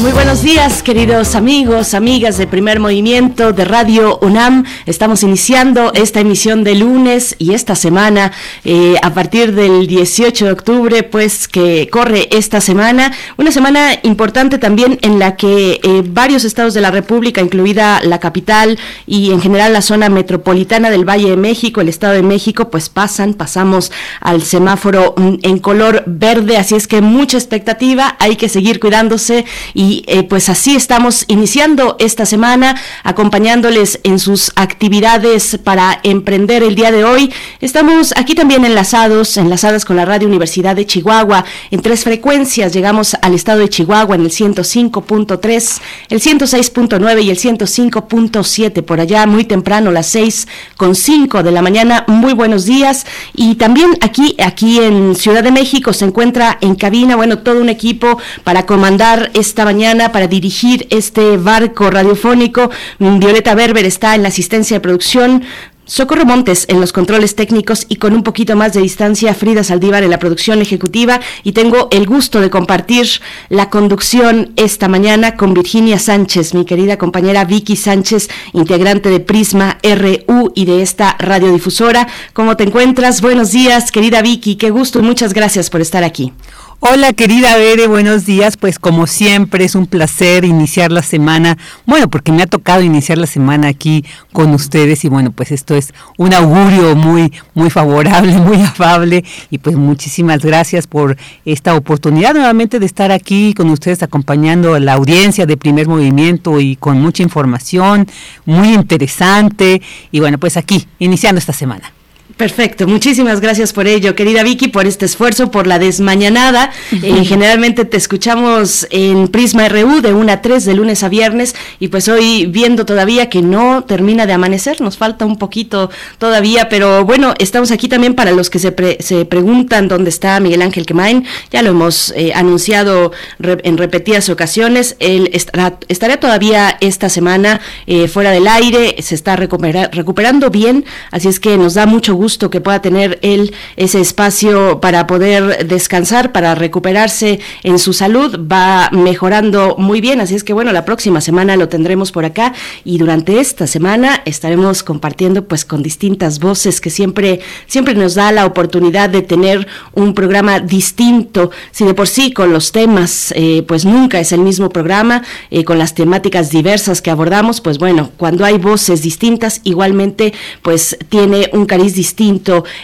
Muy buenos días, queridos amigos, amigas de Primer Movimiento de Radio UNAM. Estamos iniciando esta emisión de lunes y esta semana, eh, a partir del 18 de octubre, pues que corre esta semana. Una semana importante también en la que eh, varios estados de la República, incluida la capital y en general la zona metropolitana del Valle de México, el Estado de México, pues pasan, pasamos al semáforo mm, en color verde. Así es que mucha expectativa, hay que seguir cuidándose y y eh, pues así estamos iniciando esta semana, acompañándoles en sus actividades para emprender el día de hoy. Estamos aquí también enlazados, enlazadas con la Radio Universidad de Chihuahua en tres frecuencias. Llegamos al estado de Chihuahua en el 105.3, el 106.9 y el 105.7 por allá muy temprano, las 6 con 5 de la mañana. Muy buenos días. Y también aquí, aquí en Ciudad de México se encuentra en cabina, bueno, todo un equipo para comandar esta mañana para dirigir este barco radiofónico. Violeta Berber está en la asistencia de producción. Socorro Montes en los controles técnicos y con un poquito más de distancia Frida Saldívar en la producción ejecutiva y tengo el gusto de compartir la conducción esta mañana con Virginia Sánchez, mi querida compañera Vicky Sánchez, integrante de Prisma RU y de esta radiodifusora. ¿Cómo te encuentras? Buenos días, querida Vicky, qué gusto y muchas gracias por estar aquí. Hola querida Bere, buenos días. Pues como siempre es un placer iniciar la semana. Bueno, porque me ha tocado iniciar la semana aquí con ustedes y bueno, pues esto es un augurio muy muy favorable, muy afable y pues muchísimas gracias por esta oportunidad nuevamente de estar aquí con ustedes acompañando a la audiencia de Primer Movimiento y con mucha información muy interesante y bueno, pues aquí iniciando esta semana. Perfecto, muchísimas gracias por ello, querida Vicky, por este esfuerzo, por la desmañanada. Eh, generalmente te escuchamos en Prisma RU de 1 a 3 de lunes a viernes y pues hoy viendo todavía que no termina de amanecer, nos falta un poquito todavía, pero bueno, estamos aquí también para los que se, se preguntan dónde está Miguel Ángel Quemain, ya lo hemos eh, anunciado en repetidas ocasiones, él estará, estará todavía esta semana eh, fuera del aire, se está recuperando bien, así es que nos da mucho gusto que pueda tener él ese espacio para poder descansar, para recuperarse en su salud. Va mejorando muy bien, así es que bueno, la próxima semana lo tendremos por acá y durante esta semana estaremos compartiendo pues con distintas voces que siempre, siempre nos da la oportunidad de tener un programa distinto. Si de por sí con los temas eh, pues nunca es el mismo programa, eh, con las temáticas diversas que abordamos, pues bueno, cuando hay voces distintas, igualmente pues tiene un cariz distinto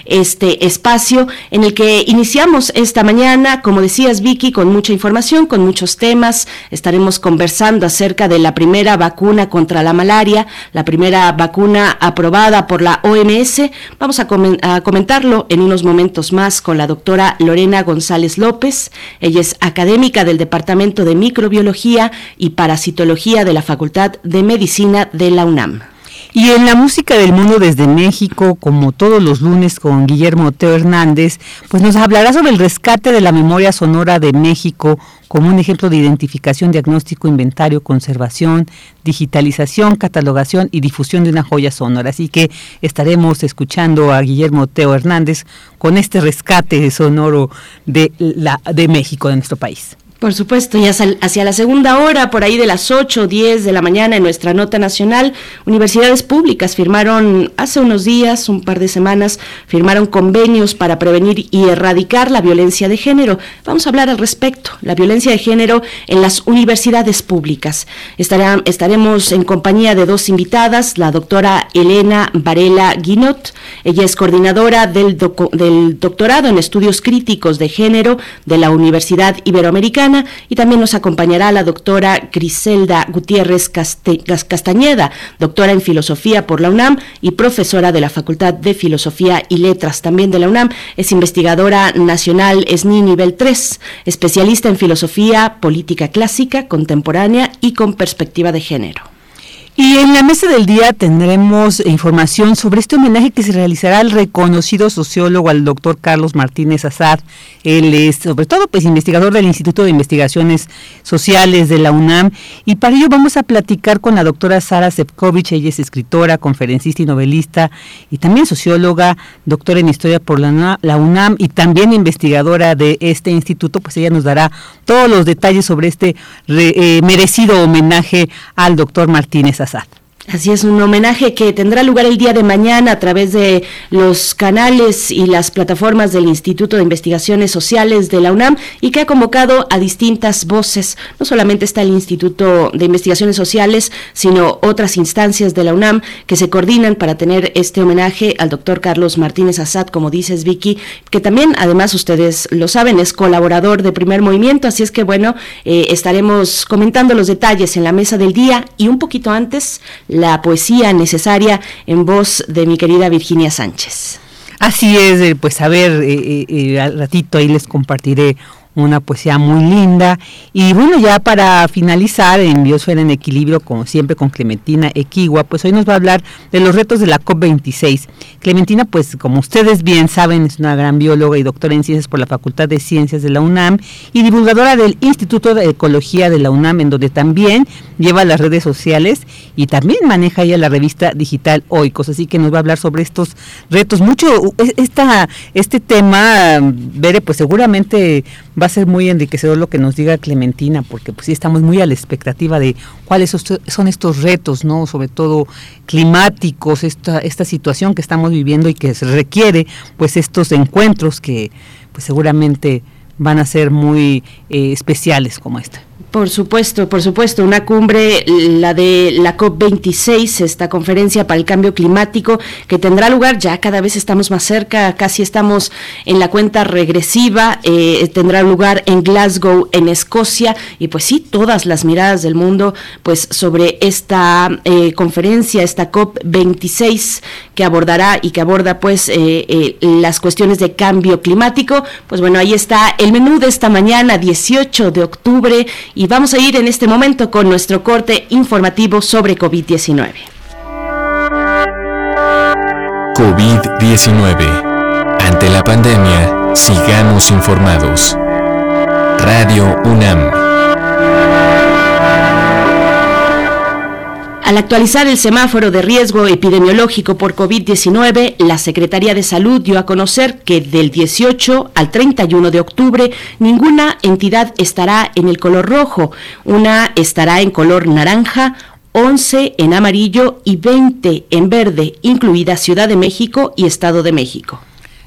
este espacio en el que iniciamos esta mañana, como decías Vicky, con mucha información, con muchos temas. Estaremos conversando acerca de la primera vacuna contra la malaria, la primera vacuna aprobada por la OMS. Vamos a, a comentarlo en unos momentos más con la doctora Lorena González López. Ella es académica del Departamento de Microbiología y Parasitología de la Facultad de Medicina de la UNAM. Y en la música del mundo desde México, como todos los lunes con Guillermo Teo Hernández, pues nos hablará sobre el rescate de la memoria sonora de México como un ejemplo de identificación, diagnóstico, inventario, conservación, digitalización, catalogación y difusión de una joya sonora. Así que estaremos escuchando a Guillermo Teo Hernández con este rescate sonoro de, la, de México, de nuestro país. Por supuesto, y hacia la segunda hora, por ahí de las 8 o 10 de la mañana, en nuestra nota nacional, universidades públicas firmaron hace unos días, un par de semanas, firmaron convenios para prevenir y erradicar la violencia de género. Vamos a hablar al respecto, la violencia de género en las universidades públicas. estaremos en compañía de dos invitadas, la doctora Elena Varela Guinot, ella es coordinadora del, del doctorado en estudios críticos de género de la Universidad Iberoamericana y también nos acompañará la doctora Griselda Gutiérrez Castañeda, doctora en filosofía por la UNAM y profesora de la Facultad de Filosofía y Letras también de la UNAM. Es investigadora nacional SNI nivel 3, especialista en filosofía, política clásica, contemporánea y con perspectiva de género. Y en la mesa del día tendremos información sobre este homenaje que se realizará al reconocido sociólogo, al doctor Carlos Martínez Azad. Él es, sobre todo, pues investigador del Instituto de Investigaciones Sociales de la UNAM. Y para ello vamos a platicar con la doctora Sara Sepkovich. Ella es escritora, conferencista y novelista, y también socióloga, doctora en historia por la, UNAM y también investigadora de este instituto. Pues ella nos dará todos los detalles sobre este eh, merecido homenaje al doctor Martínez Azad. sätt. Así es, un homenaje que tendrá lugar el día de mañana a través de los canales y las plataformas del Instituto de Investigaciones Sociales de la UNAM y que ha convocado a distintas voces. No solamente está el Instituto de Investigaciones Sociales, sino otras instancias de la UNAM que se coordinan para tener este homenaje al doctor Carlos Martínez Azad, como dices Vicky, que también, además ustedes lo saben, es colaborador de Primer Movimiento, así es que bueno, eh, estaremos comentando los detalles en la mesa del día y un poquito antes la poesía necesaria en voz de mi querida Virginia Sánchez. Así es, eh, pues a ver, eh, eh, al ratito ahí les compartiré una poesía muy linda. Y bueno, ya para finalizar en Biosfera en Equilibrio, como siempre con Clementina Equigua, pues hoy nos va a hablar de los retos de la COP26. Clementina, pues como ustedes bien saben, es una gran bióloga y doctora en ciencias por la Facultad de Ciencias de la UNAM y divulgadora del Instituto de Ecología de la UNAM, en donde también lleva las redes sociales y también maneja ella la revista digital Oikos. Así que nos va a hablar sobre estos retos. Mucho, esta, este tema, Bere, pues seguramente va a ser muy enriquecedor lo que nos diga Clementina, porque pues sí estamos muy a la expectativa de cuáles son estos retos, ¿no? Sobre todo climáticos, esta, esta situación que estamos viviendo y que se requiere pues estos encuentros que pues seguramente van a ser muy eh, especiales como esta. Por supuesto, por supuesto, una cumbre, la de la COP26, esta conferencia para el cambio climático que tendrá lugar, ya cada vez estamos más cerca, casi estamos en la cuenta regresiva, eh, tendrá lugar en Glasgow, en Escocia, y pues sí, todas las miradas del mundo pues sobre esta eh, conferencia, esta COP26 que abordará y que aborda pues eh, las cuestiones de cambio climático. Pues bueno, ahí está el menú de esta mañana, 18 de octubre, y y vamos a ir en este momento con nuestro corte informativo sobre COVID-19. COVID-19. Ante la pandemia, sigamos informados. Radio UNAM. Al actualizar el semáforo de riesgo epidemiológico por COVID-19, la Secretaría de Salud dio a conocer que del 18 al 31 de octubre ninguna entidad estará en el color rojo, una estará en color naranja, 11 en amarillo y 20 en verde, incluida Ciudad de México y Estado de México.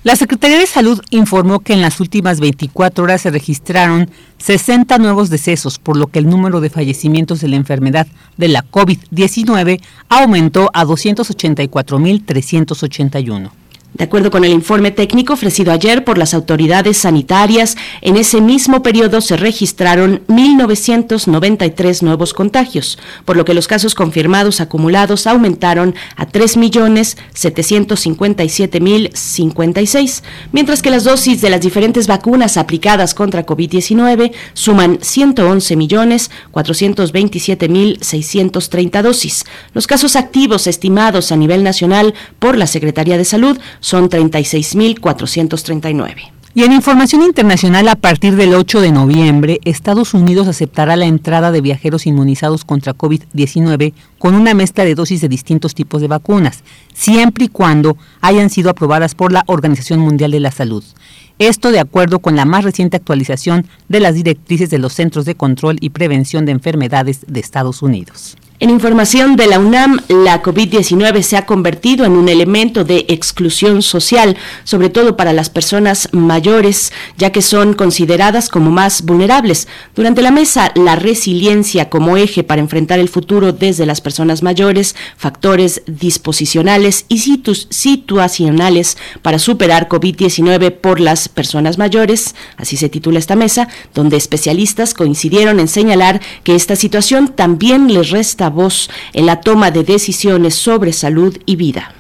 La Secretaría de Salud informó que en las últimas 24 horas se registraron 60 nuevos decesos, por lo que el número de fallecimientos de la enfermedad de la COVID-19 aumentó a 284.381. De acuerdo con el informe técnico ofrecido ayer por las autoridades sanitarias, en ese mismo periodo se registraron 1.993 nuevos contagios, por lo que los casos confirmados acumulados aumentaron a 3.757.056, mientras que las dosis de las diferentes vacunas aplicadas contra COVID-19 suman 111.427.630 dosis. Los casos activos estimados a nivel nacional por la Secretaría de Salud son 36.439. Y en información internacional, a partir del 8 de noviembre, Estados Unidos aceptará la entrada de viajeros inmunizados contra COVID-19 con una mezcla de dosis de distintos tipos de vacunas, siempre y cuando hayan sido aprobadas por la Organización Mundial de la Salud. Esto de acuerdo con la más reciente actualización de las directrices de los Centros de Control y Prevención de Enfermedades de Estados Unidos. En información de la UNAM, la COVID-19 se ha convertido en un elemento de exclusión social, sobre todo para las personas mayores, ya que son consideradas como más vulnerables. Durante la mesa, la resiliencia como eje para enfrentar el futuro desde las personas mayores, factores disposicionales y situacionales para superar COVID-19 por las personas mayores, así se titula esta mesa, donde especialistas coincidieron en señalar que esta situación también les resta voz en la toma de decisiones sobre salud y vida.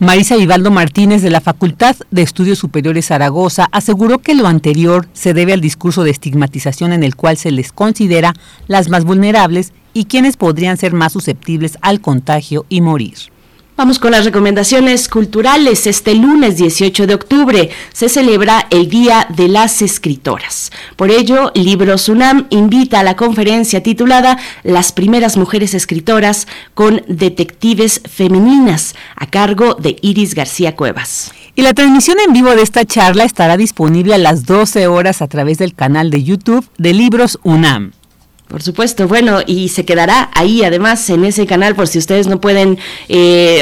Marisa Vivaldo Martínez de la Facultad de Estudios Superiores Zaragoza aseguró que lo anterior se debe al discurso de estigmatización en el cual se les considera las más vulnerables y quienes podrían ser más susceptibles al contagio y morir. Vamos con las recomendaciones culturales. Este lunes 18 de octubre se celebra el Día de las Escritoras. Por ello, Libros UNAM invita a la conferencia titulada Las primeras mujeres escritoras con detectives femeninas a cargo de Iris García Cuevas. Y la transmisión en vivo de esta charla estará disponible a las 12 horas a través del canal de YouTube de Libros UNAM. Por supuesto, bueno, y se quedará ahí además en ese canal por si ustedes no pueden, eh,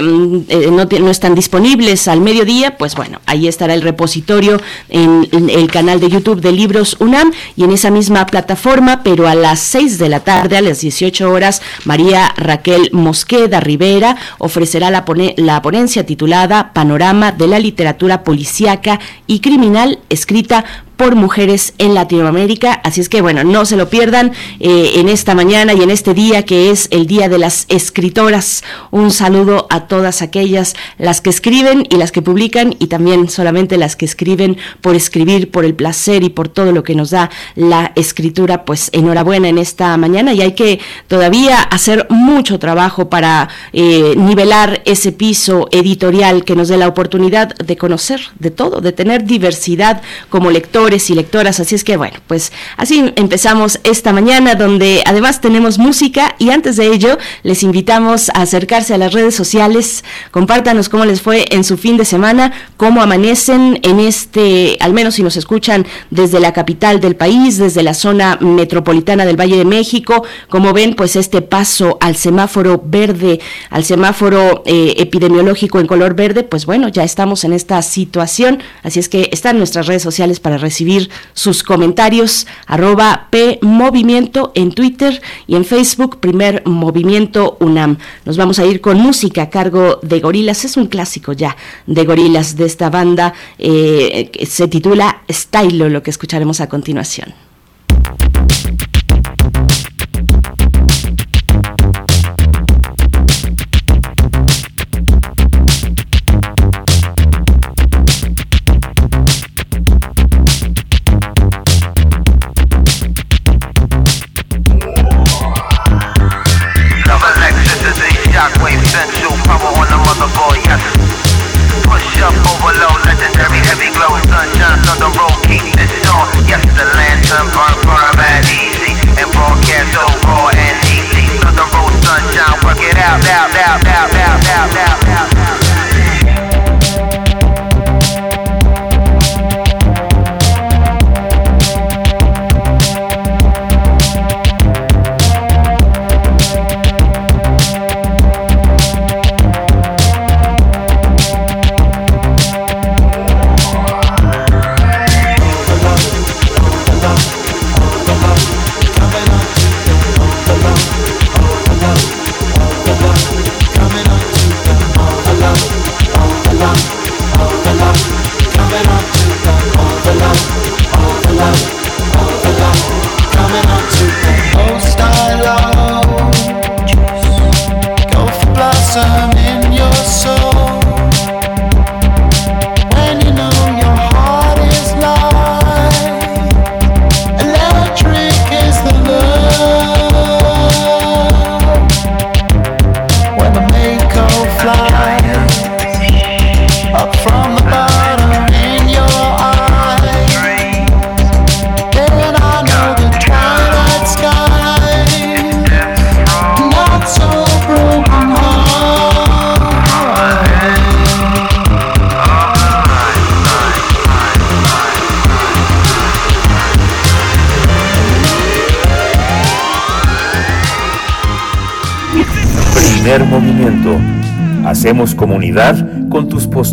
eh, no, no, están disponibles al mediodía, pues bueno, ahí estará el repositorio en, en, el canal de YouTube de Libros UNAM y en esa misma plataforma, pero a las 6 de la tarde, a las 18 horas, María Raquel Mosqueda Rivera ofrecerá la, pone, la ponencia titulada Panorama de la literatura policíaca y criminal, escrita por mujeres en Latinoamérica. Así es que bueno, no se lo pierdan eh, en esta mañana y en este día que es el Día de las Escritoras. Un saludo a todas aquellas, las que escriben y las que publican y también solamente las que escriben por escribir, por el placer y por todo lo que nos da la escritura. Pues enhorabuena en esta mañana y hay que todavía hacer mucho trabajo para eh, nivelar ese piso editorial que nos dé la oportunidad de conocer de todo, de tener diversidad como lector y lectoras. Así es que bueno, pues así empezamos esta mañana donde además tenemos música y antes de ello les invitamos a acercarse a las redes sociales. Compártanos cómo les fue en su fin de semana, cómo amanecen en este, al menos si nos escuchan desde la capital del país, desde la zona metropolitana del Valle de México. Como ven, pues este paso al semáforo verde, al semáforo eh, epidemiológico en color verde, pues bueno, ya estamos en esta situación. Así es que están nuestras redes sociales para recibir recibir sus comentarios, arroba P Movimiento en Twitter y en Facebook, Primer Movimiento UNAM. Nos vamos a ir con música a cargo de Gorilas, es un clásico ya de Gorilas de esta banda, eh, se titula Stylo, lo que escucharemos a continuación.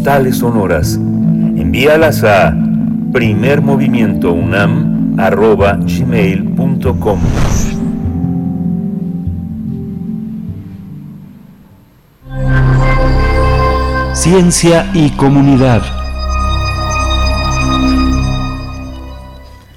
Postales sonoras. Envíalas a primermovimientounam.gmail.com Ciencia y comunidad.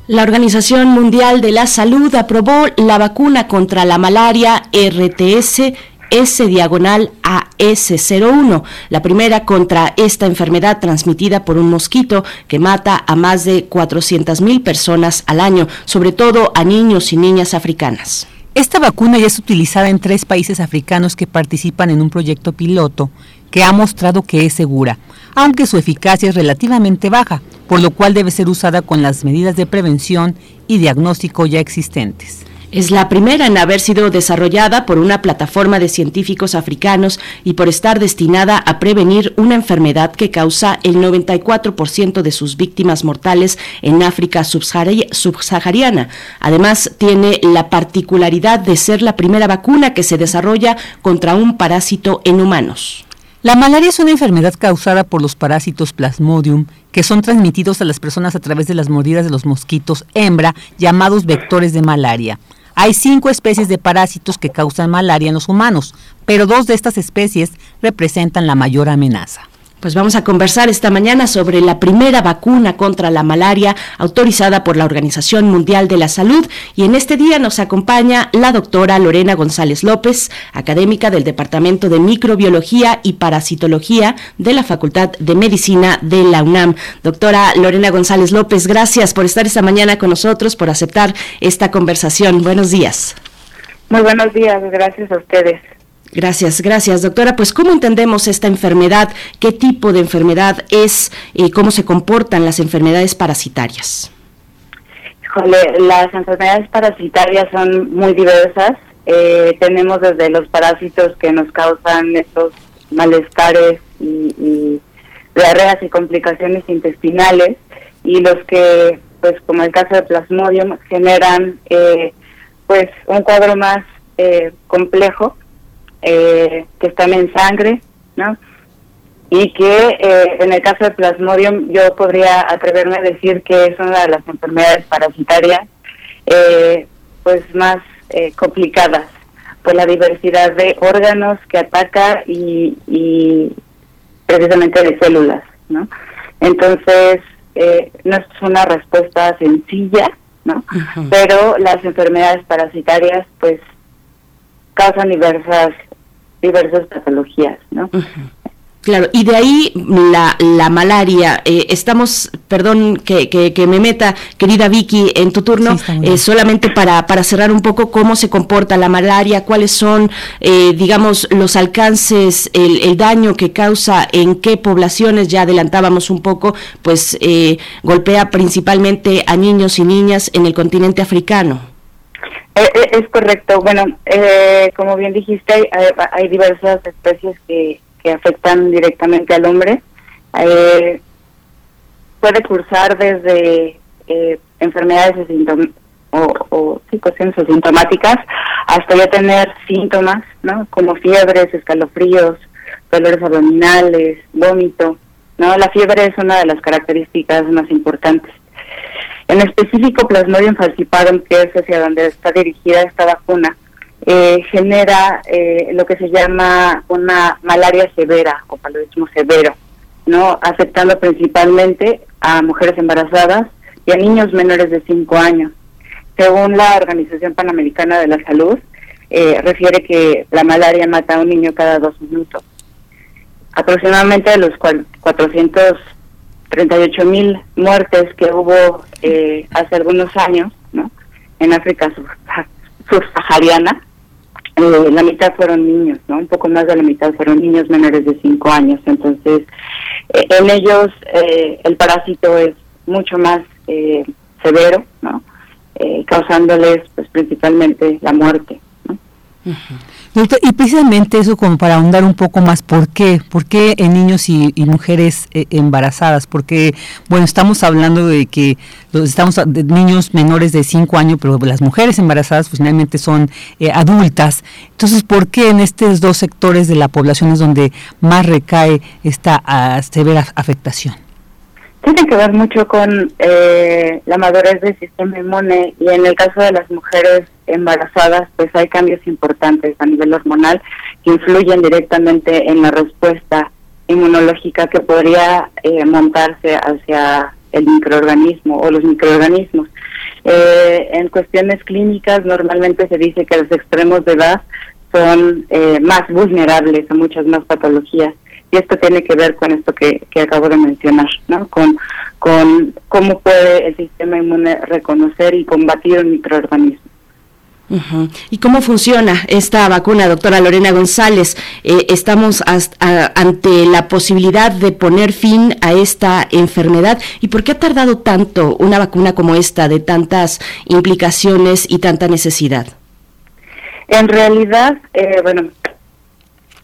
La Organización Mundial de la Salud aprobó la vacuna contra la malaria RTS S diagonal AS01, la primera contra esta enfermedad transmitida por un mosquito que mata a más de 400 mil personas al año, sobre todo a niños y niñas africanas. Esta vacuna ya es utilizada en tres países africanos que participan en un proyecto piloto que ha mostrado que es segura, aunque su eficacia es relativamente baja, por lo cual debe ser usada con las medidas de prevención y diagnóstico ya existentes. Es la primera en haber sido desarrollada por una plataforma de científicos africanos y por estar destinada a prevenir una enfermedad que causa el 94% de sus víctimas mortales en África subsahariana. Además, tiene la particularidad de ser la primera vacuna que se desarrolla contra un parásito en humanos. La malaria es una enfermedad causada por los parásitos Plasmodium que son transmitidos a las personas a través de las mordidas de los mosquitos hembra llamados vectores de malaria. Hay cinco especies de parásitos que causan malaria en los humanos, pero dos de estas especies representan la mayor amenaza. Pues vamos a conversar esta mañana sobre la primera vacuna contra la malaria autorizada por la Organización Mundial de la Salud y en este día nos acompaña la doctora Lorena González López, académica del Departamento de Microbiología y Parasitología de la Facultad de Medicina de la UNAM. Doctora Lorena González López, gracias por estar esta mañana con nosotros, por aceptar esta conversación. Buenos días. Muy buenos días, gracias a ustedes. Gracias, gracias, doctora. Pues, ¿cómo entendemos esta enfermedad? ¿Qué tipo de enfermedad es? y ¿Cómo se comportan las enfermedades parasitarias? las enfermedades parasitarias son muy diversas. Eh, tenemos desde los parásitos que nos causan estos malestares y, y diarreas y complicaciones intestinales y los que, pues como el caso de Plasmodium, generan eh, pues un cuadro más eh, complejo eh, que están en sangre, ¿no? Y que eh, en el caso de Plasmodium yo podría atreverme a decir que es una de las enfermedades parasitarias eh, pues más complicadas por la diversidad de órganos que ataca y, y precisamente de células, ¿no? Entonces, no es una respuesta sencilla, ¿no? Pero las enfermedades parasitarias, pues, causan diversas diversas patologías, ¿no? Claro, y de ahí la, la malaria. Eh, estamos, perdón que, que, me meta, querida Vicky, en tu turno, eh, solamente para, para cerrar un poco cómo se comporta la malaria, cuáles son, eh, digamos, los alcances, el, el, daño que causa, en qué poblaciones, ya adelantábamos un poco, pues golpea principalmente a niños y niñas en el continente africano. Eh, eh, es correcto. Bueno, eh, como bien dijiste, hay, diversas especies que, que, afectan directamente al hombre. puede cursar desde enfermedades o, o sí, cuestiones asintomáticas hasta ya tener síntomas, ¿no? Como fiebres, escalofríos, dolores abdominales, vómito. ¿no? La fiebre es una de las características más importantes. En específico, Plasmodium falciparum, que es hacia donde está dirigida esta vacuna, eh, genera eh, lo que se llama una malaria severa o paludismo severo, no afectando principalmente a mujeres embarazadas y a niños menores de 5 años. Según la Organización Panamericana de la Salud, eh, refiere que la malaria mata a un niño cada dos minutos. Aproximadamente de los 400 38 mil muertes que hubo eh, hace algunos años ¿no? en África subsahariana, eh, la mitad fueron niños, ¿no? un poco más de la mitad fueron niños menores de 5 años. Entonces, eh, en ellos el parásito es mucho más severo, ¿no? causándoles pues principalmente la muerte. ¿no? Y precisamente eso como para ahondar un poco más, ¿por qué? ¿Por qué en niños y, mujeres eh, embarazadas? Porque, bueno, estamos hablando de que estamos de niños menores de 5 años, pero las mujeres embarazadas pues, finalmente son eh, adultas. Entonces, ¿por qué en estos dos sectores de la población es donde más recae esta uh, severa afectación? Tiene que ver mucho con eh, la madurez del sistema inmune y en el caso de las mujeres embarazadas, pues hay cambios importantes a nivel hormonal que influyen directamente en la respuesta inmunológica que podría eh, montarse hacia el microorganismo o los microorganismos. Eh, en cuestiones clínicas, normalmente se dice que los extremos de edad son eh, más vulnerables a muchas más patologías. Y esto tiene que ver con esto que, que acabo de mencionar, ¿no? Con, con cómo puede el sistema inmune reconocer y combatir un microorganismo. ¿Y cómo funciona esta vacuna, doctora Lorena González? Eh, estamos ante la posibilidad de poner fin a esta enfermedad. ¿Y por qué ha tardado tanto una vacuna como esta, de tantas implicaciones y tanta necesidad? En realidad, eh, bueno,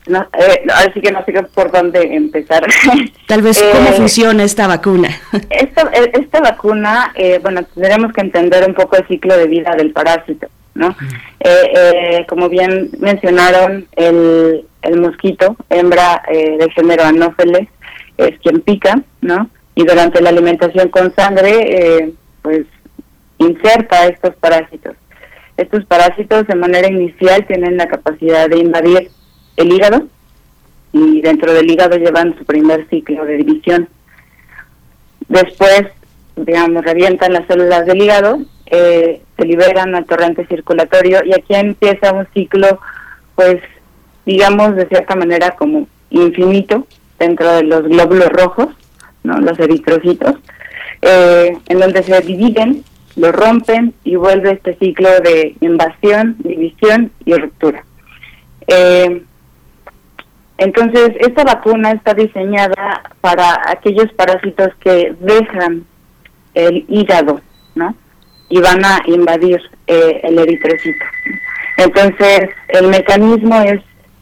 no, eh, ahora sí que no sé por dónde empezar. Tal vez, ¿cómo eh, funciona esta vacuna? esta, esta vacuna, bueno, tendremos que entender un poco el ciclo de vida del parásito. ¿no? Eh, eh, como bien mencionaron, el, el mosquito, hembra eh, del género Anopheles, es quien pica, ¿no? Y durante la alimentación con sangre, pues inserta estos parásitos. Estos parásitos de manera inicial tienen la capacidad de invadir el hígado y dentro del hígado llevan su primer ciclo de división. Después, digamos, revientan las células del hígado eh, se liberan al torrente circulatorio y aquí empieza un ciclo, pues, digamos, de cierta manera como infinito dentro de los glóbulos rojos, ¿no? los eritrocitos, eh, en donde se dividen, lo rompen y vuelve este ciclo de invasión, división y ruptura. Eh, entonces, esta vacuna está diseñada para aquellos parásitos que dejan el hígado, ¿no? y van a invadir eh, el eritrocito. Entonces, el mecanismo es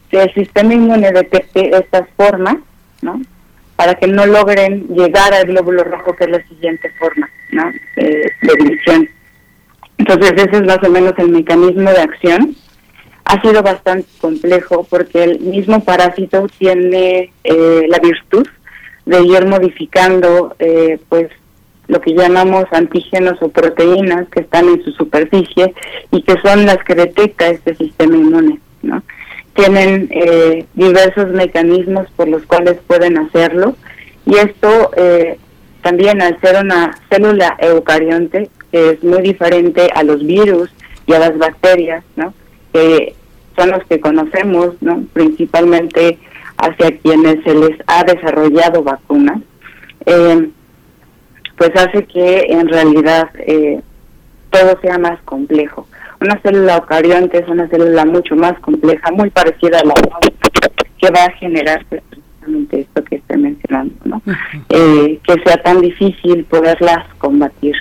que el sistema inmune detecte estas formas, ¿no? Para que no logren llegar al glóbulo rojo, que es la siguiente forma, ¿no? Eh, de división. Entonces, ese es más o menos el mecanismo de acción. Ha sido bastante complejo porque el mismo parásito tiene eh, la virtud de ir modificando, pues, lo que llamamos antígenos o proteínas que están en su superficie y que son las que detecta este sistema inmune, ¿no? Tienen eh, diversos mecanismos por los cuales pueden hacerlo y esto eh, también al ser una célula eucarionte que es muy diferente a los virus y a las bacterias, ¿no? Que son los que conocemos, ¿no? Principalmente hacia quienes se les ha desarrollado vacunas. Eh, pues hace que en realidad eh, todo sea más complejo. Una célula eucarionte es una célula mucho más compleja, muy parecida a la que va a generar precisamente esto que estoy mencionando, ¿no? Eh, que sea tan difícil poderlas combatir.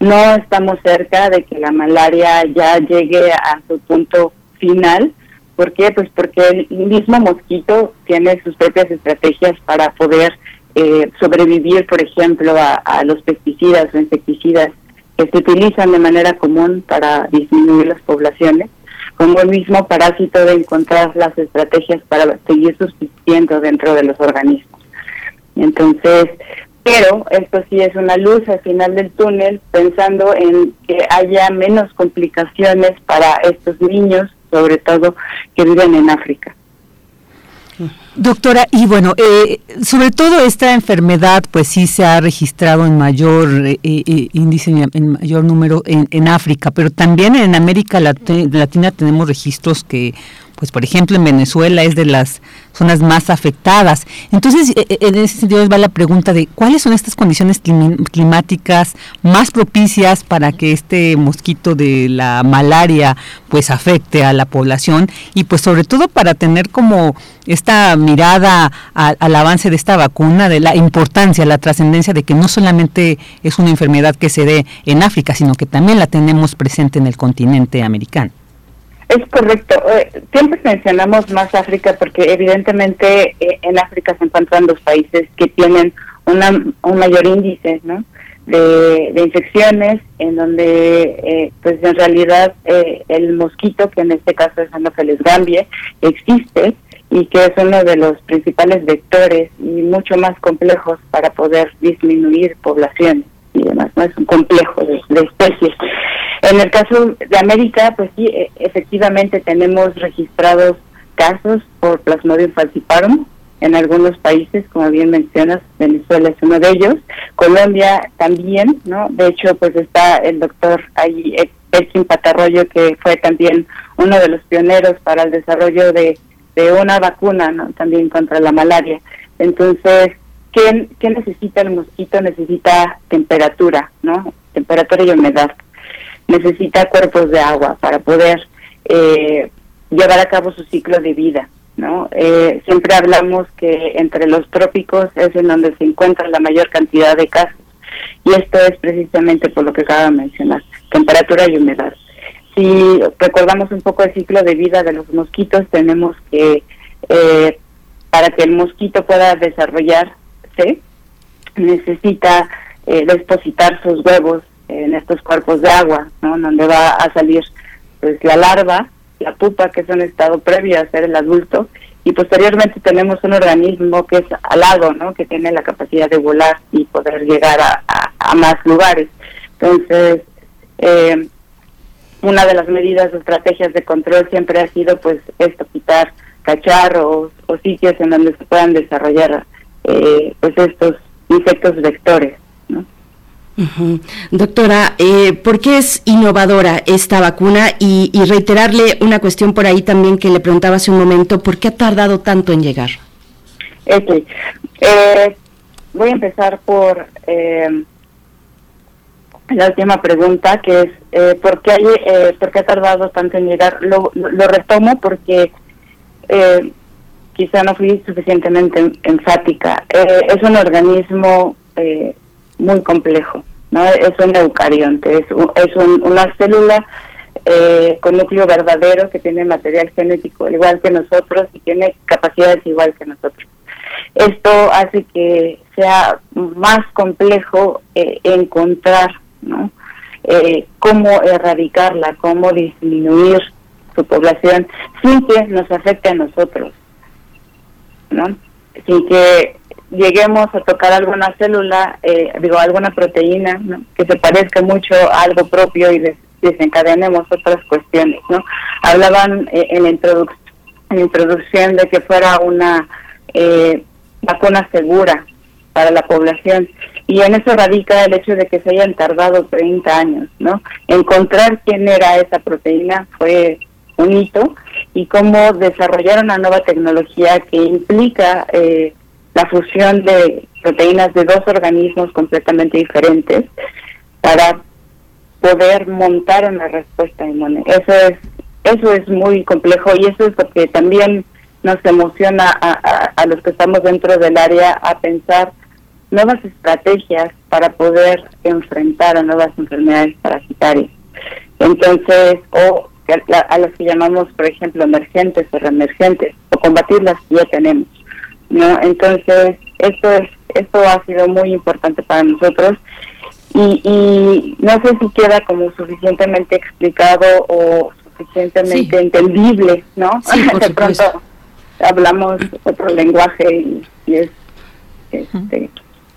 No estamos cerca de que la malaria ya llegue a su punto final. ¿Por qué? Pues porque el mismo mosquito tiene sus propias estrategias para poder eh, sobrevivir, por ejemplo, a, los pesticidas o insecticidas que se utilizan de manera común para disminuir las poblaciones, como el mismo parásito de encontrar las estrategias para seguir subsistiendo dentro de los organismos. Entonces, pero esto sí es una luz al final del túnel, pensando en que haya menos complicaciones para estos niños, sobre todo que viven en África. Doctora, y bueno, eh, sobre todo esta enfermedad, pues sí se ha registrado en mayor eh, eh, índice, en mayor número en, en, África, pero también en América Latina tenemos registros que pues por ejemplo en Venezuela es de las zonas más afectadas. Entonces, e, e, en ese sentido va la pregunta de cuáles son estas condiciones climáticas más propicias para que este mosquito de la malaria pues afecte a la población y pues sobre todo para tener como esta mirada al avance de esta vacuna, de la importancia, la trascendencia de que no solamente es una enfermedad que se dé en África, sino que también la tenemos presente en el continente americano. Es correcto. Eh, siempre mencionamos más África porque evidentemente eh, en África se encuentran los países que tienen una, un mayor índice ¿no? de, infecciones, en donde eh, pues en realidad el mosquito, que en este caso es Anopheles gambie, existe y que es uno de los principales vectores y mucho más complejos para poder disminuir poblaciones y demás, no es un complejo de, especies. En el caso de América, pues sí, e, efectivamente tenemos registrados casos por Plasmodium falciparum en algunos países, como bien mencionas, Venezuela es uno de ellos, Colombia también, ¿no? De hecho, pues está el doctor ahí, Elkin Patarroyo, que fue también uno de los pioneros para el desarrollo de, de una vacuna, ¿no? También contra la malaria. Entonces, ¿qué, necesita el mosquito? Necesita temperatura, ¿no? Temperatura y humedad. necesita cuerpos de agua para poder eh, llevar a cabo su ciclo de vida. ¿no? Eh, siempre hablamos que entre los trópicos es en donde se encuentra la mayor cantidad de casos y esto es precisamente por lo que acaba de mencionar, temperatura y humedad. Si recordamos un poco el ciclo de vida de los mosquitos, tenemos que, eh, para que el mosquito pueda desarrollarse, necesita eh, depositar sus huevos en estos cuerpos de agua, ¿no? donde va a salir pues la larva, la pupa, que es un estado previo a ser el adulto, y posteriormente tenemos un organismo que es alado, ¿no? que tiene la capacidad de volar y poder llegar a, más lugares. Entonces, eh, una de las medidas o estrategias de control siempre ha sido pues esto, quitar cacharros o sitios en donde se puedan desarrollar eh, pues estos insectos vectores. ¿no? Doctora, eh, ¿por qué es innovadora esta vacuna? Y, reiterarle una cuestión por ahí también que le preguntaba hace un momento, ¿por qué ha tardado tanto en llegar? Eh, voy a empezar por eh, la última pregunta, que es eh, ¿por, qué hay, eh, ¿por qué ha tardado tanto en llegar? Lo, lo retomo porque quizá no fui suficientemente enfática. es un organismo muy complejo, ¿no? Es un eucarionte, es, es una célula eh, con núcleo verdadero que tiene material genético igual que nosotros y tiene capacidades igual que nosotros. Esto hace que sea más complejo eh, encontrar ¿no? Eh, cómo erradicarla, cómo disminuir su población sin que nos afecte a nosotros, ¿no? sin que lleguemos a tocar alguna célula, eh, digo, alguna proteína, que se parezca mucho a algo propio y desencadenemos otras cuestiones, ¿no? Hablaban eh, en, la introducción de que fuera una eh, vacuna segura para la población y en eso radica el hecho de que se hayan tardado 30 años, ¿no? Encontrar quién era esa proteína fue un hito y cómo desarrollar una nueva tecnología que implica eh, la fusión de proteínas de dos organismos completamente diferentes para poder montar una respuesta inmune. Eso es eso es muy complejo y eso es lo que también nos emociona a, a, los que estamos dentro del área a pensar nuevas estrategias para poder enfrentar a nuevas enfermedades parasitarias. Entonces, o a, a las que llamamos, por ejemplo, emergentes o reemergentes, o combatir las que ya tenemos. ¿no? Entonces, esto es esto ha sido muy importante para nosotros y, y no sé si queda como suficientemente explicado o suficientemente entendible, ¿no? de pronto hablamos otro lenguaje y, y es este,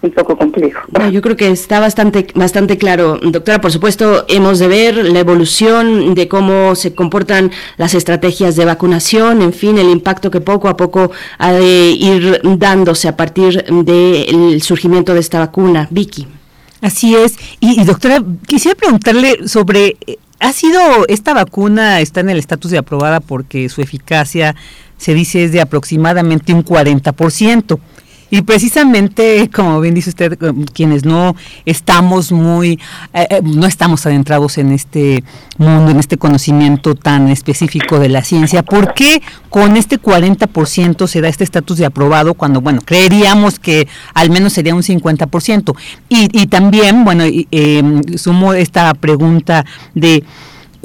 un poco complejo. yo creo que está bastante, bastante claro, doctora. Por supuesto, hemos de ver la evolución de cómo se comportan las estrategias de vacunación, en fin, el impacto que poco a poco ha de ir dándose a partir del surgimiento de esta vacuna. Vicky. Así es. Y, y doctora, quisiera preguntarle sobre, ¿ha sido esta vacuna, está en el estatus de aprobada porque su eficacia se dice es de aproximadamente un 40%? Y precisamente, como bien dice usted, eh, quienes no estamos muy, eh, eh, no estamos adentrados en este mundo, en este conocimiento tan específico de la ciencia, ¿por qué con este 40% se da este estatus de aprobado cuando, bueno, creeríamos que al menos sería un 50%? Y, y también, bueno, sumo esta pregunta de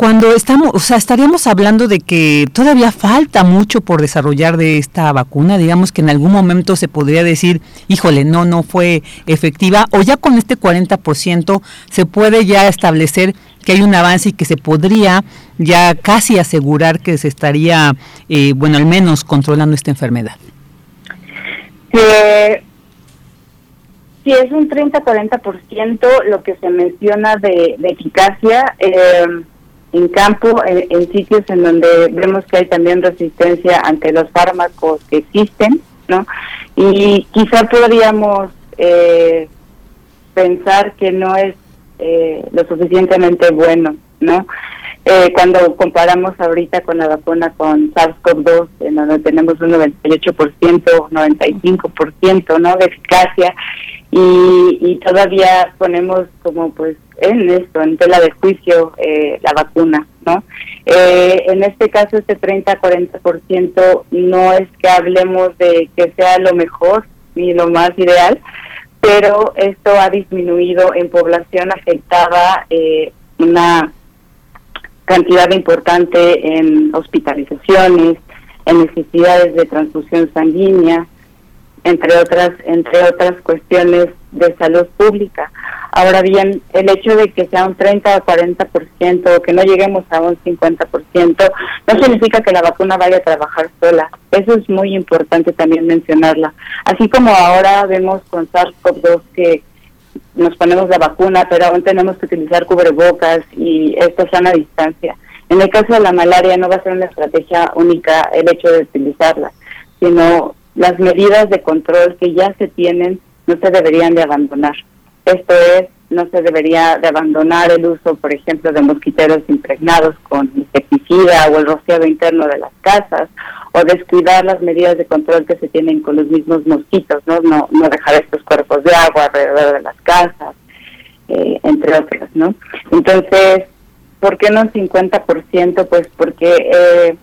cuando estamos, o sea, estaríamos hablando de que todavía falta mucho por desarrollar de esta vacuna, digamos que en algún momento se podría decir, híjole, no, no fue efectiva, o ya con este 40% se puede ya establecer que hay un avance y que se podría ya casi asegurar que se estaría, eh, bueno, al menos controlando esta enfermedad. Eh, si es un 30-40% lo que se menciona de, de eficacia, eh, en campo, en, sitios en donde vemos que hay también resistencia ante los fármacos que existen, ¿no? Y quizá podríamos eh, pensar que no es eh, lo suficientemente bueno, ¿no? Eh, cuando comparamos ahorita con la vacuna con SARS-CoV-2, en donde tenemos un 98%, 95%, ¿no? De eficacia, y, y todavía ponemos como pues en esto, en tela de juicio, eh, la vacuna, ¿no? Eh, en este caso, este 30-40% no es que hablemos de que sea lo mejor ni lo más ideal, pero esto ha disminuido en población afectada eh, una cantidad importante en hospitalizaciones, en necesidades de transfusión sanguínea, entre otras entre otras cuestiones de salud pública. Ahora bien, el hecho de que sea un 30 o 40% o que no lleguemos a un 50% no significa que la vacuna vaya a trabajar sola. Eso es muy importante también mencionarla. Así como ahora vemos con SARS-CoV-2 que nos ponemos la vacuna, pero aún tenemos que utilizar cubrebocas y esto sana distancia. En el caso de la malaria no va a ser una estrategia única el hecho de utilizarla, sino las medidas de control que ya se tienen no se deberían de abandonar. Esto es, no se debería de abandonar el uso, por ejemplo, de mosquiteros impregnados con insecticida o el rociado interno de las casas, o descuidar las medidas de control que se tienen con los mismos mosquitos, ¿no? No, no dejar estos cuerpos de agua alrededor de las casas, eh, entre otros, ¿no? Entonces, ¿por qué no un 50%? Pues porque eh,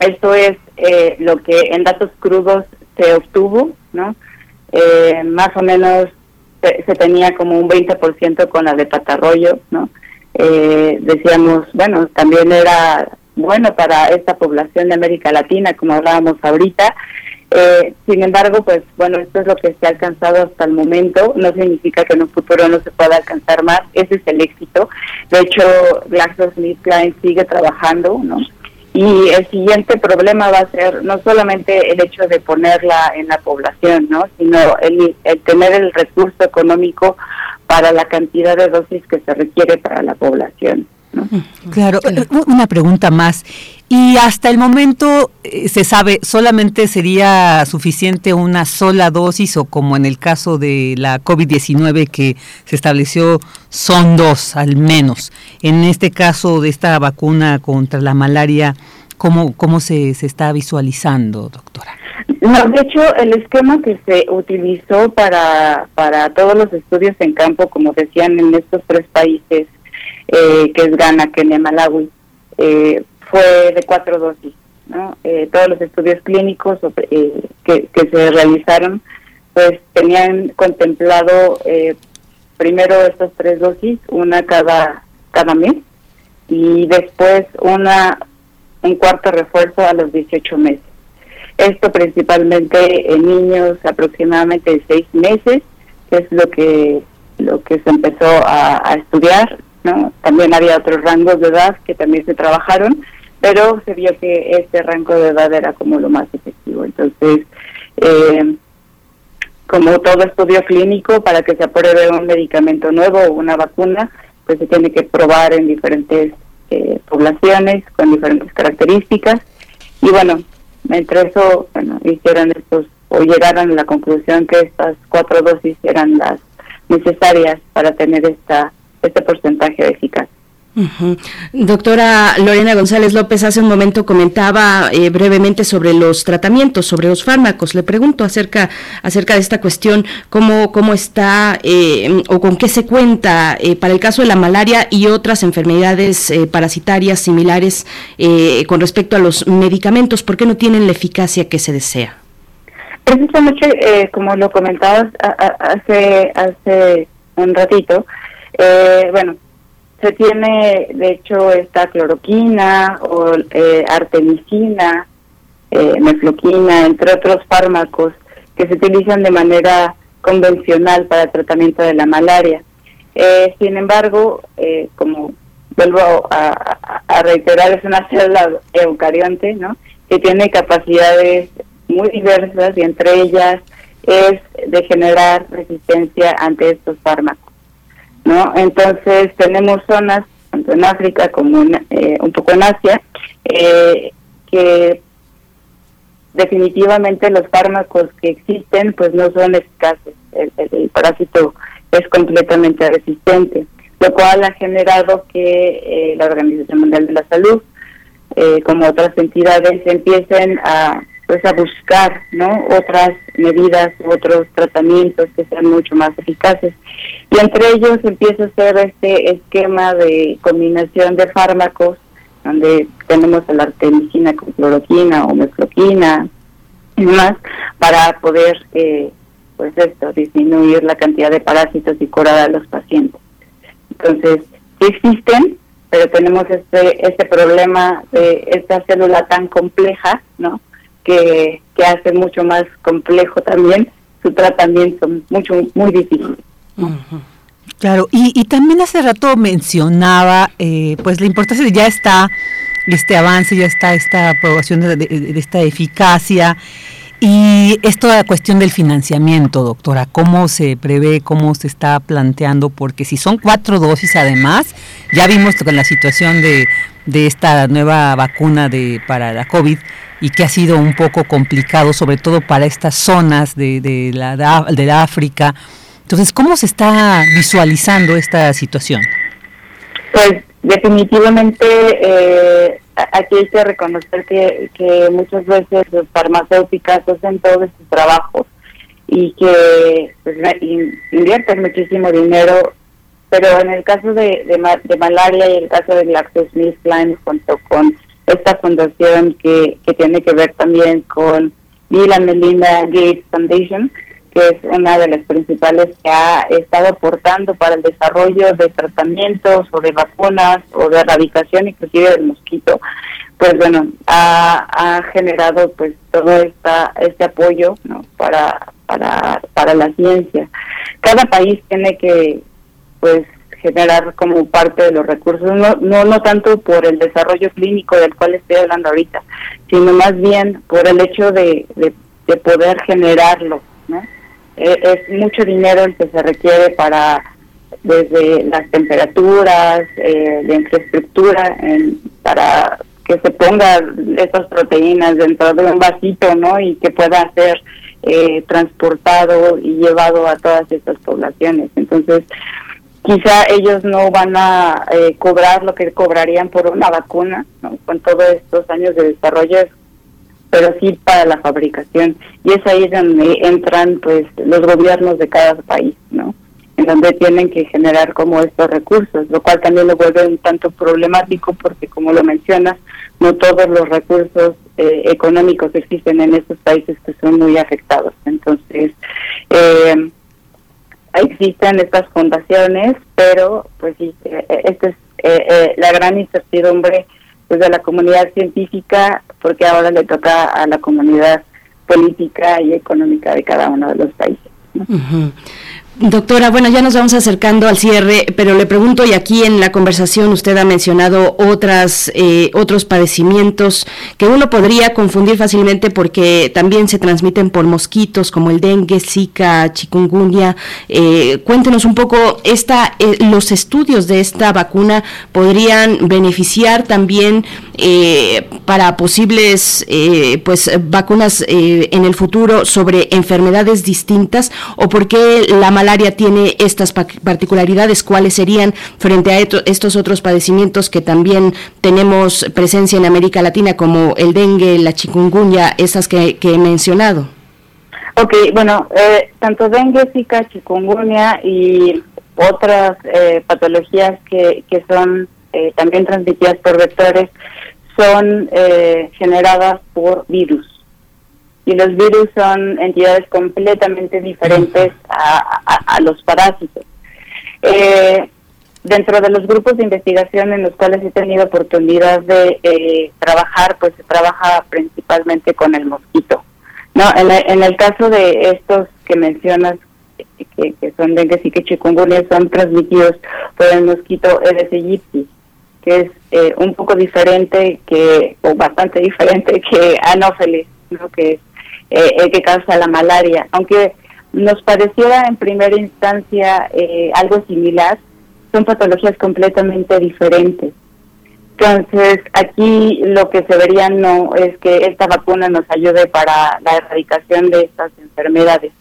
esto es eh, lo que en datos crudos se obtuvo, ¿no? Eh, más o menos se, tenía como un 20% con la de Patarroyo, ¿no? Eh, decíamos, bueno, también era bueno para esta población de América Latina, como hablábamos ahorita. Eh, sin embargo, pues bueno, esto es lo que se ha alcanzado hasta el momento. No significa que en un futuro no se pueda alcanzar más. Ese es el éxito. De hecho, GlaxoSmithKline sigue trabajando, ¿no? Y el siguiente problema va a ser no solamente el hecho de ponerla en la población, ¿no? sino el, tener el recurso económico para la cantidad de dosis que se requiere para la población. ¿no? Claro, una pregunta más. Y hasta el momento eh, se sabe, solamente sería suficiente una sola dosis o como en el caso de la COVID-19 que se estableció son dos al menos. En este caso de esta vacuna contra la malaria, ¿cómo, cómo se, se está visualizando, doctora? No, de hecho, el esquema que se utilizó para, para todos los estudios en campo, como decían en estos tres países, eh, que es Ghana, Kenia, Malawi, eh, fue de cuatro dosis. ¿no? Eh, todos los estudios clínicos eh, que, se realizaron, pues tenían contemplado eh, primero estas tres dosis, una cada, cada mes, y después una un cuarto refuerzo a los 18 meses. Esto principalmente en niños aproximadamente de seis meses, que es lo que lo que se empezó a, estudiar. También había otros rangos de edad que también se trabajaron, pero se vio que este rango de edad era como lo más efectivo. Entonces, eh, como todo estudio clínico, para que se apruebe un medicamento nuevo o una vacuna, pues se tiene que probar en diferentes eh, poblaciones con diferentes características. Y bueno, entre eso, bueno, hicieron estos o llegaron a la conclusión que estas cuatro dosis eran las necesarias para tener esta este porcentaje de eficacia. Doctora Lorena González López hace un momento comentaba eh, brevemente sobre los tratamientos, sobre los fármacos. Le pregunto acerca acerca de esta cuestión cómo cómo está eh, o con qué se cuenta eh, para el caso de la malaria y otras enfermedades parasitarias similares con respecto a los medicamentos. ¿Por qué no tienen la eficacia que se desea? Precisamente, como lo comentabas hace hace un ratito, bueno se tiene, de hecho, esta cloroquina o eh, artemisina, eh, mefloquina, entre otros fármacos que se utilizan de manera convencional para el tratamiento de la malaria. Eh, sin embargo, eh, como vuelvo a, a, reiterar, es una célula eucarionte, ¿no? Que tiene capacidades muy diversas y entre ellas es de generar resistencia ante estos fármacos. ¿No? Entonces tenemos zonas, tanto en África como eh, un poco en Asia, eh, que definitivamente los fármacos que existen pues no son eficaces. El, parásito es completamente resistente, lo cual ha generado que eh, la Organización Mundial de la Salud, como otras entidades, empiecen a pues a buscar no otras medidas otros tratamientos que sean mucho más eficaces. Y entre ellos empieza a ser este esquema de combinación de fármacos donde tenemos la artemisina con cloroquina o mefloquina y demás para poder eh, pues esto disminuir la cantidad de parásitos y curar a los pacientes. Entonces existen pero tenemos este este problema de esta célula tan compleja no que, hace mucho más complejo también su tratamiento, mucho muy difícil. Claro, y, también hace rato mencionaba, eh, pues la importancia de ya está este avance, ya está esta aprobación de, esta eficacia y esto la cuestión del financiamiento, doctora, ¿cómo se prevé, cómo se está planteando? Porque si son cuatro dosis además, ya vimos con la situación de, de esta nueva vacuna de para la COVID, y que ha sido un poco complicado, sobre todo para estas zonas de, de, la, de África. Entonces, ¿cómo se está visualizando esta situación? Pues definitivamente eh, aquí hay que reconocer que, que muchas veces los farmacéuticas hacen todo este trabajo y que pues, invierten muchísimo dinero, pero en el caso de, de, malaria y el caso de GlaxoSmithKline junto con esta fundación que, que tiene que ver también con Bill and Melinda Gates Foundation, que es una de las principales que ha estado aportando para el desarrollo de tratamientos o de vacunas o de erradicación inclusive del mosquito, pues bueno, ha, ha generado pues todo esta, este apoyo ¿no? para, para, para la ciencia. Cada país tiene que pues generar como parte de los recursos, no, no, no tanto por el desarrollo clínico del cual estoy hablando ahorita, sino más bien por el hecho de, de, poder generarlo. Eh, es mucho dinero el que se requiere para desde las temperaturas, eh, de infraestructura, en, para que se pongan estas proteínas dentro de un vasito, ¿no? Y que pueda ser eh, transportado y llevado a todas estas poblaciones. Entonces, quizá ellos no van a eh, cobrar lo que cobrarían por una vacuna, con todos estos años de desarrollo, pero sí para la fabricación. Y es ahí donde entran pues los gobiernos de cada país, ¿no? En donde tienen que generar como estos recursos, lo cual también lo vuelve un tanto problemático porque como lo mencionas, no todos los recursos eh, económicos existen en estos países que son muy afectados. Entonces, eh, existen estas fundaciones, pero pues sí, eh, eh, esta es eh, la gran incertidumbre pues de la comunidad científica, porque ahora le toca a la comunidad política y económica de cada uno de los países. Doctora, bueno, ya nos vamos acercando al cierre, pero le pregunto, y aquí en la conversación usted ha mencionado otras, eh, otros padecimientos que uno podría confundir fácilmente porque también se transmiten por mosquitos como el dengue, zika, chikungunya. Eh, cuéntenos un poco, esta, eh, los estudios de esta vacuna podrían beneficiar también para posibles pues vacunas en el futuro sobre enfermedades distintas o por qué la malaria tiene estas particularidades, cuáles serían frente a estos otros padecimientos que también tenemos presencia en América Latina, como el dengue, la chikungunya, esas que, he mencionado. Ok, bueno, eh, tanto dengue, zika, chikungunya y otras eh, patologías que, que son eh, también transmitidas por vectores son generadas por virus y los virus son entidades completamente diferentes a, los parásitos. Eh, dentro de los grupos de investigación en los cuales he tenido oportunidad de eh, trabajar, pues se trabaja principalmente con el mosquito. No, en, el caso de estos que mencionas, que, son dengue y que chikungunya, son transmitidos por el mosquito Aedes aegypti, que es eh, un poco diferente que, o bastante diferente que Anopheles, ¿no? que es eh, que causa la malaria. Aunque nos pareciera en primera instancia eh, algo similar, son patologías completamente diferentes. Entonces, aquí lo que se vería no es que esta vacuna nos ayude para la erradicación de estas enfermedades.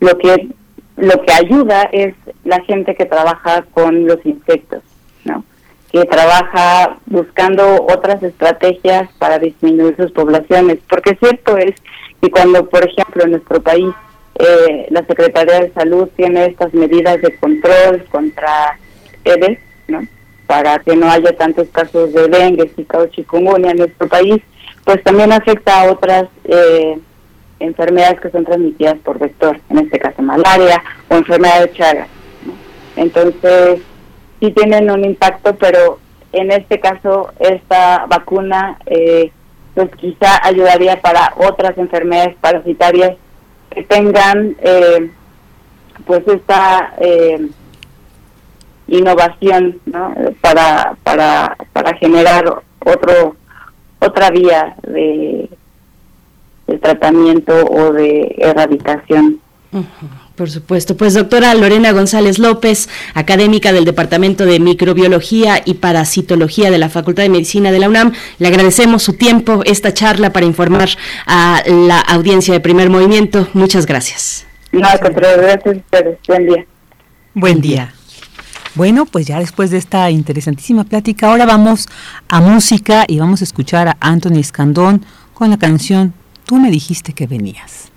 Lo que lo que ayuda es la gente que trabaja con los insectos, ¿no? que trabaja buscando otras estrategias para disminuir sus poblaciones, porque cierto es que cuando, por ejemplo, en nuestro país eh, la Secretaría de Salud tiene estas medidas de control contra EDES, ¿no? para que no haya tantos casos de dengue, zika o chikungunya en nuestro país, pues también afecta a otras eh, enfermedades que son transmitidas por vector, en este caso malaria o enfermedad de Chagas. Entonces, sí tienen un impacto, pero en este caso esta vacuna eh, pues quizá ayudaría para otras enfermedades parasitarias que tengan eh, pues esta eh, innovación ¿no? para, para, para generar otro otra vía de, de tratamiento o de erradicación. Por supuesto. Pues doctora Lorena González López, académica del Departamento de Microbiología y Parasitología de la Facultad de Medicina de la UNAM, le agradecemos su tiempo, esta charla para informar a la audiencia de primer movimiento. Muchas gracias. No, gracias a ustedes. Buen día. Buen día. Bueno, pues ya después de esta interesantísima plática, ahora vamos a música y vamos a escuchar a Anthony Escandón con la canción Tú me dijiste que venías.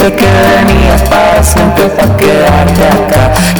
dijiste que venías para siempre para quedarte acá.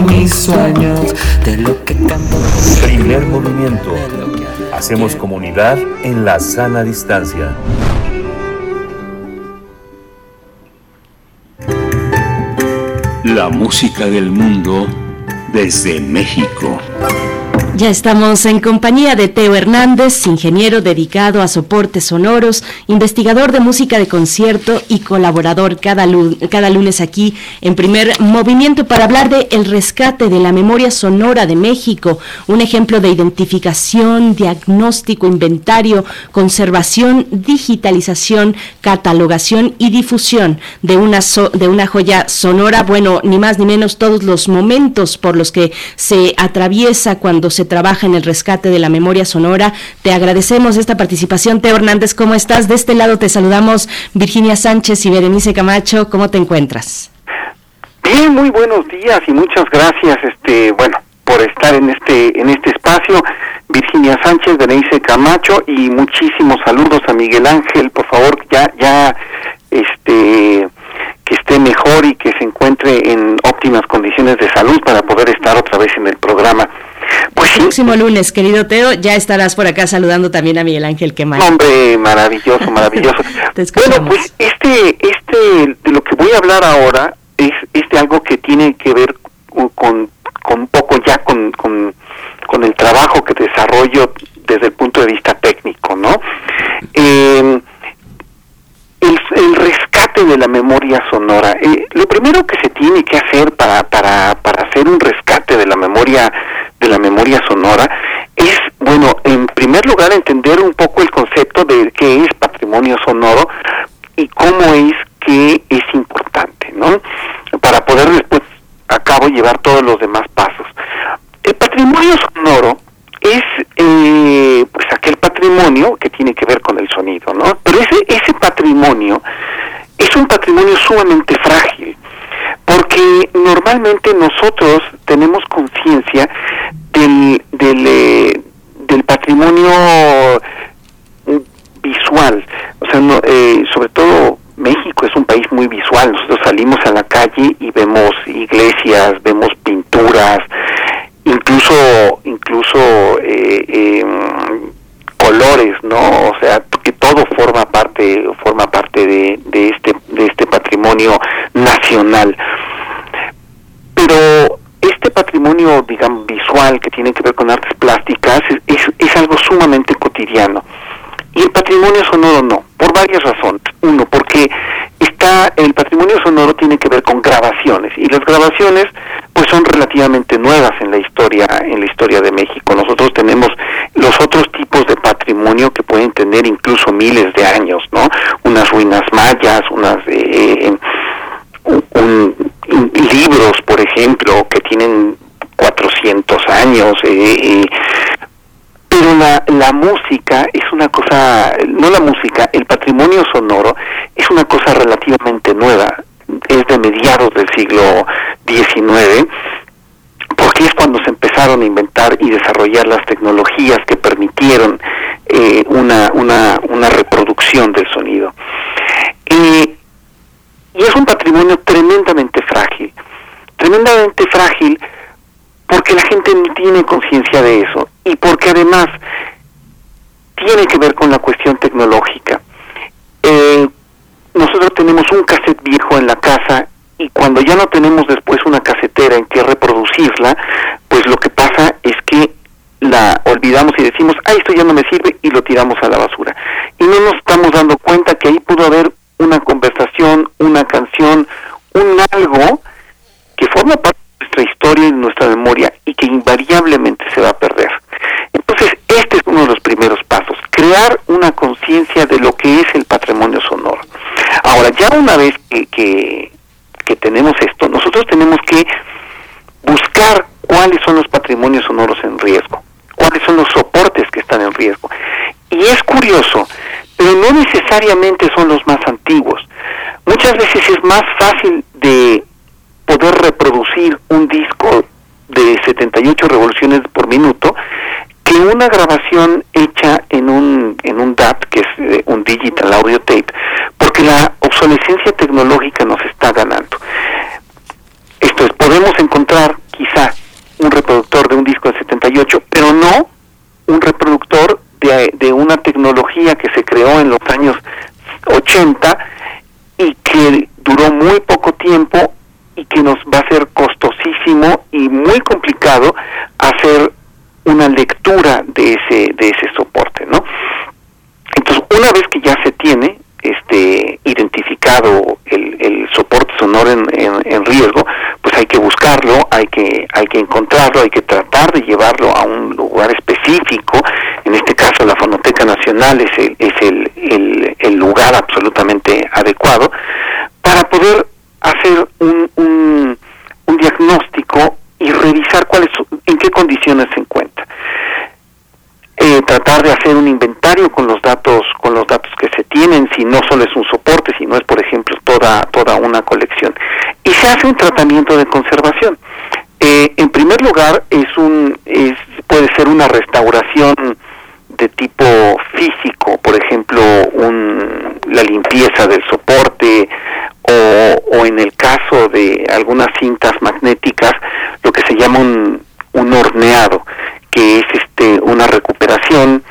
mis sueños, de lo que canto. Primer movimiento. Hacemos comunidad en la sana distancia. La música del mundo desde México. Ya estamos en compañía de Teo Hernández, ingeniero dedicado a soportes sonoros, investigador de música de concierto y colaborador cada, cada lunes aquí en primer movimiento para hablar de el rescate de la memoria sonora de México, un ejemplo de identificación, diagnóstico, inventario, conservación, digitalización, catalogación y difusión de una, de una joya sonora, bueno, ni más ni menos todos los momentos por los que se atraviesa cuando se trabaja en el rescate de la memoria sonora. Te agradecemos esta participación. Teo Hernández, ¿cómo estás? De este lado te saludamos Virginia Sánchez y Berenice Camacho. ¿Cómo te encuentras? Bien, muy buenos días y muchas gracias, este, bueno, por estar en este en este espacio. Virginia Sánchez, Berenice Camacho y muchísimos saludos a Miguel Ángel, por favor, ya ya este que esté mejor y que se encuentre en óptimas condiciones de salud para poder estar otra vez en el programa. Pues el próximo lunes, querido Teo, ya estarás por acá saludando también a Miguel Ángel Quemar. Hombre, maravilloso, maravilloso. bueno, pues este, este, de lo que voy a hablar ahora es, este algo que tiene que ver con, con un poco ya con, con, con el trabajo que desarrollo desde el punto de vista técnico, ¿no? Eh, el, de la memoria sonora. Eh, lo primero que se tiene que hacer para, para, para hacer un rescate de la memoria de la memoria sonora es, bueno, en primer lugar entender un poco el concepto de qué es patrimonio sonoro y cómo es que es importante, ¿no? Para poder después a cabo llevar todos los demás pasos. El patrimonio sonoro es eh, pues aquel patrimonio que tiene que ver con el sonido, ¿no? Pero ese, ese patrimonio es un patrimonio sumamente frágil, porque normalmente nosotros tenemos conciencia del, del, eh, del patrimonio visual, o sea, no, eh, sobre todo México es un país muy visual, nosotros salimos a la calle y vemos iglesias, vemos pinturas, incluso incluso eh, em, colores, ¿no? O sea, todo forma parte forma parte de, de este de este patrimonio nacional. Pero este patrimonio, digamos, visual que tiene que ver con artes plásticas es, es, algo sumamente cotidiano. Y el patrimonio sonoro no, por varias razones. Uno, porque el patrimonio sonoro tiene que ver con grabaciones y las grabaciones pues son relativamente nuevas en la historia en la historia de México. Nosotros tenemos los otros tipos de patrimonio que pueden tener incluso miles de años, ¿no? Unas ruinas mayas, unas eh, un, libros, por ejemplo, que tienen 400 años, eh, eh, pero la, la música es una cosa, no la música, el patrimonio sonoro es una cosa relativamente nueva, es de mediados del siglo XIX, porque es cuando se empezaron a inventar y desarrollar las tecnologías que permitieron eh, una, una, una reproducción del sonido. y es un patrimonio tremendamente frágil, tremendamente frágil porque la gente no tiene conciencia de eso y porque además tiene que ver con la cuestión tecnológica. Eh, nosotros tenemos un cassette viejo en la casa y cuando ya no tenemos después una casetera en que reproducirla, pues lo que pasa es que la olvidamos y decimos, ah, esto ya no me sirve y lo tiramos a la basura. Y no nos estamos dando cuenta que ahí pudo haber una conversación, una canción, un algo que forma parte nuestra historia y nuestra memoria y que invariablemente se va a perder. Entonces, este es uno de los primeros pasos, crear una conciencia de lo que es el patrimonio sonoro. Ahora, ya una vez que, que tenemos esto, nosotros tenemos que buscar cuáles son los patrimonios sonoros en riesgo, cuáles son los soportes que están en riesgo. Y es curioso, pero no necesariamente son los más antiguos. Muchas veces es más fácil de poder reproducir un disco de 78 revoluciones por minuto que una grabación hecha en un en un DAT que es eh, un digital audio tape porque la obsolescencia tecnológica nos está ganando. Esto es podemos encontrar quizá un reproductor de un disco de 78 pero no un reproductor de, de una tecnología que se creó en los años 80 y que duró muy poco tiempo y que nos va a ser costosísimo y muy complicado hacer una lectura de ese de ese soporte, ¿no? Entonces, una vez que ya se tiene este identificado el, el soporte sonoro en, en, riesgo, pues hay que buscarlo, hay que hay que encontrarlo, hay que tratar de llevarlo a un lugar específico. En este caso, la Fonoteca Nacional es el, es el, el, lugar absolutamente adecuado para poder hacer un, diagnóstico y revisar cuáles en qué condiciones se encuentra. Eh, tratar de hacer un inventario con los datos con los datos que se tienen si no solo es un soporte sino es por ejemplo toda toda una colección y se un tratamiento de conservación. Eh, en primer lugar es un es, puede ser una restauración de tipo físico por ejemplo un, la limpieza del soporte o, en el caso de algunas cintas magnéticas, lo que se llama un, un horneado, que es este una recuperación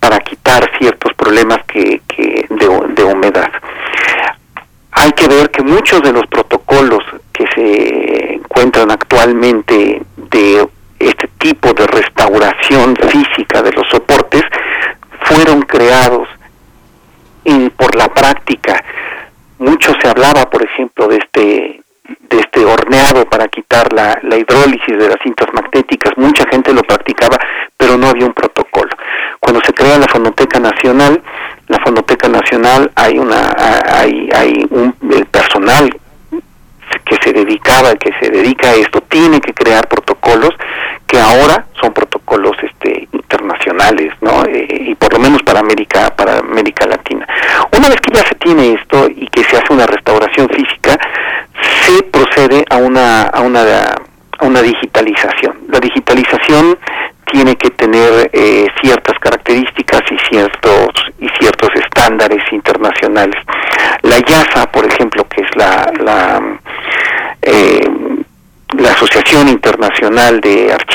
para quitar ciertos problemas que, que de, de humedad. Hay que ver que muchos de los protocolos que se encuentran actualmente de este tipo de restauración física de los soportes fueron creados por la práctica mucho se hablaba, por ejemplo, de este de este horneado para quitar la, la hidrólisis de las cintas magnéticas, mucha gente lo practicaba, pero no había un protocolo. Cuando se crea la Fonoteca Nacional, la Fonoteca Nacional hay una hay hay un el personal que se dedicaba, que se dedica a esto, tiene que crear protocolos que ahora son protocolos este, internacionales, ¿no? Eh, y por lo menos para América, para América Latina. Una vez que ya se tiene esto y que se hace una restauración física, se procede a una, a una, a una digitalización. La digitalización tiene que tener eh, ciertas características y ciertos y ciertos estándares internacionales. La IASA, por ejemplo, que es la, la, eh, la Asociación Asociación Internacional de Archivos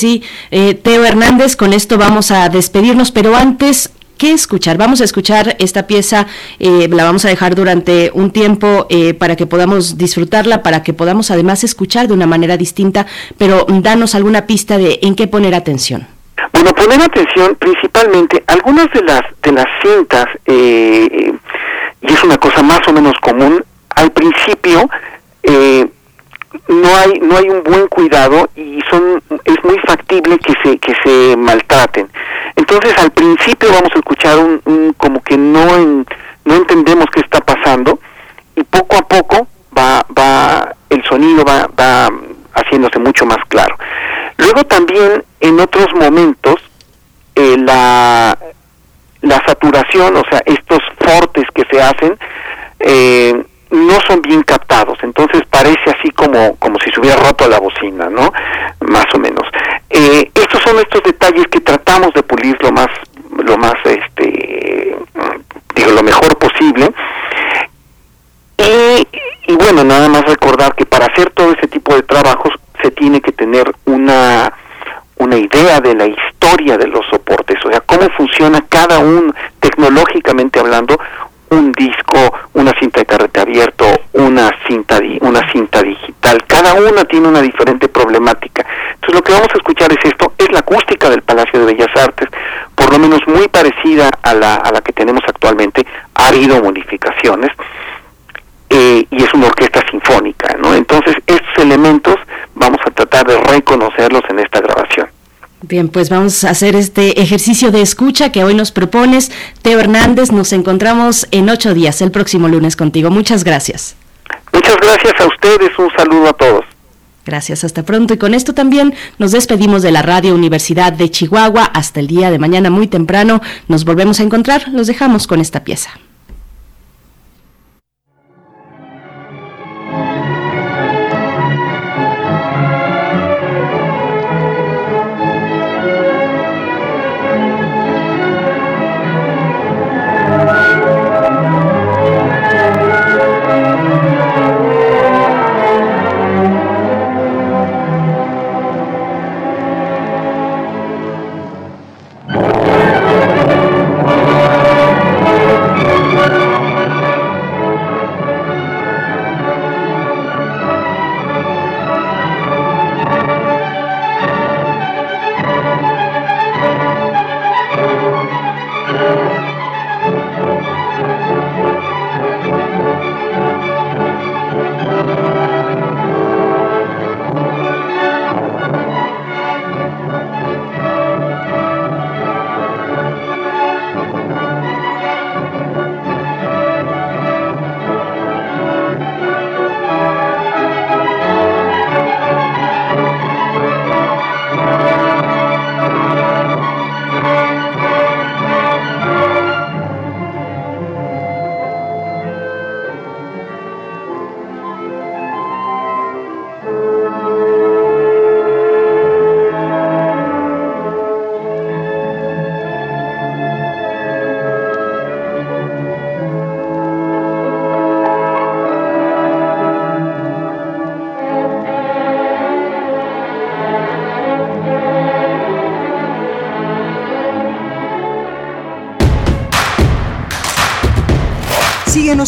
sí. Eh, Teo Hernández, con esto vamos a despedirnos, pero antes ¿Qué escuchar? Vamos a escuchar esta pieza, eh, la vamos a dejar durante un tiempo eh, para que podamos disfrutarla, para que podamos además escuchar de una manera distinta, pero danos alguna pista de en qué poner atención. Bueno, poner atención principalmente algunas de las de las cintas y es una cosa más o menos común. Al principio no hay no hay un buen cuidado y son es muy factible que se que se maltraten entonces al principio vamos a escuchar un, como que no no entendemos qué está pasando y poco a poco va va el sonido va va haciéndose mucho más claro luego también en otros momentos eh, la la saturación o sea estos fortes que se hacen eh, no son bien captados, entonces parece así como, como si se hubiera roto la bocina, ¿no? Más o menos. Eh, estos son estos detalles que tratamos de pulir lo más, lo más, este, digo, lo mejor posible. Y, y bueno, nada más recordar que para hacer todo ese tipo de trabajos se tiene que tener una una idea de la historia de los soportes, o sea, cómo funciona cada uno, tecnológicamente hablando, un disco, una cinta de carrete abierto, una cinta, una cinta digital. Cada una tiene una diferente problemática. Entonces lo que vamos a escuchar es esto, es la acústica del Palacio de Bellas Artes, por lo menos muy parecida a la, a la que tenemos actualmente. Ha habido modificaciones eh, y es una orquesta sinfónica, ¿no? Entonces estos elementos vamos a tratar de reconocerlos en esta grabación. Bien, pues vamos a hacer este ejercicio de escucha que hoy nos propones. Teo Hernández, nos encontramos en ocho días, el próximo lunes contigo. Muchas gracias. Muchas gracias a ustedes, un saludo a todos. Gracias, hasta pronto. Y con esto también nos despedimos de la Radio Universidad de Chihuahua. Hasta el día de mañana muy temprano nos volvemos a encontrar. Los dejamos con esta pieza.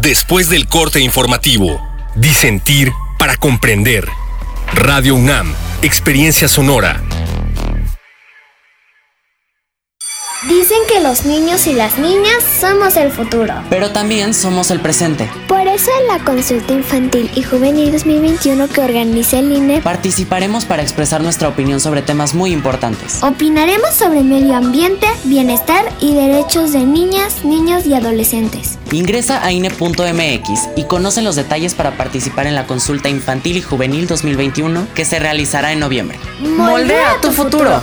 después del corte informativo. Disentir para comprender. Radio UNAM, Experiencia Sonora. Dicen que los niños y las niñas somos el futuro. Pero también somos el presente. Por eso en la consulta infantil y juvenil 2021 que organiza el INE, participaremos para expresar nuestra opinión sobre temas muy importantes. Opinaremos sobre medio ambiente, bienestar y derechos de niñas, niños y adolescentes. Ingresa a INE.mx y conoce los detalles para participar en la consulta infantil y juvenil 2021 que se realizará en noviembre. Moldea tu futuro.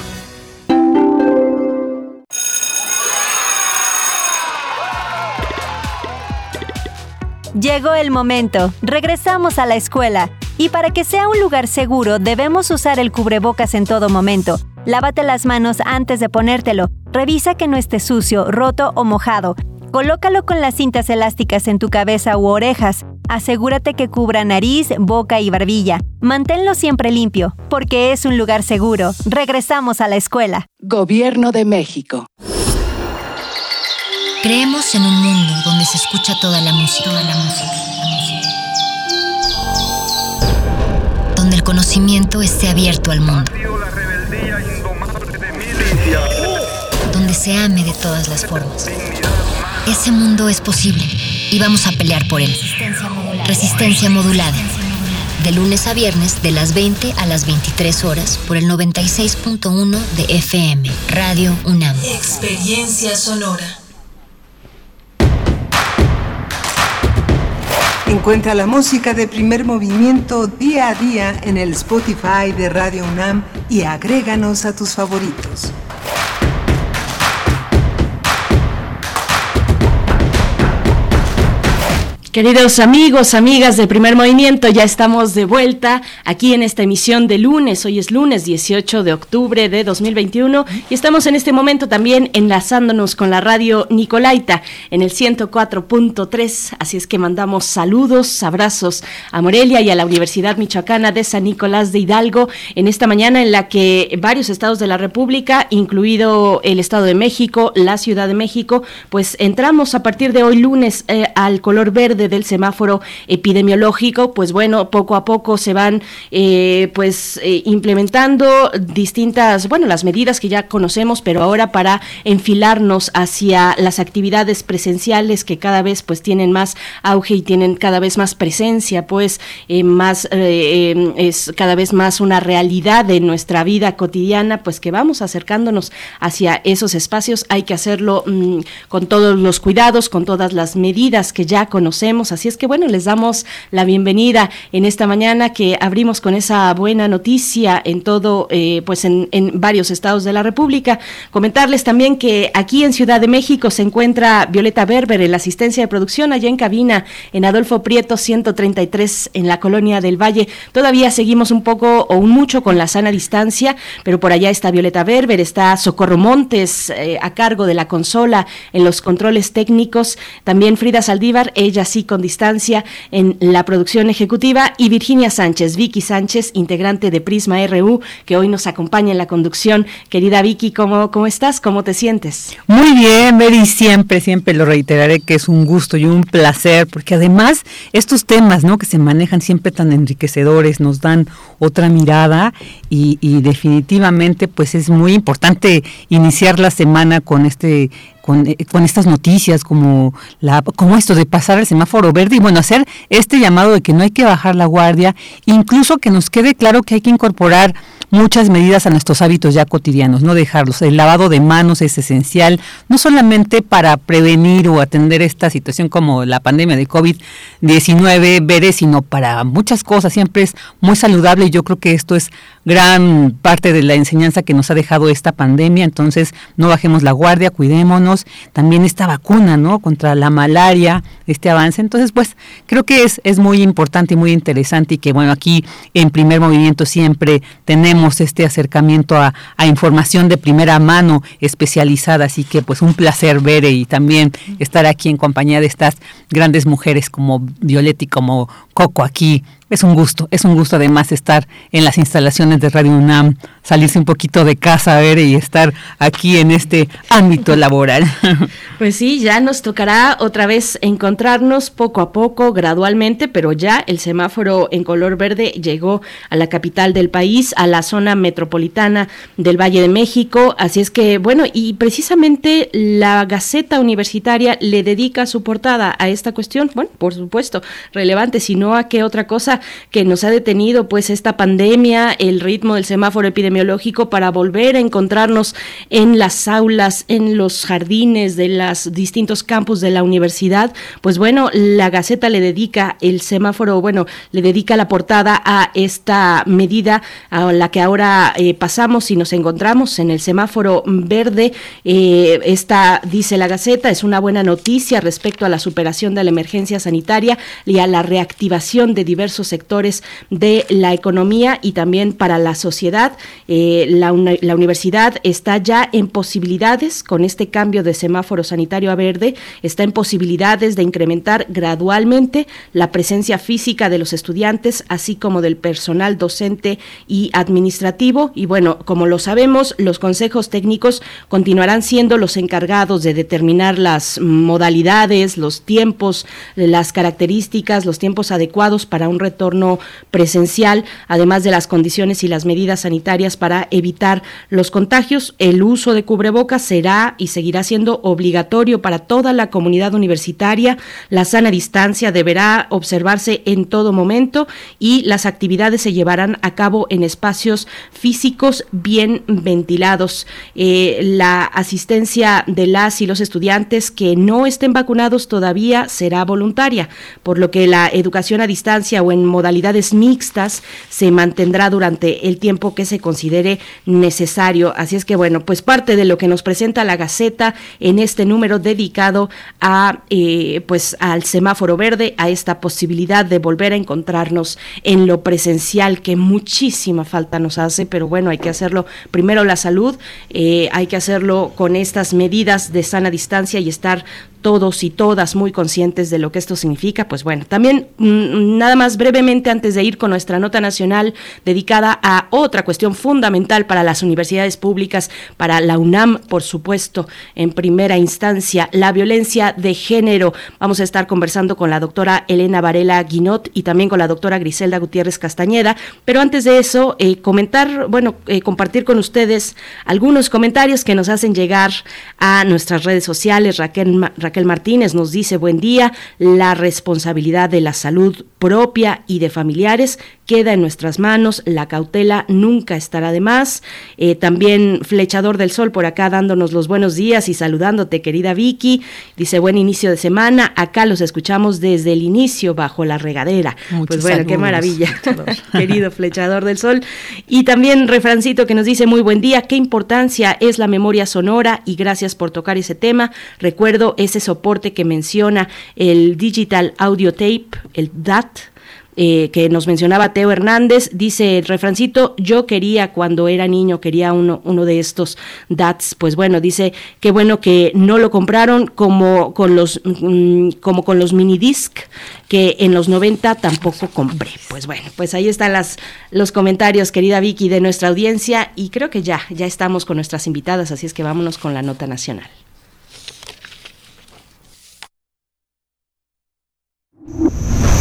Llegó el momento. Regresamos a la escuela. Y para que sea un lugar seguro, debemos usar el cubrebocas en todo momento. Lávate las manos antes de ponértelo. Revisa que no esté sucio, roto o mojado. Colócalo con las cintas elásticas en tu cabeza u orejas. Asegúrate que cubra nariz, boca y barbilla. Manténlo siempre limpio, porque es un lugar seguro. Regresamos a la escuela. Gobierno de México. Creemos en un mundo donde se escucha toda la música, toda la música, Donde el conocimiento esté abierto al mundo. Donde se ame de todas las formas. Ese mundo es posible y vamos a pelear por él. Resistencia modulada. De lunes a viernes de las 20 a las 23 horas por el 96.1 de FM. Radio UNAM. Experiencia sonora. Encuentra la música de primer movimiento día a día en el Spotify de Radio UNAM y agréganos a tus favoritos. Queridos amigos, amigas de Primer Movimiento, ya estamos de vuelta aquí en esta emisión de lunes. Hoy es lunes 18 de octubre de 2021 y estamos en este momento también enlazándonos con la radio Nicolaita en el 104.3. Así es que mandamos saludos, abrazos a Morelia y a la Universidad Michoacana de San Nicolás de Hidalgo en esta mañana en la que varios estados de la República, incluido el Estado de México, la Ciudad de México, pues entramos a partir de hoy lunes eh, al color verde del semáforo epidemiológico, pues bueno, poco a poco se van eh, pues eh, implementando distintas, bueno, las medidas que ya conocemos, pero ahora para enfilarnos hacia las actividades presenciales que cada vez pues tienen más auge y tienen cada vez más presencia, pues eh, más es cada vez más una realidad de nuestra vida cotidiana, pues que vamos acercándonos hacia esos espacios, hay que hacerlo mm, con todos los cuidados, con todas las medidas que ya conocemos Así es que bueno, les damos la bienvenida en esta mañana que abrimos con esa buena noticia en todo, eh, pues en, varios estados de la República. Comentarles también que aquí en Ciudad de México se encuentra Violeta Berber en la asistencia de producción allá en cabina en Adolfo Prieto 133 en la colonia del Valle. Todavía seguimos un poco o un mucho con la sana distancia, pero por allá está Violeta Berber, está Socorro Montes eh, a cargo de la consola en los controles técnicos, también Frida Ella sí con distancia en la producción ejecutiva y Virginia Sánchez, Vicky Sánchez, integrante de Prisma RU, que hoy nos acompaña en la conducción. Querida Vicky, ¿cómo, cómo estás? ¿Cómo te sientes? Muy bien, Mary, siempre, siempre lo reiteraré que es un gusto y un placer, porque además estos temas, ¿no? Que se manejan siempre tan enriquecedores, nos dan otra mirada y, y definitivamente pues es muy importante iniciar la semana con este eh, con, estas noticias como, la, como esto de pasar el semáforo verde y bueno, hacer este llamado de que no hay que bajar la guardia, incluso que nos quede claro que hay que incorporar muchas medidas a nuestros hábitos ya cotidianos, no dejarlos. El lavado de manos es esencial, no solamente para prevenir o atender esta situación como la pandemia de COVID-19, veré, sino para muchas cosas. Siempre es muy saludable y yo creo que esto es gran parte de la enseñanza que nos ha dejado esta pandemia. Entonces, no bajemos la guardia, cuidémonos. También esta vacuna, ¿no? Contra la malaria, este avance. Entonces, pues, creo que es, es muy importante y muy interesante y que, bueno, aquí en primer movimiento siempre tenemos este acercamiento a, información de primera mano especializada. Así que, pues, un placer ver y también estar aquí en compañía de estas grandes mujeres como Violetti, como Coco aquí es un gusto, es un gusto además estar en las instalaciones de Radio UNAM, salirse un poquito de casa, a ver, y estar aquí en este ámbito laboral. Pues sí, ya nos tocará otra vez encontrarnos poco a poco, gradualmente, pero ya el semáforo en color verde llegó a la capital del país, a la zona metropolitana del Valle de México, así es que, bueno, y precisamente la Gaceta Universitaria le dedica su portada a esta cuestión, bueno, por supuesto, relevante, si no a qué otra cosa que nos ha detenido pues esta pandemia, el ritmo del semáforo epidemiológico para volver a encontrarnos en las aulas, en los jardines de los distintos campus de la universidad. Pues bueno, la Gaceta le dedica el semáforo, bueno, le dedica la portada a esta medida a la que ahora eh, pasamos y nos encontramos en el semáforo verde. Eh, esta, dice la Gaceta, es una buena noticia respecto a la superación de la emergencia sanitaria y a la reactivación de diversos sectores de la economía y también para la sociedad. Eh, la, la, universidad está ya en posibilidades, con este cambio de semáforo sanitario a verde, está en posibilidades de incrementar gradualmente la presencia física de los estudiantes, así como del personal docente y administrativo. Y bueno, como lo sabemos, los consejos técnicos continuarán siendo los encargados de determinar las modalidades, los tiempos, las características, los tiempos adecuados para un retorno presencial, además de las condiciones y las medidas sanitarias para evitar los contagios. El uso de cubrebocas será y seguirá siendo obligatorio para toda la comunidad universitaria. La sana distancia deberá observarse en todo momento y las actividades se llevarán a cabo en espacios físicos bien ventilados. Eh, la asistencia de las y los estudiantes que no estén vacunados todavía será voluntaria, por lo que la educación a distancia o en modalidades mixtas se mantendrá durante el tiempo que se considere necesario. Así es que bueno, pues parte de lo que nos presenta la Gaceta en este número dedicado a eh, pues al semáforo verde, a esta posibilidad de volver a encontrarnos en lo presencial que muchísima falta nos hace, pero bueno, hay que hacerlo primero la salud, eh, hay que hacerlo con estas medidas de sana distancia y estar todos y todas muy conscientes de lo que esto significa, pues bueno, también mm, nada más brevemente antes de ir con nuestra nota nacional dedicada a otra cuestión fundamental para las universidades públicas, para la UNAM, por supuesto, en primera instancia, la violencia de género. Vamos a estar conversando con la doctora Elena Varela Guinot y también con la doctora Griselda Gutiérrez Castañeda, pero antes de eso, eh, comentar, bueno, eh, compartir con ustedes algunos comentarios que nos hacen llegar a nuestras redes sociales. Raquel, Raquel Raquel Martínez nos dice, buen día, la responsabilidad de la salud propia y de familiares queda en nuestras manos, la cautela nunca estará de más. Eh, también Flechador del Sol por acá dándonos los buenos días y saludándote, querida Vicky. Dice, buen inicio de semana, acá los escuchamos desde el inicio bajo la regadera. pues bueno, qué maravilla, querido Flechador del Sol. Y también Refrancito que nos dice, muy buen día, qué importancia es la memoria sonora y gracias por tocar ese tema. Recuerdo ese soporte que menciona el Digital Audio Tape, el DAT, eh, que nos mencionaba Teo Hernández, dice el refrancito, yo quería cuando era niño, quería uno, uno de estos DATs, pues bueno, dice, qué bueno que no lo compraron como con los, mm, como con los minidisc, que en los 90 tampoco compré. Pues bueno, pues ahí están las, los comentarios, querida Vicky, de nuestra audiencia, y creo que ya, ya estamos con nuestras invitadas, así es que vámonos con la nota nacional.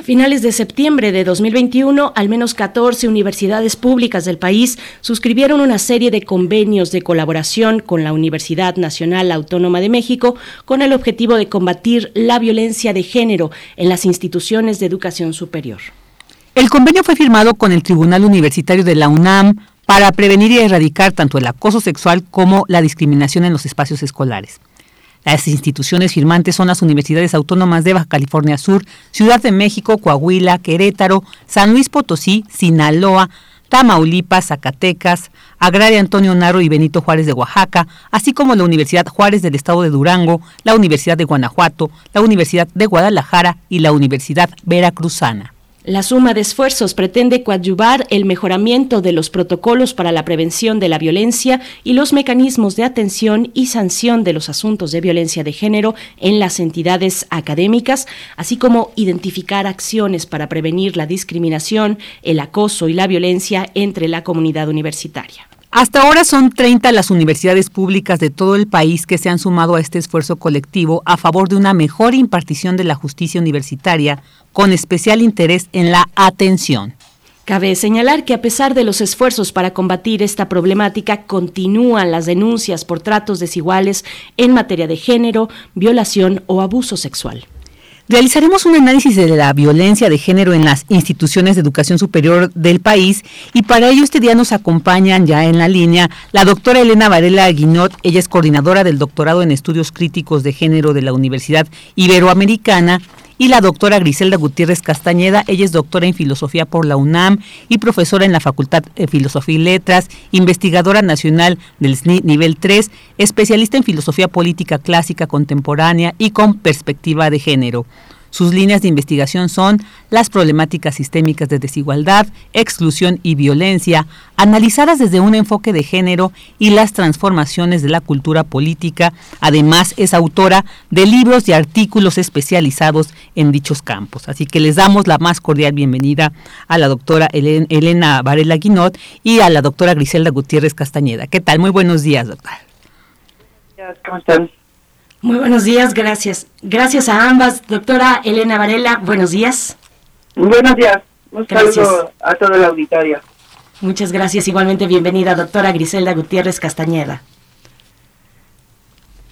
A finales de septiembre de 2021, al menos 14 universidades públicas del país suscribieron una serie de convenios de colaboración con la Universidad Nacional Autónoma de México con el objetivo de combatir la violencia de género en las instituciones de educación superior. El convenio fue firmado con el Tribunal Universitario de la UNAM para prevenir y erradicar tanto el acoso sexual como la discriminación en los espacios escolares. Las instituciones firmantes son las universidades autónomas de Baja California Sur, Ciudad de México, Coahuila, Querétaro, San Luis Potosí, Sinaloa, Tamaulipas, Zacatecas, Agraria Antonio Narro y Benito Juárez de Oaxaca, así como la Universidad Juárez del Estado de Durango, la Universidad de Guanajuato, la Universidad de Guadalajara y la Universidad Veracruzana. La suma de esfuerzos pretende coadyuvar el mejoramiento de los protocolos para la prevención de la violencia y los mecanismos de atención y sanción de los asuntos de violencia de género en las entidades académicas, así como identificar acciones para prevenir la discriminación, el acoso y la violencia entre la comunidad universitaria. Hasta ahora son 30 las universidades públicas de todo el país que se han sumado a este esfuerzo colectivo a favor de una mejor impartición de la justicia universitaria, con especial interés en la atención. Cabe señalar que a pesar de los esfuerzos para combatir esta problemática, continúan las denuncias por tratos desiguales en materia de género, violación o abuso sexual. Realizaremos un análisis de la violencia de género en las instituciones de educación superior del país y para ello este día nos acompañan ya en la línea la doctora Elena Varela Aguinot, ella es coordinadora del doctorado en estudios críticos de género de la Universidad Iberoamericana y la doctora Griselda Gutiérrez Castañeda. Ella es doctora en filosofía por la UNAM y profesora en la Facultad de Filosofía y Letras, investigadora nacional del SNI nivel 3, especialista en filosofía política clásica contemporánea y con perspectiva de género. Sus líneas de investigación son las problemáticas sistémicas de desigualdad, exclusión y violencia, analizadas desde un enfoque de género y las transformaciones de la cultura política. Además, es autora de libros y artículos especializados en dichos campos. Así que les damos la más cordial bienvenida a la doctora Elena Varela Guinot y a la doctora Griselda Gutiérrez Castañeda. ¿Qué tal? Muy buenos días, doctora. ¿Cómo están? Muy buenos días, gracias. Gracias a ambas. Doctora Elena Varela, buenos días. Buenos días. Un saludo a todo el auditorio. Muchas gracias. Igualmente bienvenida, doctora Griselda Gutiérrez Castañeda.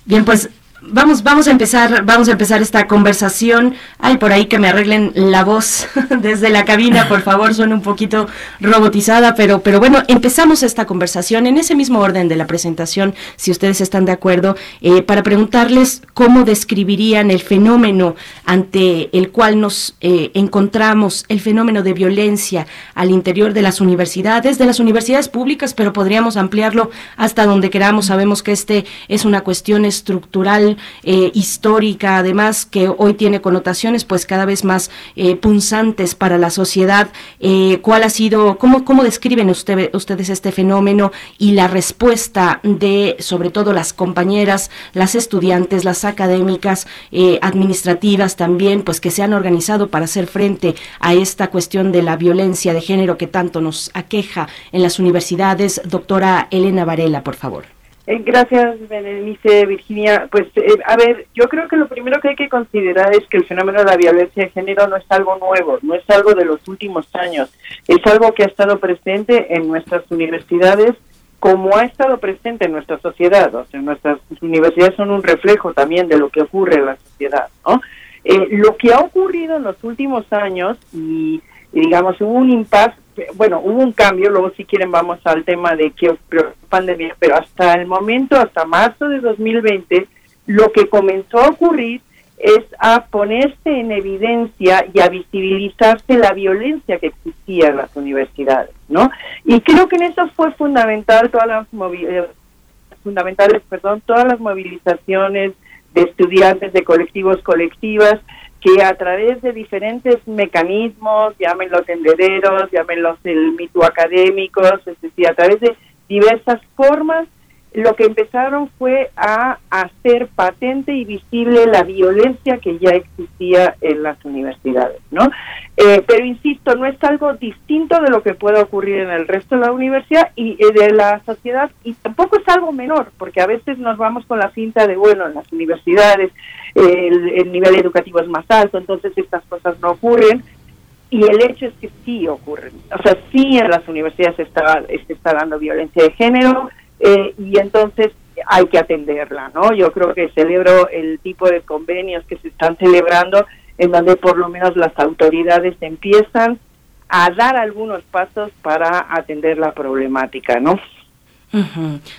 Bien, pues Vamos, vamos a empezar, vamos a empezar esta conversación. Ay, por ahí que me arreglen la voz desde la cabina, por favor, suena un poquito robotizada, pero, pero bueno, empezamos esta conversación en ese mismo orden de la presentación, si ustedes están de acuerdo, eh, para preguntarles cómo describirían el fenómeno ante el cual nos eh, encontramos, el fenómeno de violencia al interior de las universidades, de las universidades públicas, pero podríamos ampliarlo hasta donde queramos. Sabemos que este es una cuestión estructural eh, histórica, además que hoy tiene connotaciones pues cada vez más eh, punzantes para la sociedad. Eh, ¿Cuál ha sido, cómo, cómo describen ustedes este fenómeno y la respuesta de sobre todo las compañeras, las estudiantes, las académicas, administrativas también, pues que se han organizado para hacer frente a esta cuestión de la violencia de género que tanto nos aqueja en las universidades? Doctora Elena Varela, por favor. Eh, gracias, Berenice, Virginia. Pues, eh, a ver, yo creo que lo primero que hay que considerar es que el fenómeno de la violencia de género no es algo nuevo, no es algo de los últimos años, es algo que ha estado presente en nuestras universidades como ha estado presente en nuestra sociedad. O sea, nuestras universidades son un reflejo también de lo que ocurre en la sociedad, ¿no? Eh, lo que ha ocurrido en los últimos años y, digamos, hubo un impasse bueno, hubo un cambio, luego si quieren vamos al tema de qué pandemia, pero hasta el momento, hasta marzo de 2020, lo que comenzó a ocurrir es a ponerse en evidencia y a visibilizarse la violencia que existía en las universidades, ¿no? Y creo que en eso fue fundamental todas las fundamentales, perdón, todas las movilizaciones de estudiantes, de colectivos, colectivas, que a través de diferentes mecanismos, llámenlos tendereros, llámenlos el mito académicos, es decir, a través de diversas formas, lo que empezaron fue a hacer patente y visible la violencia que ya existía en las universidades, ¿no? Eh, pero insisto, no es algo distinto de lo que pueda ocurrir en el resto de la universidad y de la sociedad y tampoco es algo menor, porque a veces nos vamos con la cinta de, bueno, en las universidades el, el nivel educativo es más alto, entonces estas cosas no ocurren, y el hecho es que sí ocurren. O sea, sí en las universidades está, se está dando violencia de género, eh, y entonces hay que atenderla, ¿no? Yo creo que celebro el tipo de convenios que se están celebrando en donde por lo menos las autoridades empiezan a dar algunos pasos para atender la problemática, ¿no?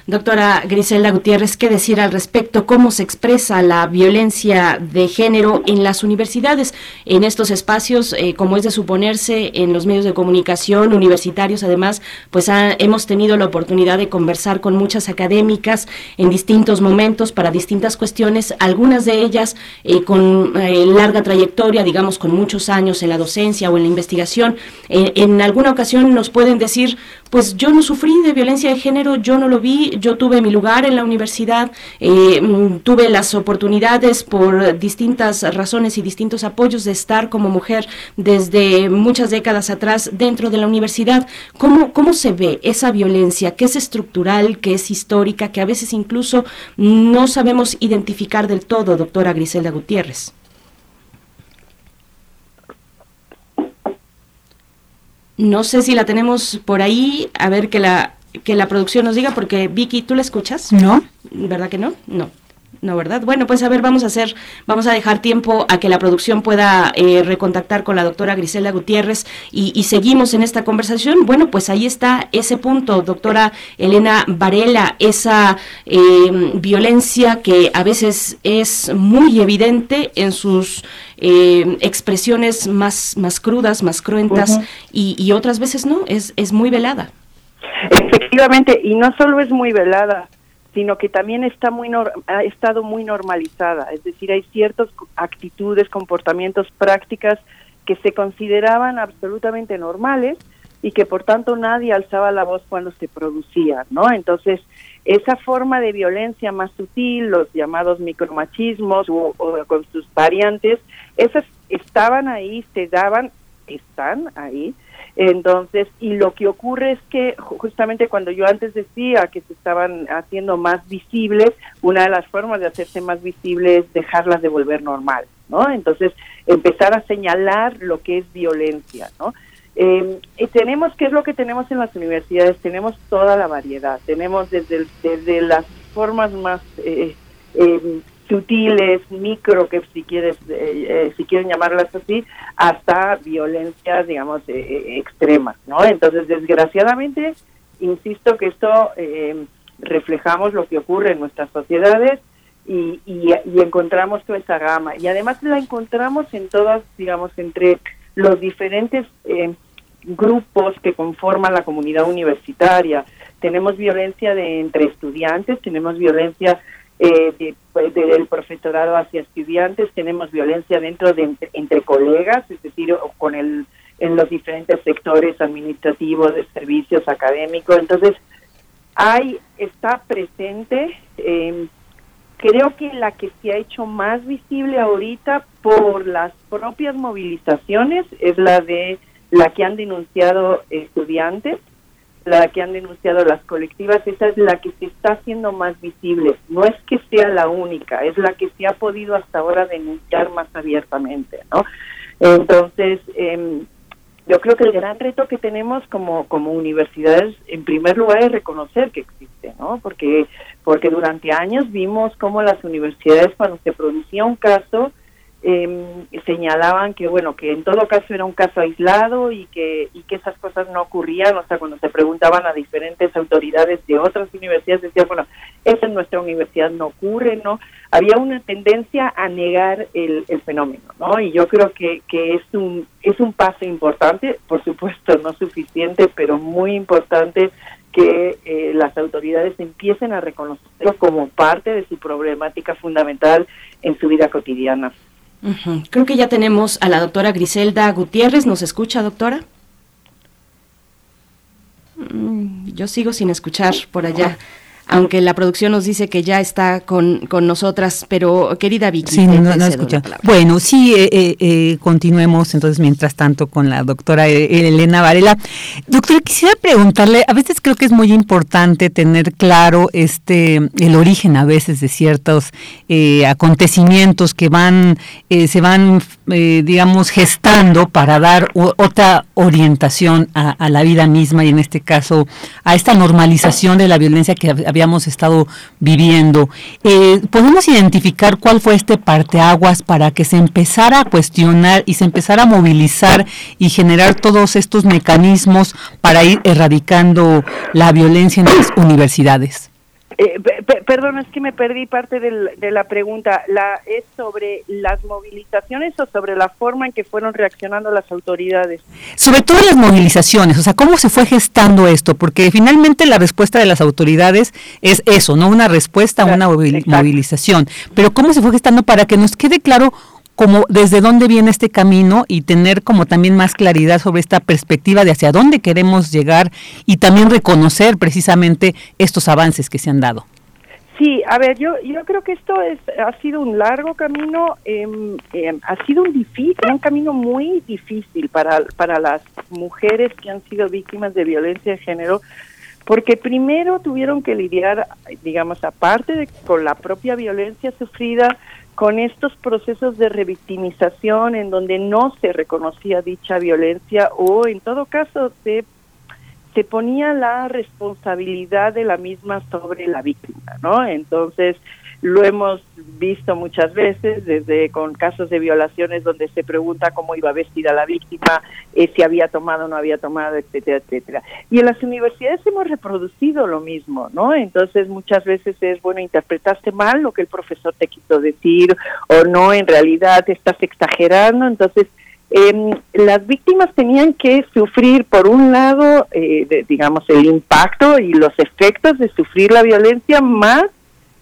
Doctora Griselda Gutiérrez, ¿qué decir al respecto? ¿Cómo se expresa la violencia de género en las universidades, en estos espacios, eh, como es de suponerse, en los medios de comunicación universitarios? Además, pues hemos tenido la oportunidad de conversar con muchas académicas en distintos momentos para distintas cuestiones, algunas de ellas eh, con eh, larga trayectoria, digamos, con muchos años en la docencia o en la investigación. en alguna ocasión nos pueden decir, pues yo no sufrí de violencia de género, yo no lo vi, yo tuve mi lugar en la universidad, eh, mm, tuve las oportunidades por distintas razones y distintos apoyos de estar como mujer desde muchas décadas atrás dentro de la universidad. ¿Cómo, cómo se ve esa violencia que es estructural, que es histórica, que a veces incluso no sabemos identificar del todo, doctora Griselda Gutiérrez? No sé si la tenemos por ahí, a ver que la que la producción nos diga, porque Vicky, ¿tú la escuchas? No. ¿Verdad que no? No. No, ¿verdad? Bueno, pues a ver, vamos a hacer, vamos a dejar tiempo a que la producción pueda eh, recontactar con la doctora Grisela Gutiérrez y, seguimos en esta conversación. Bueno, pues ahí está ese punto, doctora Elena Varela, esa em, violencia que a veces es muy evidente en sus em, expresiones más, más crudas, más cruentas y, y otras veces no, es, es muy velada. Efectivamente, y no solo es muy velada, sino que también está muy ha estado muy normalizada, es decir, hay ciertas actitudes, comportamientos, prácticas que se consideraban absolutamente normales y que por tanto nadie alzaba la voz cuando se producía, ¿no? Entonces, esa forma de violencia más sutil, los llamados micromachismos o, o con sus variantes, esas estaban ahí, se daban, están ahí, entonces, y lo que ocurre es que justamente cuando yo antes decía que se estaban haciendo más visibles, una de las formas de hacerse más visibles es dejarlas de volver normal, ¿no? Entonces, empezar a señalar lo que es violencia, ¿no? Eh, y tenemos, ¿qué es lo que tenemos en las universidades? Tenemos toda la variedad, tenemos desde, desde las formas más eh, eh, sutiles, micro, que si quieres, eh, eh, si quieren llamarlas así, hasta violencia, digamos, eh, extrema, ¿no? Entonces, desgraciadamente, insisto que esto reflejamos lo que ocurre en nuestras sociedades y, y, encontramos toda esa gama. Y además la encontramos en todas, digamos, entre los diferentes grupos que conforman la comunidad universitaria. Tenemos violencia de entre estudiantes, tenemos violencia eh, pues, del profesorado hacia estudiantes, tenemos violencia dentro de entre colegas, es decir, con el en los diferentes sectores administrativos, de servicios académicos. Entonces, hay está presente. Eh, creo que la que se ha hecho más visible ahorita por las propias movilizaciones es la de la que han denunciado estudiantes la que han denunciado las colectivas, esa es la que se está haciendo más visible. No es que sea la única, es la que se ha podido hasta ahora denunciar más abiertamente, ¿no? Entonces, eh, yo creo que el gran reto que tenemos como, como universidades, en primer lugar, es reconocer que existe, ¿no? Porque, porque durante años vimos cómo las universidades, cuando se producía un caso, eh, señalaban que bueno que en todo caso era un caso aislado y que y que esas cosas no ocurrían o sea cuando se preguntaban a diferentes autoridades de otras universidades decían bueno eso en nuestra universidad no ocurre no había una tendencia a negar el, el fenómeno no y yo creo que, que es un es un paso importante por supuesto no suficiente pero muy importante que eh, las autoridades empiecen a reconocerlo como parte de su problemática fundamental en su vida cotidiana. Creo que ya tenemos a la doctora Griselda Gutiérrez. ¿Nos escucha, doctora? Mm, yo sigo sin escuchar por allá aunque la producción nos dice que ya está con, con nosotras, pero querida Vicky. Sí, no, no escucha. Bueno, sí, eh, eh, eh, continuemos entonces mientras tanto con la doctora Elena Varela. Doctora, quisiera preguntarle, a veces creo que es muy importante tener claro este el origen a veces de ciertos acontecimientos que van, se van, digamos, gestando para dar otra orientación a, a la vida misma y en este caso a esta normalización de la violencia que había habíamos estado viviendo. Eh, ¿Podemos identificar cuál fue este parteaguas para que se empezara a cuestionar y se empezara a movilizar y generar todos estos mecanismos para ir erradicando la violencia en las universidades? Eh, perdón, es que me perdí parte de la pregunta. La, ¿Es sobre las movilizaciones o sobre la forma en que fueron reaccionando las autoridades? Sobre todo las movilizaciones, o sea, ¿cómo se fue gestando esto? Porque finalmente la respuesta de las autoridades es eso, ¿no? Una respuesta a una movilización. Pero ¿cómo se fue gestando para que nos quede claro como desde dónde viene este camino y tener como también más claridad sobre esta perspectiva de hacia dónde queremos llegar y también reconocer precisamente estos avances que se han dado. Sí, a ver, yo yo creo que esto es ha sido un largo camino, em, em, ha sido un difícil, un camino muy difícil para para las mujeres que han sido víctimas de violencia de género, porque primero tuvieron que lidiar, digamos, aparte de con la propia violencia sufrida, con estos procesos de revictimización en donde no se reconocía dicha violencia o en todo caso se, se ponía la responsabilidad de la misma sobre la víctima, ¿no? Entonces, lo hemos visto muchas veces, desde con casos de violaciones donde se pregunta cómo iba vestida la víctima, eh, si había tomado o no había tomado, etcétera, etcétera. Y en las universidades hemos reproducido lo mismo, ¿no? Entonces muchas veces es, bueno, interpretaste mal lo que el profesor te quiso decir o no, en realidad estás exagerando, entonces... Eh, las víctimas tenían que sufrir, por un lado, eh, digamos, el impacto y los efectos de sufrir la violencia, más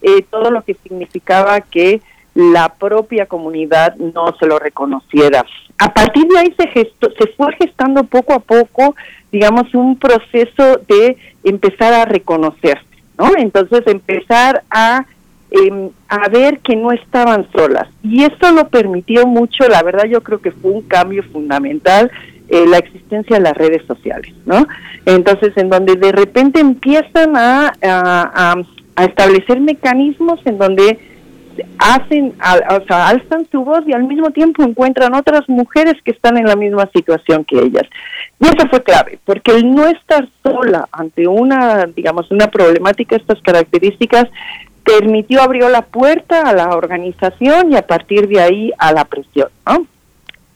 eh, todo lo que significaba que la propia comunidad no se lo reconociera. A partir de ahí se, gestó, se fue gestando poco a poco, digamos, un proceso de empezar a reconocerse, ¿no? Entonces empezar a, em, a ver que no estaban solas. Y esto lo permitió mucho, la verdad yo creo que fue un cambio fundamental, eh, la existencia de las redes sociales, ¿no? Entonces, en donde de repente empiezan a establecer mecanismos en donde hacen, o sea, alzan su voz y al mismo tiempo encuentran otras mujeres que están en la misma situación que ellas. Y eso fue clave, porque el no estar sola ante una, digamos, una problemática de estas características permitió, abrió la puerta a la organización y a partir de ahí a la presión.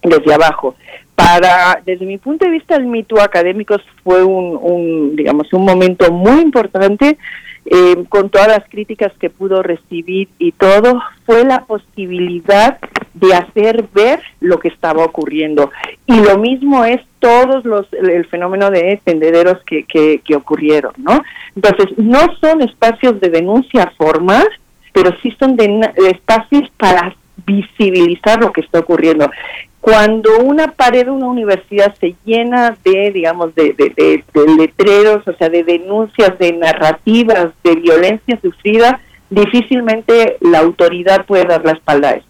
Desde abajo. Para, desde mi punto de vista, el mito académico fue un, un digamos, un momento muy importante eh, con todas las críticas que pudo recibir y todo, fue la posibilidad de hacer ver lo que estaba ocurriendo. Y lo mismo es todos los, el fenómeno de tendederos que, que, que ocurrieron, ¿no? Entonces, no son espacios de denuncia formal, pero sí son de, espacios para visibilizar lo que está ocurriendo cuando una pared de una universidad se llena de, digamos, de, de, letreros, o sea, de denuncias, de narrativas, de violencia sufrida, difícilmente la autoridad puede dar la espalda a eso.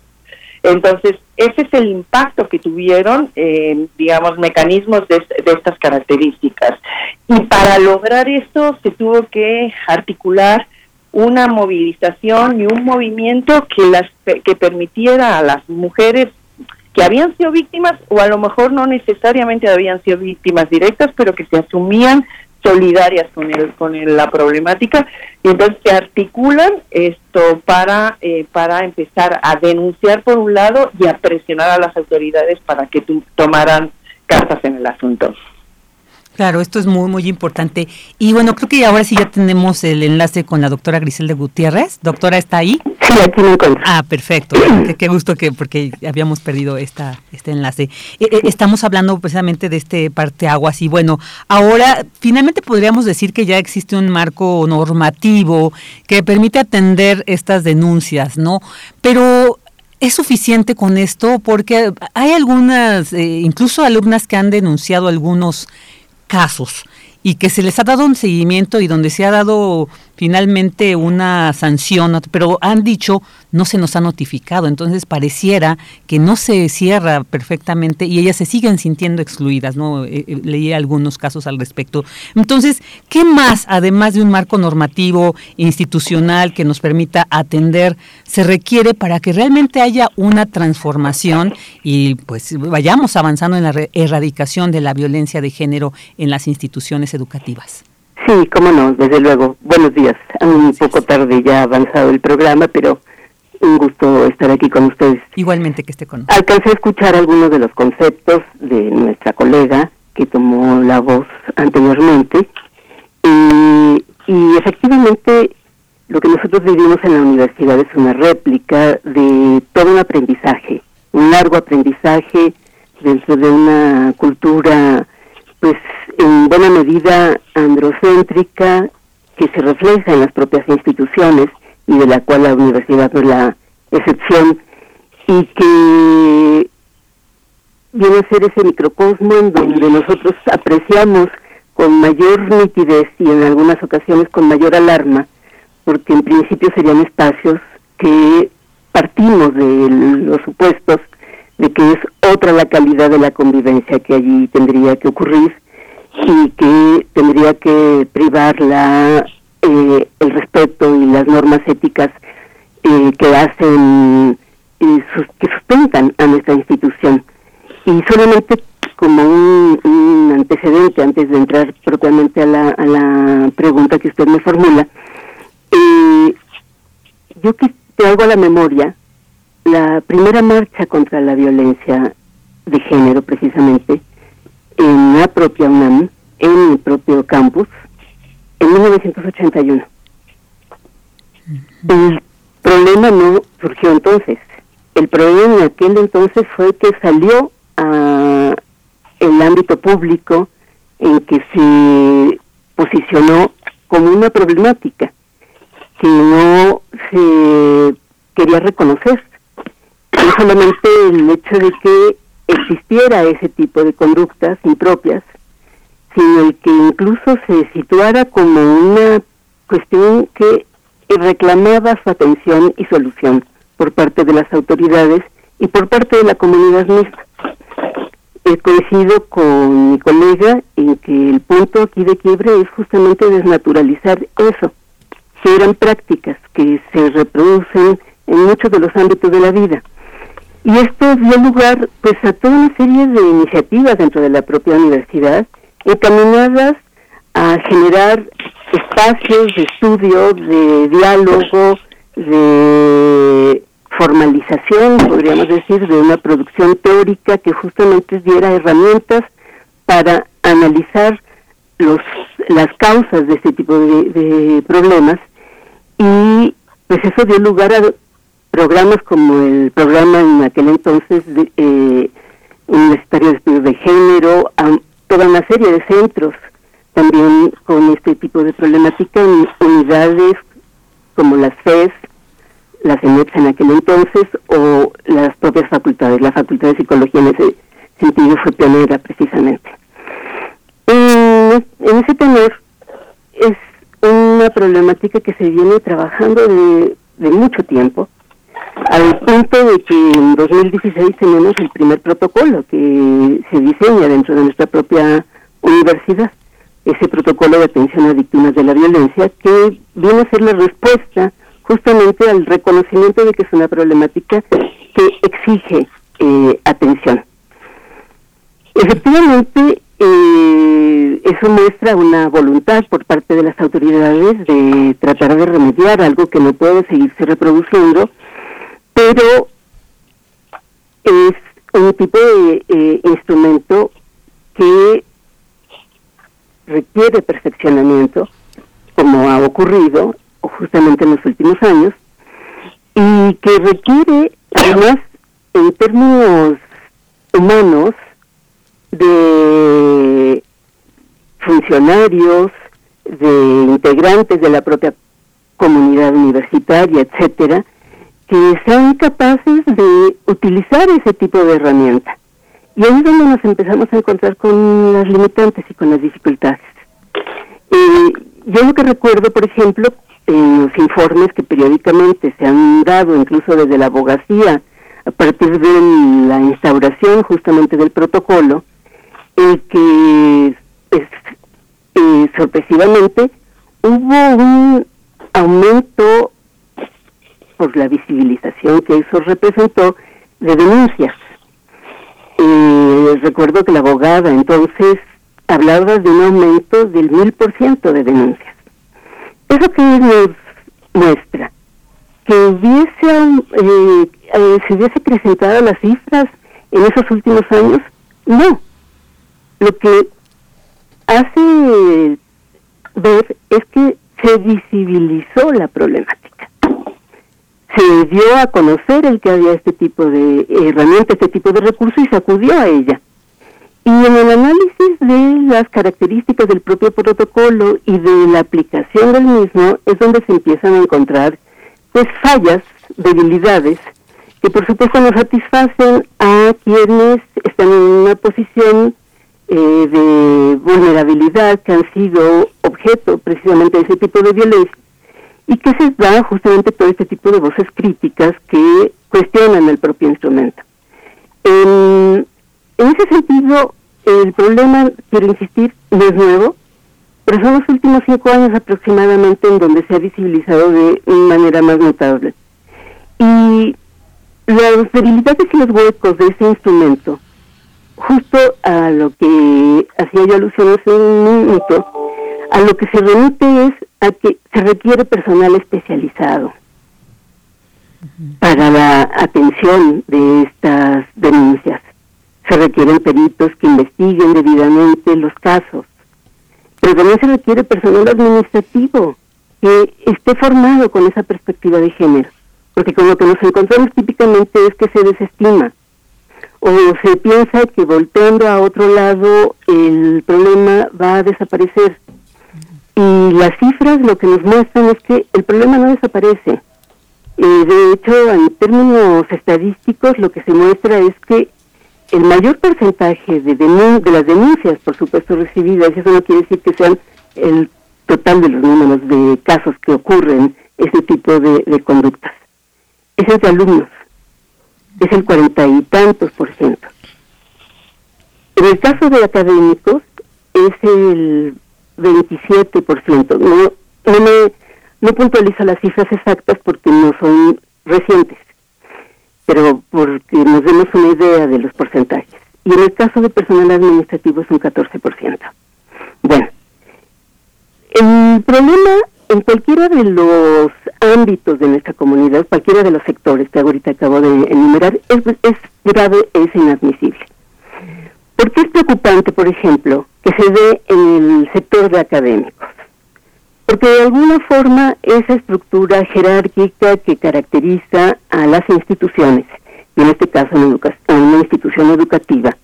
Entonces, ese es el impacto que tuvieron, eh, digamos, mecanismos de, de, estas características. Y para lograr esto se tuvo que articular una movilización y un movimiento que las que permitiera a las mujeres que habían sido víctimas o a lo mejor no necesariamente habían sido víctimas directas, pero que se asumían solidarias con el con la problemática y entonces se articulan esto para eh, para empezar a denunciar por un lado y a presionar a las autoridades para que tomaran cartas en el asunto. Claro, esto es muy, muy importante. Y bueno, creo que ahora sí ya tenemos el enlace con la doctora Griselda Gutiérrez. Doctora, ¿está ahí? Sí, aquí me encuentro. Ah, perfecto. qué, gusto que, porque habíamos perdido esta, este enlace. Eh, eh, estamos hablando precisamente de este parteaguas y bueno, ahora finalmente podríamos decir que ya existe un marco normativo que permite atender estas denuncias, ¿no? Pero ¿Es suficiente con esto? Porque hay algunas, eh, incluso alumnas que han denunciado algunos casos y que se les ha dado un seguimiento y donde se ha dado finalmente una sanción, pero han dicho no se nos ha notificado, entonces pareciera que no se cierra perfectamente y ellas se siguen sintiendo excluidas, ¿no? Eh, eh, leí algunos casos al respecto. Entonces, ¿qué más, además de un marco normativo institucional que nos permita atender, se requiere para que realmente haya una transformación y pues vayamos avanzando en la erradicación de la violencia de género en las instituciones educativas? Sí, cómo no, desde luego. Buenos días. Un poco tarde ya ha avanzado el programa, pero un gusto estar aquí con ustedes. Igualmente que esté con nosotros. Alcancé a escuchar algunos de los conceptos de nuestra colega que tomó la voz anteriormente y, y efectivamente lo que nosotros vivimos en la universidad es una réplica de todo un aprendizaje, un largo aprendizaje dentro de una cultura pues en buena medida androcéntrica que se refleja en las propias instituciones y de la cual la universidad es la excepción y que viene a ser ese microcosmo en donde nosotros apreciamos con mayor nitidez y en algunas ocasiones con mayor alarma, porque en principio serían espacios que partimos de los supuestos de que es otra la calidad de la convivencia que allí tendría que ocurrir y que tendría que privar la, eh, el respeto y las normas éticas eh, que hacen, eh, que sustentan a nuestra institución. Y solamente como un, antecedente antes de entrar propiamente a la, a la pregunta que usted me formula, yo que te hago a la memoria la primera marcha contra la violencia de género, precisamente, en la propia UNAM, en mi propio campus, en 1981. El problema no surgió entonces. El problema en aquel entonces fue que salió a el ámbito público en que se posicionó como una problemática que no se quería reconocer no solamente el hecho de que existiera ese tipo de conductas impropias, sino el que incluso se situara como una cuestión que reclamaba su atención y solución por parte de las autoridades y por parte de la comunidad misma. He coincido con mi colega en que el punto aquí de quiebre es justamente desnaturalizar eso, que eran prácticas que se reproducen en muchos de los ámbitos de la vida. Y esto dio lugar pues a toda una serie de iniciativas dentro de la propia universidad encaminadas a generar espacios de estudio, de diálogo, de formalización, podríamos decir, de una producción teórica que justamente diera herramientas para analizar los, las causas de este tipo de, de problemas. Y pues eso dio lugar a programas como el programa en aquel entonces de, eh, Universitario de Estudios de Género, toda una serie de centros también con este tipo de problemática en unidades como las FES, las ENEPS en aquel entonces, o las propias facultades. La Facultad de Psicología en ese sentido fue pionera precisamente. En, en ese tenor es una problemática que se viene trabajando de, de mucho tiempo, al punto de que en 2016 tenemos el primer protocolo que se diseña dentro de nuestra propia universidad, ese protocolo de atención a víctimas de la violencia, que viene a ser la respuesta justamente al reconocimiento de que es una problemática que exige eh, atención. Efectivamente, eh, eso muestra una voluntad por parte de las autoridades de tratar de remediar algo que no puede seguirse reproduciendo pero es un tipo de eh, instrumento que requiere perfeccionamiento, como ha ocurrido justamente en los últimos años, y que requiere, además, en términos humanos, de funcionarios, de integrantes de la propia comunidad universitaria, etcétera, que sean capaces de utilizar ese tipo de herramienta. Y ahí es donde nos empezamos a encontrar con las limitantes y con las dificultades. Eh, yo lo que recuerdo, por ejemplo, en los informes que periódicamente se han dado, incluso desde la abogacía, a partir de la instauración justamente del protocolo, el que pues, eh, sorpresivamente hubo un aumento por la visibilización que eso representó de denuncias. Eh, recuerdo que la abogada entonces hablaba de un aumento del mil por ciento de denuncias. ¿Eso que nos muestra? Que hubiese, eh, eh, se hubiese presentado las cifras en esos últimos años, no. Lo que hace ver es que se visibilizó la problemática. Se dio a conocer el que había este tipo de herramienta, este tipo de recursos y se acudió a ella. Y en el análisis de las características del propio protocolo y de la aplicación del mismo es donde se empiezan a encontrar pues fallas, debilidades, que por supuesto no satisfacen a quienes están en una posición eh, de vulnerabilidad, que han sido objeto precisamente de ese tipo de violencia, y que se da justamente todo este tipo de voces críticas que cuestionan el propio instrumento. En, en ese sentido, el problema, quiero insistir, no es nuevo, pero son los últimos cinco años aproximadamente en donde se ha visibilizado de manera más notable. Y las debilidades y los huecos de ese instrumento, justo a lo que hacía yo alusión hace un minuto, a lo que se remite es a que se requiere personal especializado para la atención de estas denuncias. Se requieren peritos que investiguen debidamente los casos, pero también se requiere personal administrativo que esté formado con esa perspectiva de género, porque con lo que nos encontramos típicamente es que se desestima o se piensa que volteando a otro lado el problema va a desaparecer. Y las cifras lo que nos muestran es que el problema no desaparece. Eh, de hecho, en términos estadísticos, lo que se muestra es que el mayor porcentaje de, de las denuncias, por supuesto, recibidas, eso no quiere decir que sean el total de los números de casos que ocurren ese tipo de, de conductas, es entre alumnos, es el cuarenta y tantos por ciento. En el caso de académicos es el 27 por ciento. No, no, no puntualiza las cifras exactas porque no son recientes pero porque nos demos una idea de los porcentajes. Y en el caso de personal administrativo es un 14%. Bueno, el problema en cualquiera de los ámbitos de nuestra comunidad, cualquiera de los sectores que ahorita acabo de enumerar, es, es grave, es inadmisible. ¿Por qué es preocupante, por ejemplo, que se dé en el sector de académicos? porque de alguna forma esa estructura jerárquica que caracteriza a las instituciones, y en este caso en, una institución educativa,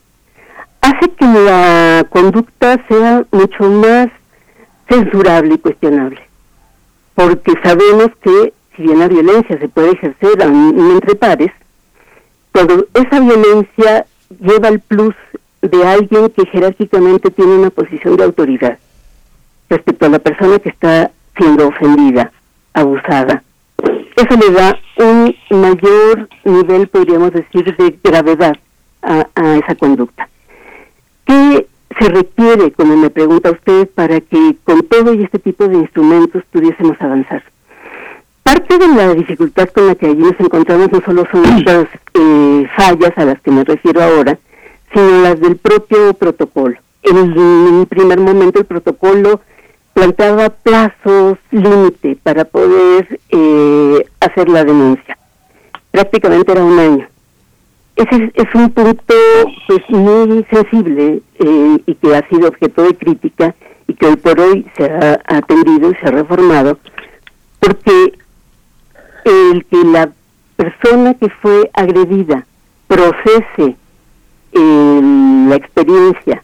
hace que la conducta sea mucho más censurable y cuestionable, porque sabemos que si bien la violencia se puede ejercer entre pares, cuando esa violencia lleva el plus de alguien que jerárquicamente tiene una posición de autoridad respecto a la persona que está siendo ofendida, abusada. Eso le da un mayor nivel, podríamos decir, de gravedad a, esa conducta. ¿Qué se requiere, como me pregunta usted, para que con todo y este tipo de instrumentos pudiésemos avanzar? Parte de la dificultad con la que allí nos encontramos no solo son estas eh, fallas a las que me refiero ahora, sino las del propio protocolo. En un primer momento el protocolo planteaba plazos límite para poder eh, hacer la denuncia. Prácticamente era un año. Ese es, un punto pues muy sensible eh, y que ha sido objeto de crítica y que hoy por hoy se ha atendido y se ha reformado porque el que la persona que fue agredida procese eh, la experiencia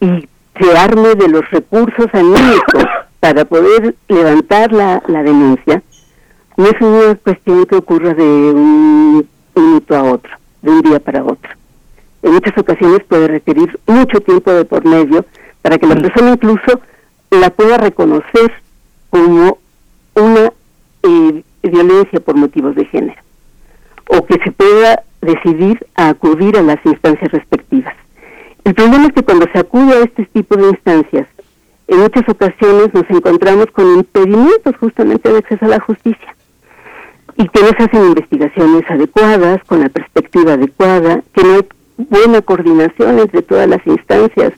y se arme de los recursos anímicos para poder levantar la, la denuncia, no es una cuestión que ocurra de un minuto a otro, de un día para otro. En muchas ocasiones puede requerir mucho tiempo de por medio para que la mm. persona incluso la pueda reconocer como una eh, violencia por motivos de género o que se pueda decidir a acudir a las instancias respectivas. El problema es que cuando se acude a este tipo de instancias, en muchas ocasiones nos encontramos con impedimentos justamente de acceso a la justicia y que no se hacen investigaciones adecuadas, con la perspectiva adecuada, que no hay buena coordinación entre todas las instancias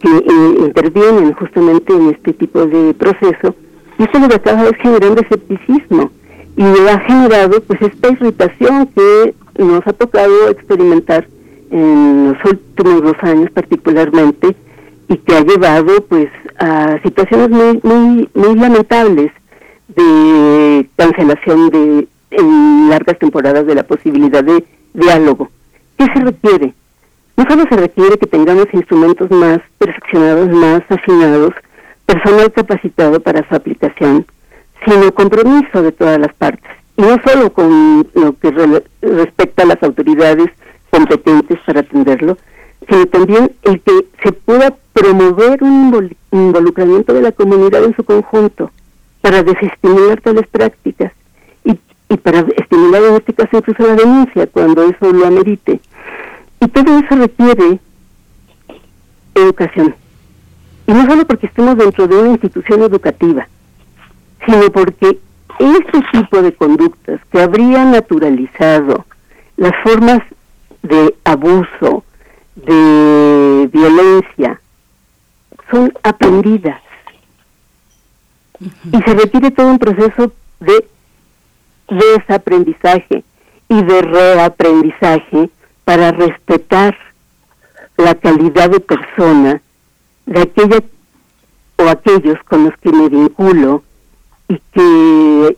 que eh, intervienen justamente en este tipo de proceso, y esto lo que acaba es generando escepticismo y ha generado pues esta irritación que nos ha tocado experimentar en los últimos dos años particularmente y que ha llevado pues a situaciones muy muy muy lamentables de cancelación de en largas temporadas de la posibilidad de diálogo. ¿Qué se requiere? No solo se requiere que tengamos instrumentos más perfeccionados, más afinados, personal capacitado para su aplicación, sino compromiso de todas las partes. No solo con lo que respecta a las autoridades competentes para atenderlo, sino también el que se pueda promover un involucramiento de la comunidad en su conjunto para desestimular tales prácticas y, y para estimular en este caso incluso la denuncia cuando eso lo amerite. Y todo eso requiere educación. Y no solo porque estemos dentro de una institución educativa, sino porque este tipo de conductas que habría naturalizado las formas de abuso, de violencia, son aprendidas. Y se requiere todo un proceso de desaprendizaje y de reaprendizaje para respetar la calidad de persona de aquella o aquellos con los que me vinculo y que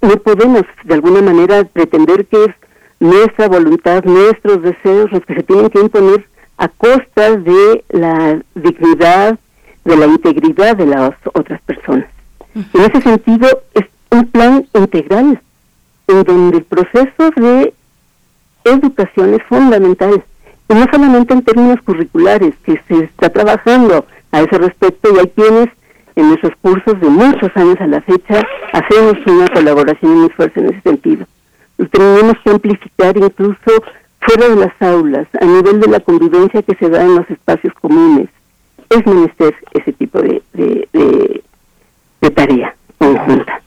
no podemos de alguna manera pretender que es nuestra voluntad, nuestros deseos los que se tienen que imponer a costa de la dignidad, de la integridad de las otras personas. En ese sentido, es un plan integral en donde el proceso de educación es fundamental, y no solamente en términos curriculares, que se está trabajando a ese respecto y hay quienes en nuestros cursos de muchos años a la fecha hacemos una colaboración y un esfuerzo en ese sentido. Y tenemos que amplificar incluso fuera de las aulas, a nivel de la convivencia que se da en los espacios comunes. Es menester ese tipo de, de, tarea conjunta.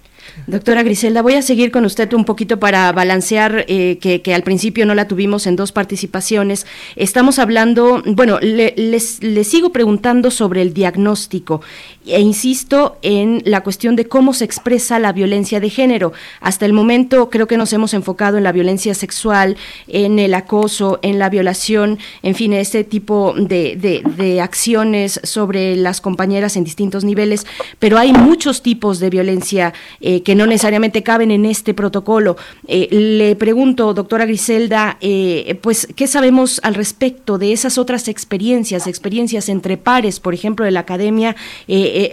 Doctora Griselda, voy a seguir con usted un poquito para balancear eh, que, al principio no la tuvimos en dos participaciones. Estamos hablando, bueno, le, les, sigo preguntando sobre el diagnóstico e insisto en la cuestión de cómo se expresa la violencia de género. Hasta el momento creo que nos hemos enfocado en la violencia sexual, en el acoso, en la violación, en fin, este tipo de, de acciones sobre las compañeras en distintos niveles, pero hay muchos tipos de violencia eh, que no necesariamente caben en este protocolo. Eh, le pregunto, doctora Griselda, eh, pues, ¿qué sabemos al respecto de esas otras experiencias, experiencias entre pares, por ejemplo, de la academia?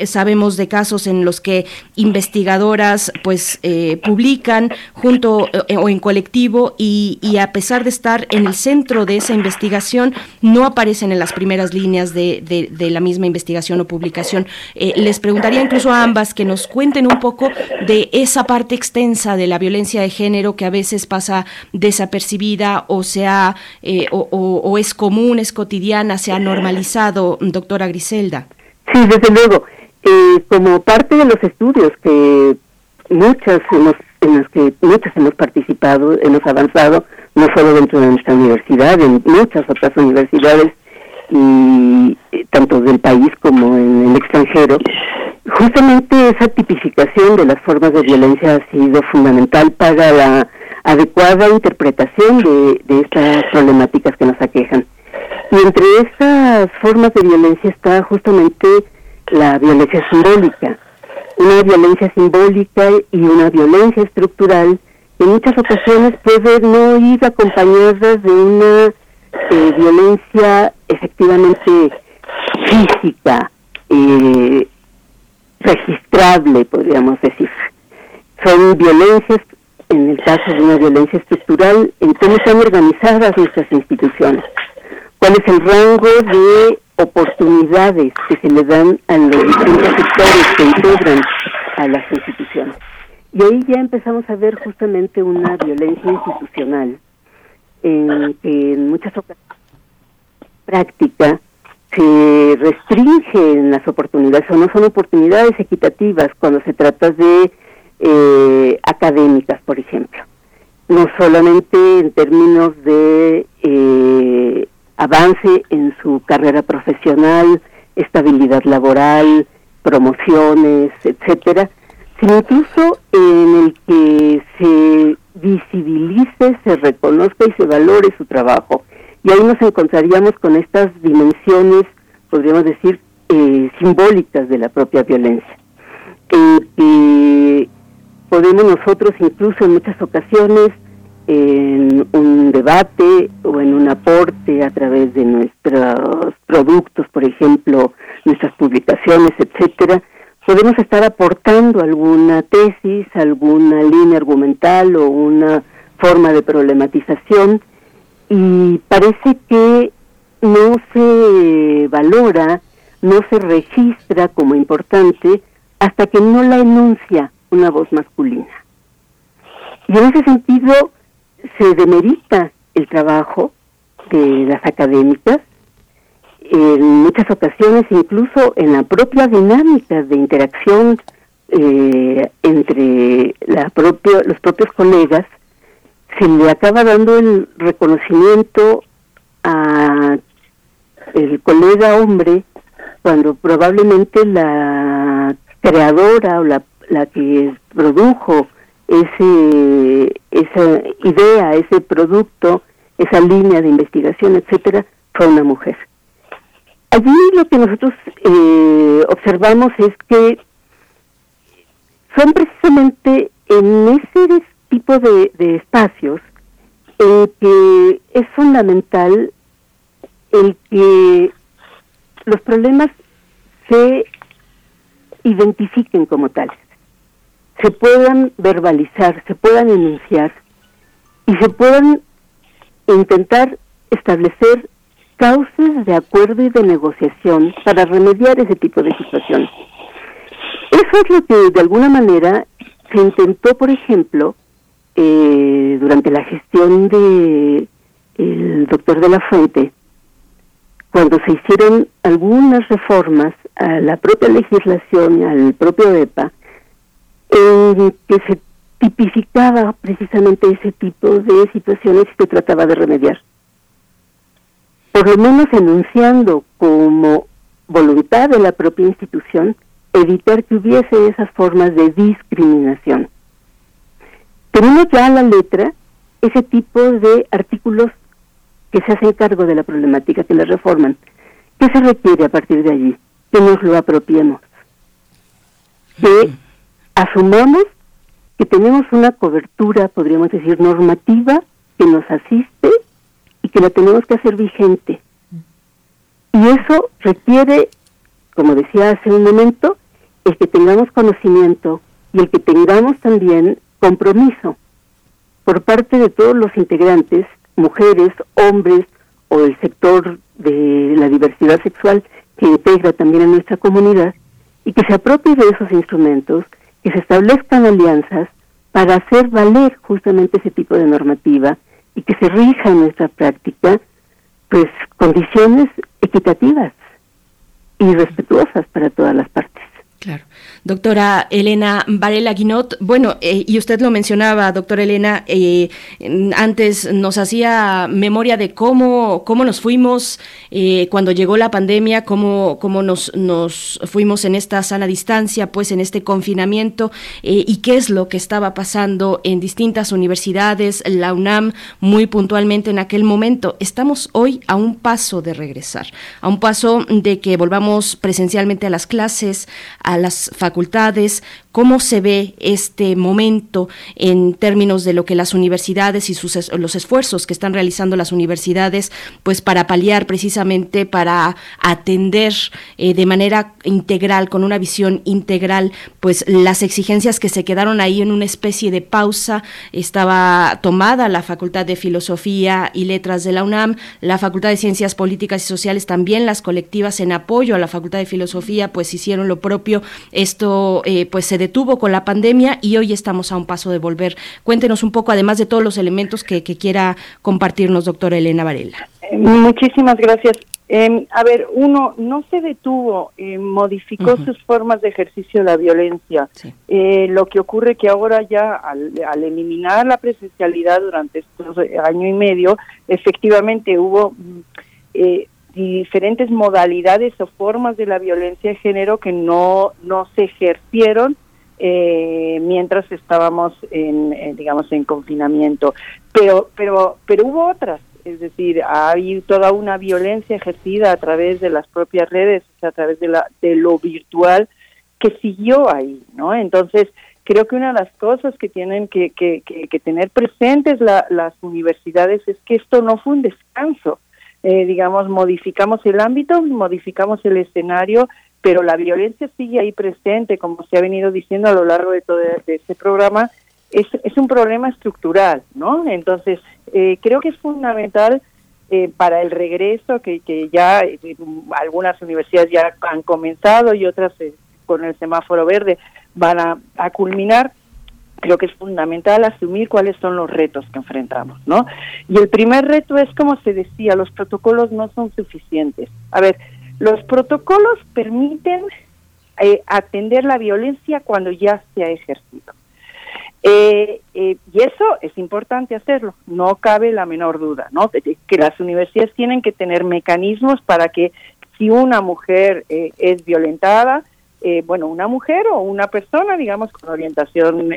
Sabemos de casos en los que investigadoras, pues, publican junto o en colectivo y, a pesar de estar en el centro de esa investigación, no aparecen en las primeras líneas de, la misma investigación o publicación. les preguntaría incluso a ambas que nos cuenten un poco de esa parte extensa de la violencia de género que a veces pasa desapercibida o sea eh, o, es común, es cotidiana, se ha normalizado, doctora Griselda. Sí, desde luego. Eh, como parte de los estudios que muchas hemos, en los que muchas hemos participado, hemos avanzado, no solo dentro de nuestra universidad, en muchas otras universidades y eh, tanto del país como en el extranjero, Justamente esa tipificación de las formas de violencia ha sido fundamental para la adecuada interpretación de, estas problemáticas que nos aquejan. Y entre esas formas de violencia está justamente la violencia simbólica, una violencia simbólica y una violencia estructural que en muchas ocasiones puede no ir acompañadas de una eh, violencia efectivamente física, eh, registrable, podríamos decir. Son violencias, en el caso de una violencia estructural, en cómo están organizadas nuestras instituciones. ¿Cuál es el rango de oportunidades que se le dan a los distintos sectores que integran a las instituciones. Y ahí ya empezamos a ver justamente una violencia institucional en que en muchas ocasiones práctica se restringen las oportunidades o no son oportunidades equitativas cuando se trata de eh, académicas, por ejemplo. No solamente en términos de eh, avance en su carrera profesional, estabilidad laboral, promociones, etcétera, sino incluso en el que se visibilice, se reconozca y se valore su trabajo. Y ahí nos encontraríamos con estas dimensiones, podríamos decir, eh, simbólicas de la propia violencia. Eh, podemos nosotros incluso en muchas ocasiones en un debate o en un aporte a través de nuestros productos, por ejemplo, nuestras publicaciones, etcétera, podemos estar aportando alguna tesis, alguna línea argumental o una forma de problematización y parece que no se valora, no se registra como importante hasta que no la enuncia una voz masculina. Y en ese sentido se demerita el trabajo de las académicas, en muchas ocasiones incluso en la propia dinámica de interacción eh, entre la los propios colegas, se le acaba dando el reconocimiento a el colega hombre cuando probablemente la creadora o la, la que produjo ese esa idea, ese producto, esa línea de investigación, etcétera, fue una mujer. Allí lo que nosotros eh, observamos es que son precisamente en ese tipo de, de espacios en que es fundamental el que los problemas se identifiquen como tales, se puedan verbalizar, se puedan enunciar y se puedan intentar establecer causas de acuerdo y de negociación para remediar ese tipo de situaciones. Eso es lo que de alguna manera se intentó, por ejemplo, eh, durante la gestión de el doctor de la Fuente, cuando se hicieron algunas reformas a la propia legislación, al propio EPA, en que se tipificaba precisamente ese tipo de situaciones y se trataba de remediar por lo menos enunciando como voluntad de la propia institución evitar que hubiese esas formas de discriminación. Tenemos ya a la letra ese tipo de artículos que se hacen cargo de la problemática, que la reforman. ¿Qué se requiere a partir de allí? Que nos lo apropiemos. Que asumamos que tenemos una cobertura, podríamos decir, normativa que nos asiste que la tenemos que hacer vigente. Y eso requiere, como decía hace un momento, el que tengamos conocimiento y el que tengamos también compromiso por parte de todos los integrantes, mujeres, hombres o el sector de la diversidad sexual que integra también a nuestra comunidad y que se apropie de esos instrumentos, que se establezcan alianzas para hacer valer justamente ese tipo de normativa y que se rija en nuestra práctica, pues condiciones equitativas y respetuosas para todas las partes. Claro. Doctora Elena Varela Guinot, bueno, eh, y usted lo mencionaba, doctora Elena, eh, antes nos hacía memoria de cómo, cómo nos fuimos eh, cuando llegó la pandemia, cómo, cómo nos, nos fuimos en esta sana distancia, pues en este confinamiento, y qué es lo que estaba pasando en distintas universidades, la UNAM muy puntualmente en aquel momento. Estamos hoy a un paso de regresar, a un paso de que volvamos presencialmente a las clases, a las facultades, cómo se ve este momento en términos de lo que las universidades y sus, los esfuerzos que están realizando las universidades, pues para paliar precisamente, para atender eh, de manera integral, con una visión integral, pues las exigencias que se quedaron ahí en una especie de pausa. Estaba tomada la Facultad de Filosofía y Letras de la UNAM, la Facultad de Ciencias Políticas y Sociales, también las colectivas en apoyo a la Facultad de Filosofía, pues hicieron lo propio. Esto eh, pues se detuvo con la pandemia y hoy estamos a un paso de volver. Cuéntenos un poco, además de todos los elementos que, quiera compartirnos, doctora Elena Varela. Eh, muchísimas gracias. Em, a ver, uno no se detuvo, eh, modificó sus formas de ejercicio de la violencia. lo que ocurre que ahora ya al, eliminar la presencialidad durante este año y medio, efectivamente hubo mm, diferentes modalidades o formas de la violencia de género que no, no se ejercieron eh, mientras estábamos en, digamos en confinamiento. Pero pero pero hubo otras es decir hay toda una violencia ejercida a través de las propias redes a través de la de lo virtual que siguió ahí no entonces creo que una de las cosas que tienen que, que, tener presentes las universidades es que esto no fue un descanso. Eh, digamos, modificamos el ámbito, modificamos el escenario, pero la violencia sigue ahí presente, como se ha venido diciendo a lo largo de todo este programa, es, un problema estructural, ¿no? Entonces, eh, creo que es fundamental eh, para el regreso, que, que ya algunas universidades ya han comenzado y otras con el semáforo verde van a culminar, creo que es fundamental asumir cuáles son los retos que enfrentamos, ¿no? Y el primer reto es, como se decía, los protocolos no son suficientes. A ver, los protocolos permiten eh, atender la violencia cuando ya se ha ejercido. Eh, eh, y eso es importante hacerlo, no cabe la menor duda, ¿no? Que las universidades tienen que tener mecanismos para que si una mujer es violentada, eh, bueno, una mujer o una persona, digamos, con orientación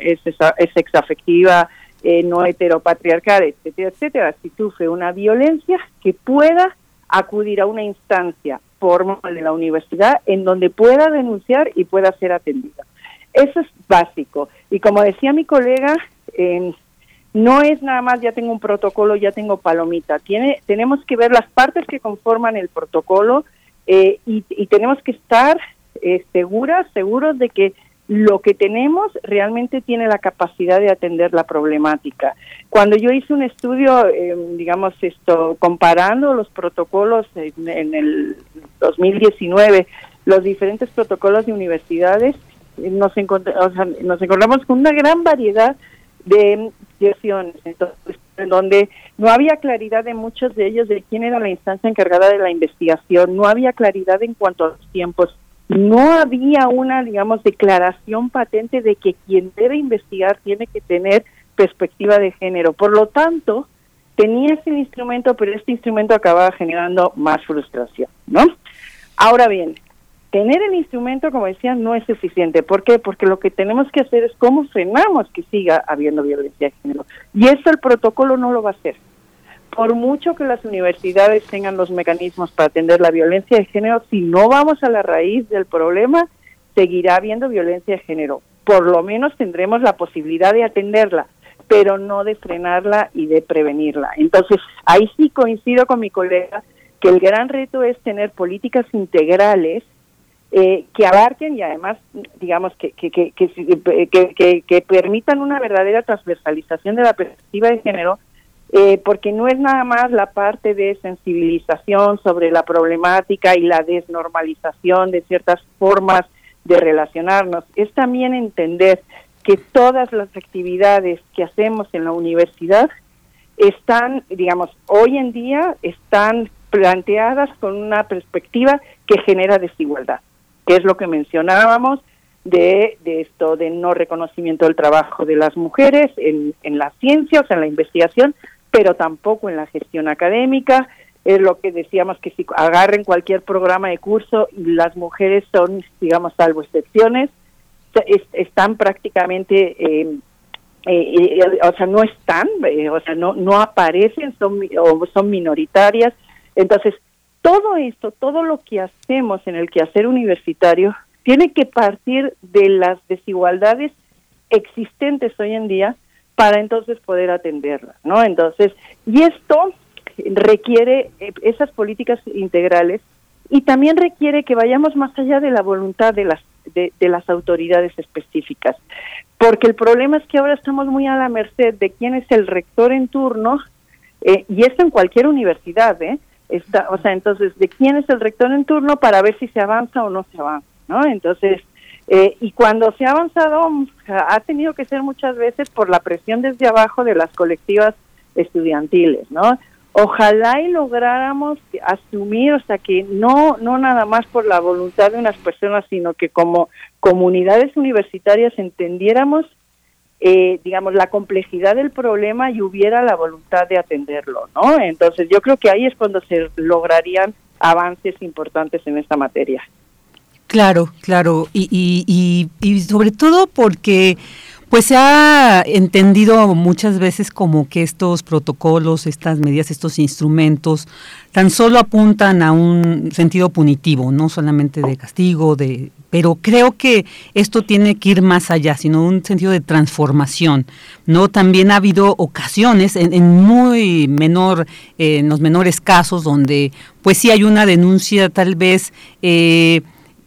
eh, no heteropatriarcal, etcétera, etcétera, si sufre una violencia, que pueda acudir a una instancia formal de la universidad en donde pueda denunciar y pueda ser atendida. Eso es básico. Y como decía mi colega, no es nada más ya tengo un protocolo, ya tengo palomita. Tiene, tenemos que ver las partes que conforman el protocolo eh, y, y tenemos que estar eh, seguras, seguros de que lo que tenemos realmente tiene la capacidad de atender la problemática. Cuando yo hice un estudio, eh, digamos, esto, comparando los protocolos en, el 2019, los diferentes protocolos de universidades, eh, nos, nos encontramos con una gran variedad de situaciones, entonces, en donde no había claridad de muchos de ellos de quién era la instancia encargada de la investigación, no había claridad en cuanto a los tiempos, no había una, digamos, declaración patente de que quien debe investigar tiene que tener perspectiva de género. Por lo tanto, tenía ese instrumento, pero este instrumento acababa generando más frustración, ¿no? Ahora bien, tener el instrumento, como decía, no es suficiente. ¿Por qué? Porque lo que tenemos que hacer es cómo frenamos que siga habiendo violencia de género. Y eso el protocolo no lo va a hacer por mucho que las universidades tengan los mecanismos para atender la violencia de género, si no vamos a la raíz del problema, seguirá habiendo violencia de género. Por lo menos tendremos la posibilidad de atenderla, pero no de frenarla y de prevenirla. Entonces, ahí sí coincido con mi colega que el gran reto es tener políticas integrales eh, que abarquen y además, digamos, que, que, que, que, que permitan una verdadera transversalización de la perspectiva de género eh, porque no es nada más la parte de sensibilización sobre la problemática y la desnormalización de ciertas formas de relacionarnos, es también entender que todas las actividades que hacemos en la universidad están, digamos, hoy en día están planteadas con una perspectiva que genera desigualdad, que es lo que mencionábamos de, de esto de no reconocimiento del trabajo de las mujeres en, en la ciencia, o sea, en la investigación, pero tampoco en la gestión académica. Es lo que decíamos que si agarren cualquier programa de curso las mujeres son, digamos, salvo excepciones, están prácticamente, eh, eh, eh, o sea, no están, o sea, no, no aparecen, son, o son minoritarias. Entonces, todo esto, todo lo que hacemos en el quehacer universitario, tiene que partir de las desigualdades existentes hoy en día para entonces poder atenderlas, ¿no? Entonces, y esto requiere eh, esas políticas integrales y también requiere que vayamos más allá de la voluntad de las de, las autoridades específicas, porque el problema es que ahora estamos muy a la merced de quién es el rector en turno eh, y esto en cualquier universidad, ¿eh? Está, o sea, entonces, de quién es el rector en turno para ver si se avanza o no se avanza, ¿no? Entonces, eh, y cuando se ha avanzado, ha tenido que ser muchas veces por la presión desde abajo de las colectivas estudiantiles, ¿no? Ojalá y lográramos asumir, o sea, que no, no nada más por la voluntad de unas personas, sino que como comunidades universitarias entendiéramos eh, digamos, la complejidad del problema y hubiera la voluntad de atenderlo, ¿no? Entonces yo creo que ahí es cuando se lograrían avances importantes en esta materia. Claro, claro, y, y, y, y sobre todo porque pues se ha entendido muchas veces como que estos protocolos, estas medidas, estos instrumentos tan solo apuntan a un sentido punitivo, no solamente de castigo, de pero creo que esto tiene que ir más allá, sino un sentido de transformación. No, también ha habido ocasiones en, muy menor, en los menores casos donde, pues sí hay una denuncia tal vez. Eh,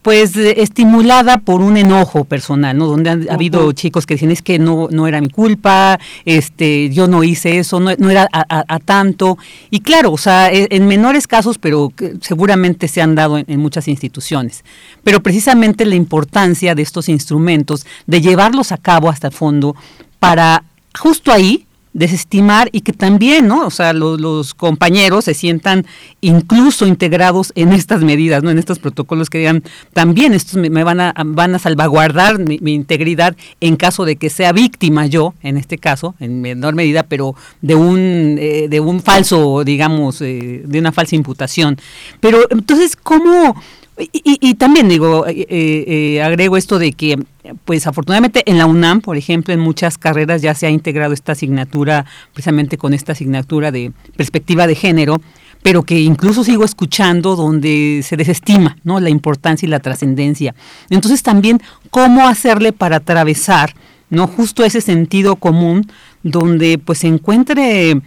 pues estimulada por un enojo personal, ¿no? Donde ha habido chicos que dicen es que no no era mi culpa, este, yo no hice eso, no, era a, tanto y claro, o sea, e, en menores casos, pero seguramente se han dado en, muchas instituciones. Pero precisamente la importancia de estos instrumentos, de llevarlos a cabo hasta el fondo, para justo ahí desestimar y que también, ¿no? O sea, los compañeros se sientan incluso integrados en estas medidas, ¿no? En estos protocolos que digan, también estos me, van, a, van a salvaguardar mi, integridad en caso de que sea víctima yo, en este caso, en menor medida, pero de un, eh, de un falso, digamos, eh, de una falsa imputación. Pero entonces, ¿cómo y, también digo, eh, eh, agrego esto de que, pues afortunadamente en la UNAM, por ejemplo, en muchas carreras ya se ha integrado esta asignatura, precisamente con esta asignatura de perspectiva de género, pero que incluso sigo escuchando donde se desestima ¿no? la importancia y la trascendencia. Entonces también, ¿cómo hacerle para atravesar no justo ese sentido común donde pues se encuentre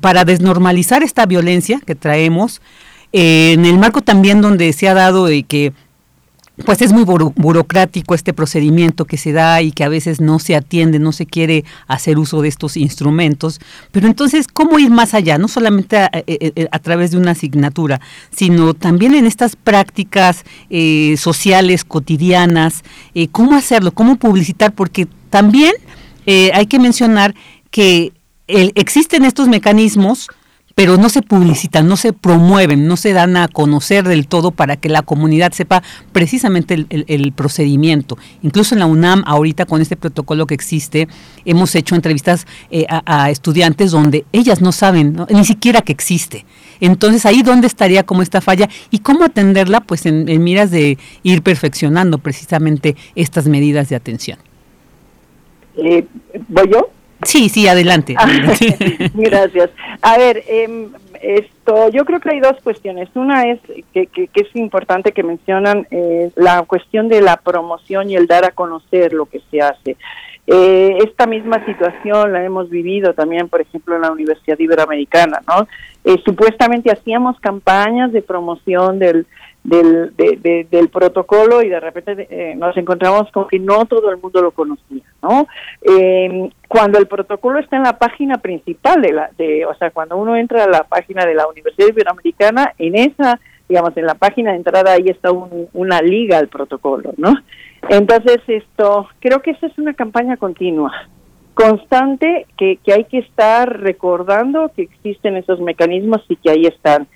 para desnormalizar esta violencia que traemos, en el marco también donde se ha dado de que pues es muy burocrático este procedimiento que se da y que a veces no se atiende, no se quiere hacer uso de estos instrumentos. Pero entonces, ¿cómo ir más allá? No solamente a, través de una asignatura, sino también en estas prácticas eh, sociales, cotidianas. Eh, ¿Cómo hacerlo? ¿Cómo publicitar? Porque también eh, hay que mencionar que existen estos mecanismos pero no se publicitan, no se promueven, no se dan a conocer del todo para que la comunidad sepa precisamente el, procedimiento. Incluso en la UNAM, ahorita con este protocolo que existe, hemos hecho entrevistas eh, a, estudiantes donde ellas no saben ni siquiera que existe. Entonces, ahí dónde estaría como esta falla y cómo atenderla, pues en, miras de ir perfeccionando precisamente estas medidas de atención. Eh, ¿Voy yo? Sí, sí, adelante. Gracias. A ver, em, esto, yo creo que hay dos cuestiones. Una es que, que, es importante que mencionan eh, la cuestión de la promoción y el dar a conocer lo que se hace. Eh, esta misma situación la hemos vivido también, por ejemplo, en la Universidad Iberoamericana, ¿no? Eh, supuestamente hacíamos campañas de promoción del, del, del protocolo y de repente eh, nos encontramos con que no todo el mundo lo conocía, ¿no? Eh, cuando el protocolo está en la página principal de la, de, o sea, cuando uno entra a la página de la Universidad Iberoamericana, en esa, digamos, en la página de entrada ahí está una liga al protocolo, ¿no? Entonces esto, creo que esa es una campaña continua, constante, que, que hay que estar recordando que existen esos mecanismos y que ahí están.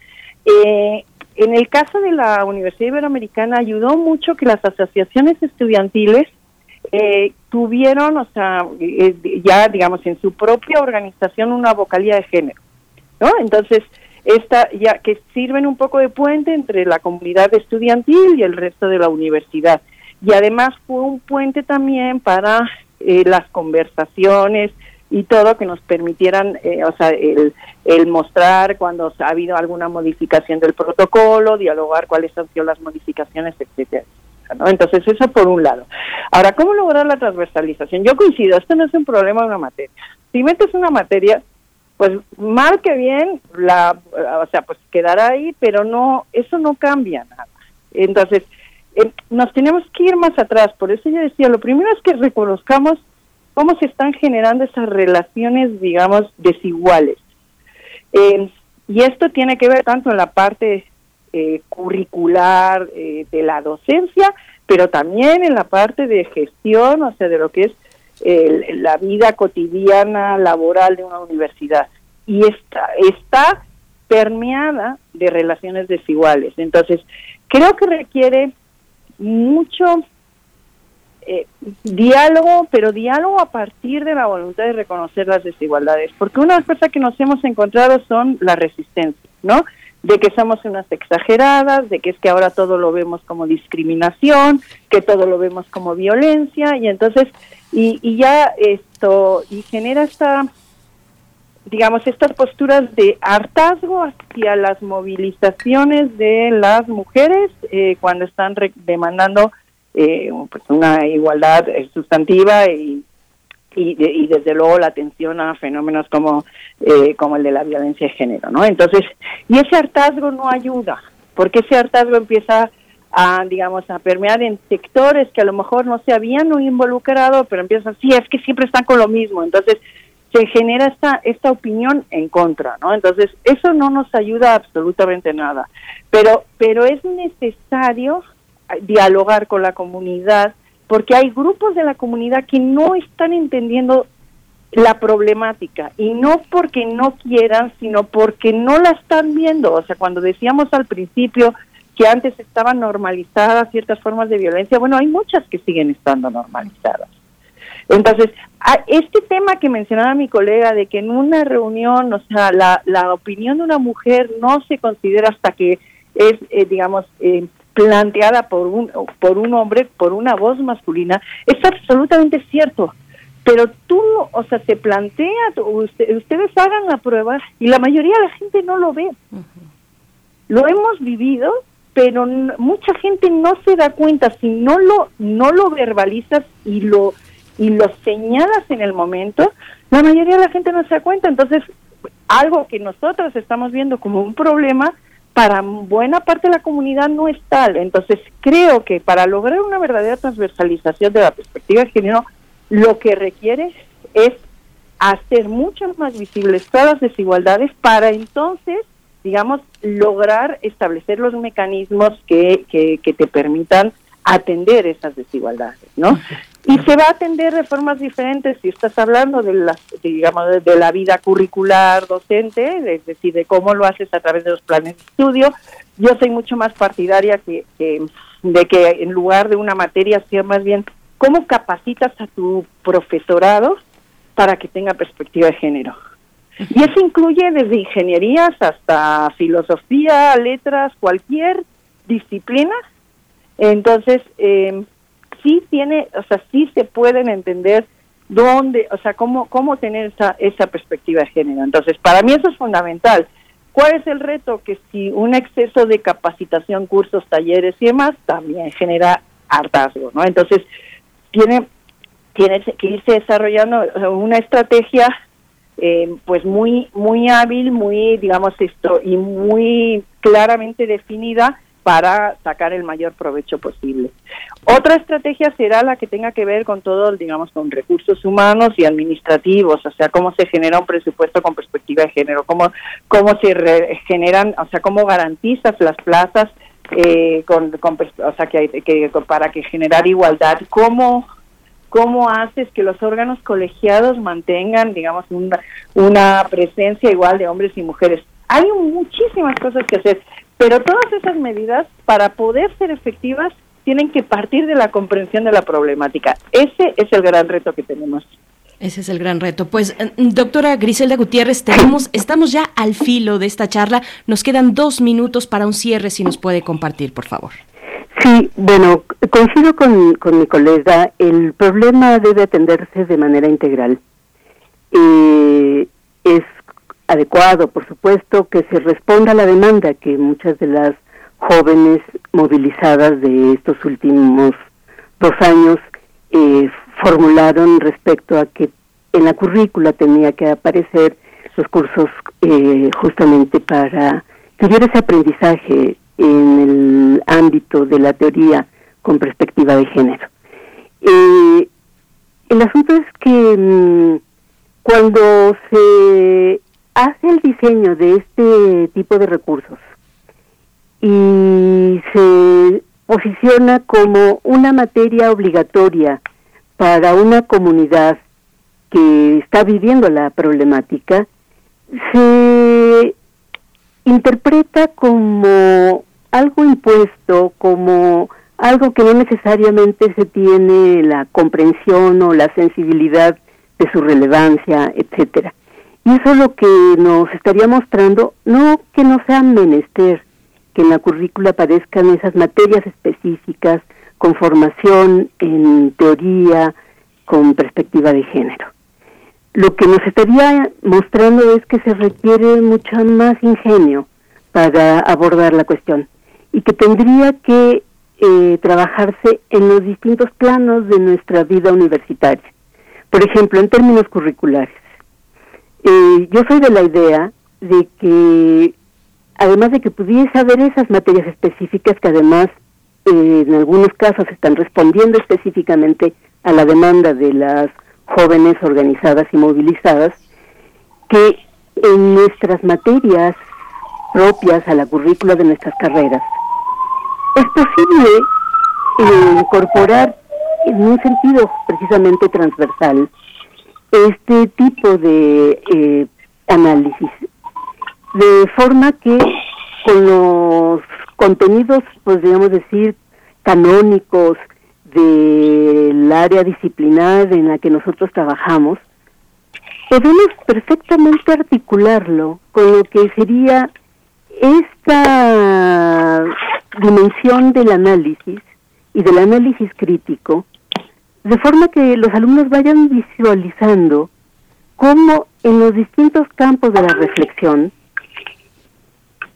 Eh, en el caso de la Universidad Iberoamericana ayudó mucho que las asociaciones estudiantiles eh, tuvieron, o sea, ya digamos en su propia organización una vocalía de género, ¿no? Entonces, esta ya que sirven un poco de puente entre la comunidad estudiantil y el resto de la universidad. Y además fue un puente también para eh, las conversaciones, y todo que nos permitieran, eh, o sea, el, el, mostrar cuando ha habido alguna modificación del protocolo, dialogar cuáles han sido las modificaciones, etcétera. ¿no? Entonces, eso por un lado. Ahora, ¿cómo lograr la transversalización? Yo coincido, esto no es un problema de una materia. Si metes una materia, pues mal que bien, la, o sea, pues quedará ahí, pero no, eso no cambia nada. Entonces, eh, nos tenemos que ir más atrás. Por eso yo decía, lo primero es que reconozcamos cómo se están generando esas relaciones, digamos, desiguales. Eh, y esto tiene que ver tanto en la parte eh, curricular de la docencia, pero también en la parte de gestión, o sea, de lo que es la vida cotidiana laboral de una universidad. Y está, está permeada de relaciones desiguales. Entonces, creo que requiere mucho eh, diálogo, pero diálogo a partir de la voluntad de reconocer las desigualdades, porque una de las cosas que nos hemos encontrado son la resistencia, ¿no? De que somos unas exageradas, de que es que ahora todo lo vemos como discriminación, que todo lo vemos como violencia, y entonces, y, y ya esto, y genera esta digamos, estas posturas de hartazgo hacia las movilizaciones de las mujeres eh, cuando están demandando eh, pues una igualdad eh, sustantiva y, y, desde luego la atención a fenómenos como, como el de la violencia de género, ¿no? Entonces, y ese hartazgo no ayuda, porque ese hartazgo empieza a, digamos, a permear en sectores que a lo mejor no se habían involucrado, pero empiezan, sí, es que siempre están con lo mismo, entonces se genera esta, esta opinión en contra, ¿no? Entonces, eso no nos ayuda absolutamente nada. Pero, pero es necesario dialogar con la comunidad porque hay grupos de la comunidad que no están entendiendo la problemática y no porque no quieran, sino porque no la están viendo. O sea, cuando decíamos al principio que antes estaban normalizadas ciertas formas de violencia, bueno, hay muchas que siguen estando normalizadas. Entonces, este tema que mencionaba mi colega de que en una reunión, o sea, la, la opinión de una mujer no se considera hasta que es, eh, digamos, eh, planteada por un, por un hombre, por una voz masculina, es absolutamente cierto. Pero tú, o sea, se plantea, ustedes hagan la prueba y la mayoría de la gente no lo ve. Lo hemos vivido, pero mucha gente no se da cuenta si no lo no lo verbalizas y lo y lo señalas en el momento, la mayoría de la gente no se da cuenta. Entonces, algo que nosotros estamos viendo como un problema, para buena parte de la comunidad no es tal. Entonces, creo que para lograr una verdadera transversalización de la perspectiva de género, lo que requiere es hacer mucho más visibles todas las desigualdades para entonces, digamos, lograr establecer los mecanismos que, que, que te permitan atender esas desigualdades, ¿no? Y se va a atender de formas diferentes si estás hablando de la, digamos, de la vida curricular docente, es decir, de cómo lo haces a través de los planes de estudio. Yo soy mucho más partidaria que, de que en lugar de una materia sea más bien cómo capacitas a tu profesorado para que tenga perspectiva de género. Y eso incluye desde ingenierías hasta filosofía, letras, cualquier disciplina. Entonces, eh, sí tiene, o sea, sí se pueden entender dónde, o sea, cómo, cómo tener esa, esa perspectiva de género. Entonces, para mí eso es fundamental. ¿Cuál es el reto? Que si un exceso de capacitación, cursos, talleres y demás también genera hartazgo, ¿no? Entonces, tiene, tiene que irse desarrollando una estrategia eh, pues muy muy hábil, muy digamos esto y muy claramente definida para sacar el mayor provecho posible. Otra estrategia será la que tenga que ver con todo, digamos, con recursos humanos y administrativos, o sea, cómo se genera un presupuesto con perspectiva de género, cómo, cómo se generan, o sea, cómo garantizas las plazas eh, con, o sea, que, que, para que generar igualdad, cómo cómo haces que los órganos colegiados mantengan, digamos, una, una presencia igual de hombres y mujeres. Hay muchísimas cosas que hacer. Pero todas esas medidas, para poder ser efectivas, tienen que partir de la comprensión de la problemática. Ese es el gran reto que tenemos. Ese es el gran reto. Pues, eh, doctora Griselda Gutiérrez, tenemos, estamos ya al filo de esta charla. Nos quedan dos minutos para un cierre, si nos puede compartir, por favor. Sí, bueno, coincido con, con mi colega. El problema debe atenderse de manera integral. Eh, es adecuado, por supuesto, que se responda a la demanda que muchas de las jóvenes movilizadas de estos últimos dos años eh, formularon respecto a que en la currícula tenía que aparecer los cursos eh, justamente para que hubiera ese aprendizaje en el ámbito de la teoría con perspectiva de género. Eh, el asunto es que mm, cuando se hace el diseño de este tipo de recursos y se posiciona como una materia obligatoria para una comunidad que está viviendo la problemática, se interpreta como algo impuesto, como algo que no necesariamente se tiene la comprensión o la sensibilidad de su relevancia, etcétera. Y eso es lo que nos estaría mostrando, no que no sea menester que en la currícula aparezcan esas materias específicas con formación en teoría, con perspectiva de género. Lo que nos estaría mostrando es que se requiere mucho más ingenio para abordar la cuestión y que tendría que eh, trabajarse en los distintos planos de nuestra vida universitaria. Por ejemplo, en términos curriculares. Eh, yo soy de la idea de que, además de que pudiese haber esas materias específicas que además eh, en algunos casos están respondiendo específicamente a la demanda de las jóvenes organizadas y movilizadas, que en nuestras materias propias a la currícula de nuestras carreras es posible eh, incorporar en un sentido precisamente transversal este tipo de eh, análisis, de forma que con los contenidos, podríamos decir, canónicos del área disciplinar en la que nosotros trabajamos, podemos perfectamente articularlo con lo que sería esta dimensión del análisis y del análisis crítico, de forma que los alumnos vayan visualizando cómo en los distintos campos de la reflexión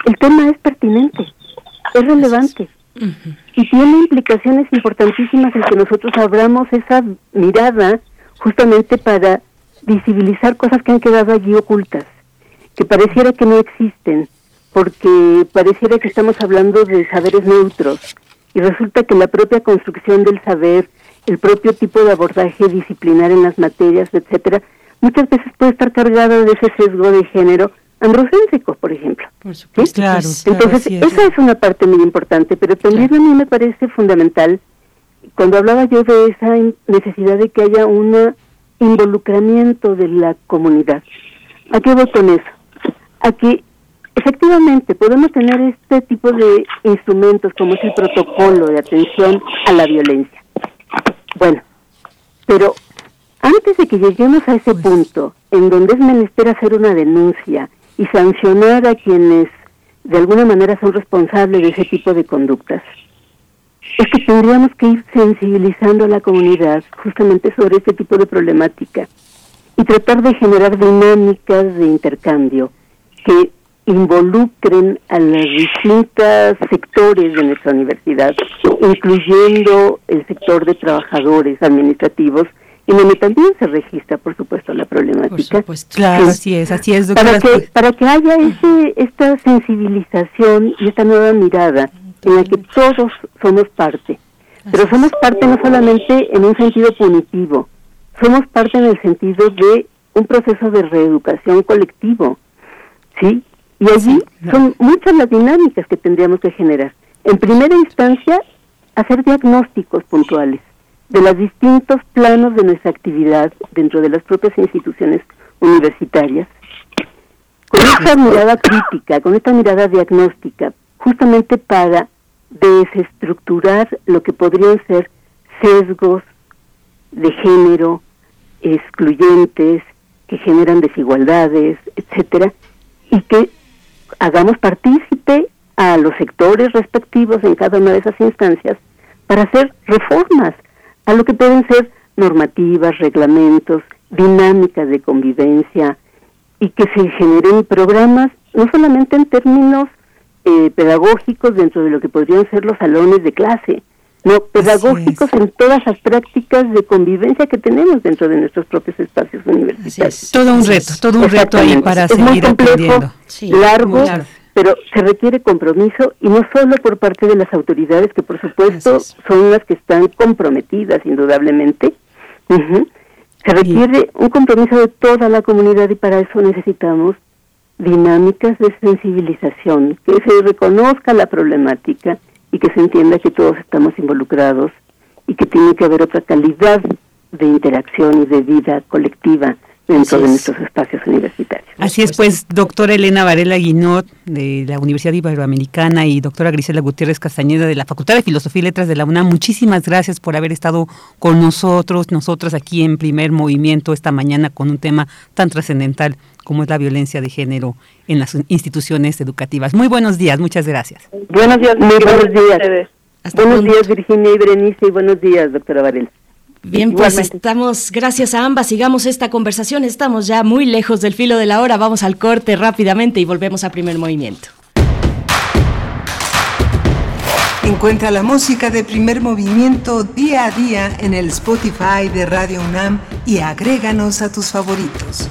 el tema es pertinente, es relevante. Y tiene implicaciones importantísimas en que nosotros abramos esa mirada justamente para visibilizar cosas que han quedado allí ocultas, que pareciera que no existen, porque pareciera que estamos hablando de saberes neutros. Y resulta que la propia construcción del saber, el propio tipo de abordaje disciplinar en las materias, etcétera, muchas veces puede estar cargado de ese sesgo de género androcéntrico, por ejemplo. Por supuesto. Claro, Entonces, esa es una parte muy importante, pero también a mí me parece fundamental, cuando hablaba yo de esa necesidad de que haya un involucramiento de la comunidad. ¿A qué voy con eso? A que efectivamente podemos tener este tipo de instrumentos como es el protocolo de atención a la violencia. Bueno, pero antes de que lleguemos a ese punto en donde es menester hacer una denuncia y sancionar a quienes de alguna manera son responsables de ese tipo de conductas, es que tendríamos que ir sensibilizando a la comunidad justamente sobre este tipo de problemática y tratar de generar dinámicas de intercambio que involucren a los distintos sectores de nuestra universidad, incluyendo el sector de trabajadores administrativos y donde también se registra, por supuesto, la problemática. Claro, así es, así es, Para que, para que haya ese, esta sensibilización y esta nueva mirada en la que todos somos parte. Pero somos parte no solamente en un sentido punitivo, somos parte en el sentido de un proceso de reeducación colectivo, ¿sí? Y allí son muchas las dinámicas que tendríamos que generar. En primera instancia, hacer diagnósticos puntuales de los distintos planos de nuestra actividad dentro de las propias instituciones universitarias, con esta mirada crítica, con esta mirada diagnóstica, justamente para desestructurar lo que podrían ser sesgos de género, excluyentes, que generan desigualdades, etcétera, y que hagamos partícipe a los sectores respectivos en cada una de esas instancias para hacer reformas a lo que pueden ser normativas, reglamentos, dinámicas de convivencia y que se generen programas no solamente en términos eh, pedagógicos dentro de lo que podrían ser los salones de clase, no pedagógicos en todas las prácticas de convivencia que tenemos dentro de nuestros propios espacios universitarios. Todo un reto, todo un reto ahí para es seguir muy complejo, largo, pero se requiere compromiso y no solo por parte de las autoridades que por supuesto son las que están comprometidas indudablemente. Se requiere un compromiso de toda la comunidad y para eso necesitamos dinámicas de sensibilización, que se reconozca la problemática y que se entienda que todos estamos involucrados y que tiene que haber otra calidad de interacción y de vida colectiva dentro de nuestros espacios universitarios. Así es, pues, doctora Elena Varela Guinot, de la Universidad Iberoamericana, y doctora Grisela Gutiérrez Castañeda, de la Facultad de Filosofía y Letras de la UNAM, muchísimas gracias por haber estado con nosotros, nosotras aquí en Primer Movimiento esta mañana con un tema tan trascendental como es la violencia de género en las instituciones educativas. Muy buenos días, muchas gracias. Buenos días, muy buenos días. buenos días, Virginia y Berenice, y buenos días, doctora Varela. Bien, pues estamos, gracias a ambas, sigamos esta conversación, estamos ya muy lejos del filo de la hora, vamos al corte rápidamente y volvemos a primer movimiento. Encuentra la música de primer movimiento día a día en el Spotify de Radio UNAM y agréganos a tus favoritos.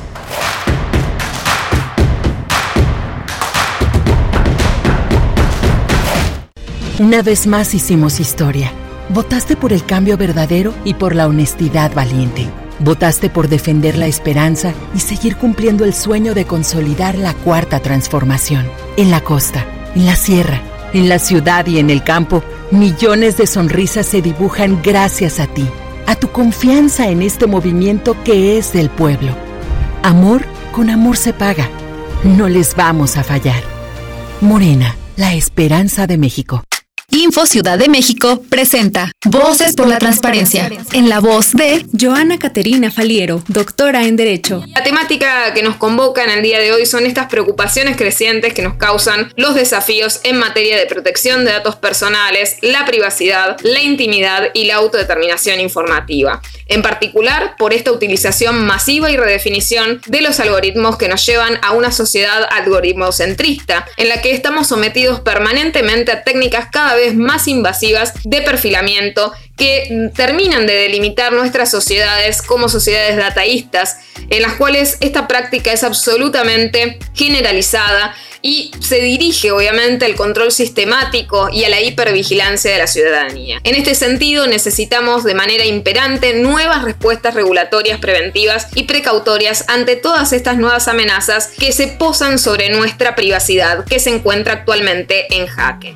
Una vez más hicimos historia Votaste por el cambio verdadero y por la honestidad valiente. Votaste por defender la esperanza y seguir cumpliendo el sueño de consolidar la cuarta transformación. En la costa, en la sierra, en la ciudad y en el campo, millones de sonrisas se dibujan gracias a ti, a tu confianza en este movimiento que es del pueblo. Amor con amor se paga. No les vamos a fallar. Morena, la esperanza de México. Info Ciudad de México presenta Voces por la Transparencia, en la voz de Joana Caterina Faliero, doctora en Derecho. La temática que nos convoca en el día de hoy son estas preocupaciones crecientes que nos causan los desafíos en materia de protección de datos personales, la privacidad, la intimidad y la autodeterminación informativa. En particular, por esta utilización masiva y redefinición de los algoritmos que nos llevan a una sociedad algoritmocentrista, en la que estamos sometidos permanentemente a técnicas cada vez más invasivas de perfilamiento que terminan de delimitar nuestras sociedades como sociedades dataístas, en las cuales esta práctica es absolutamente generalizada y se dirige obviamente al control sistemático y a la hipervigilancia de la ciudadanía. En este sentido, necesitamos de manera imperante nuevas respuestas regulatorias preventivas y precautorias ante todas estas nuevas amenazas que se posan sobre nuestra privacidad que se encuentra actualmente en jaque.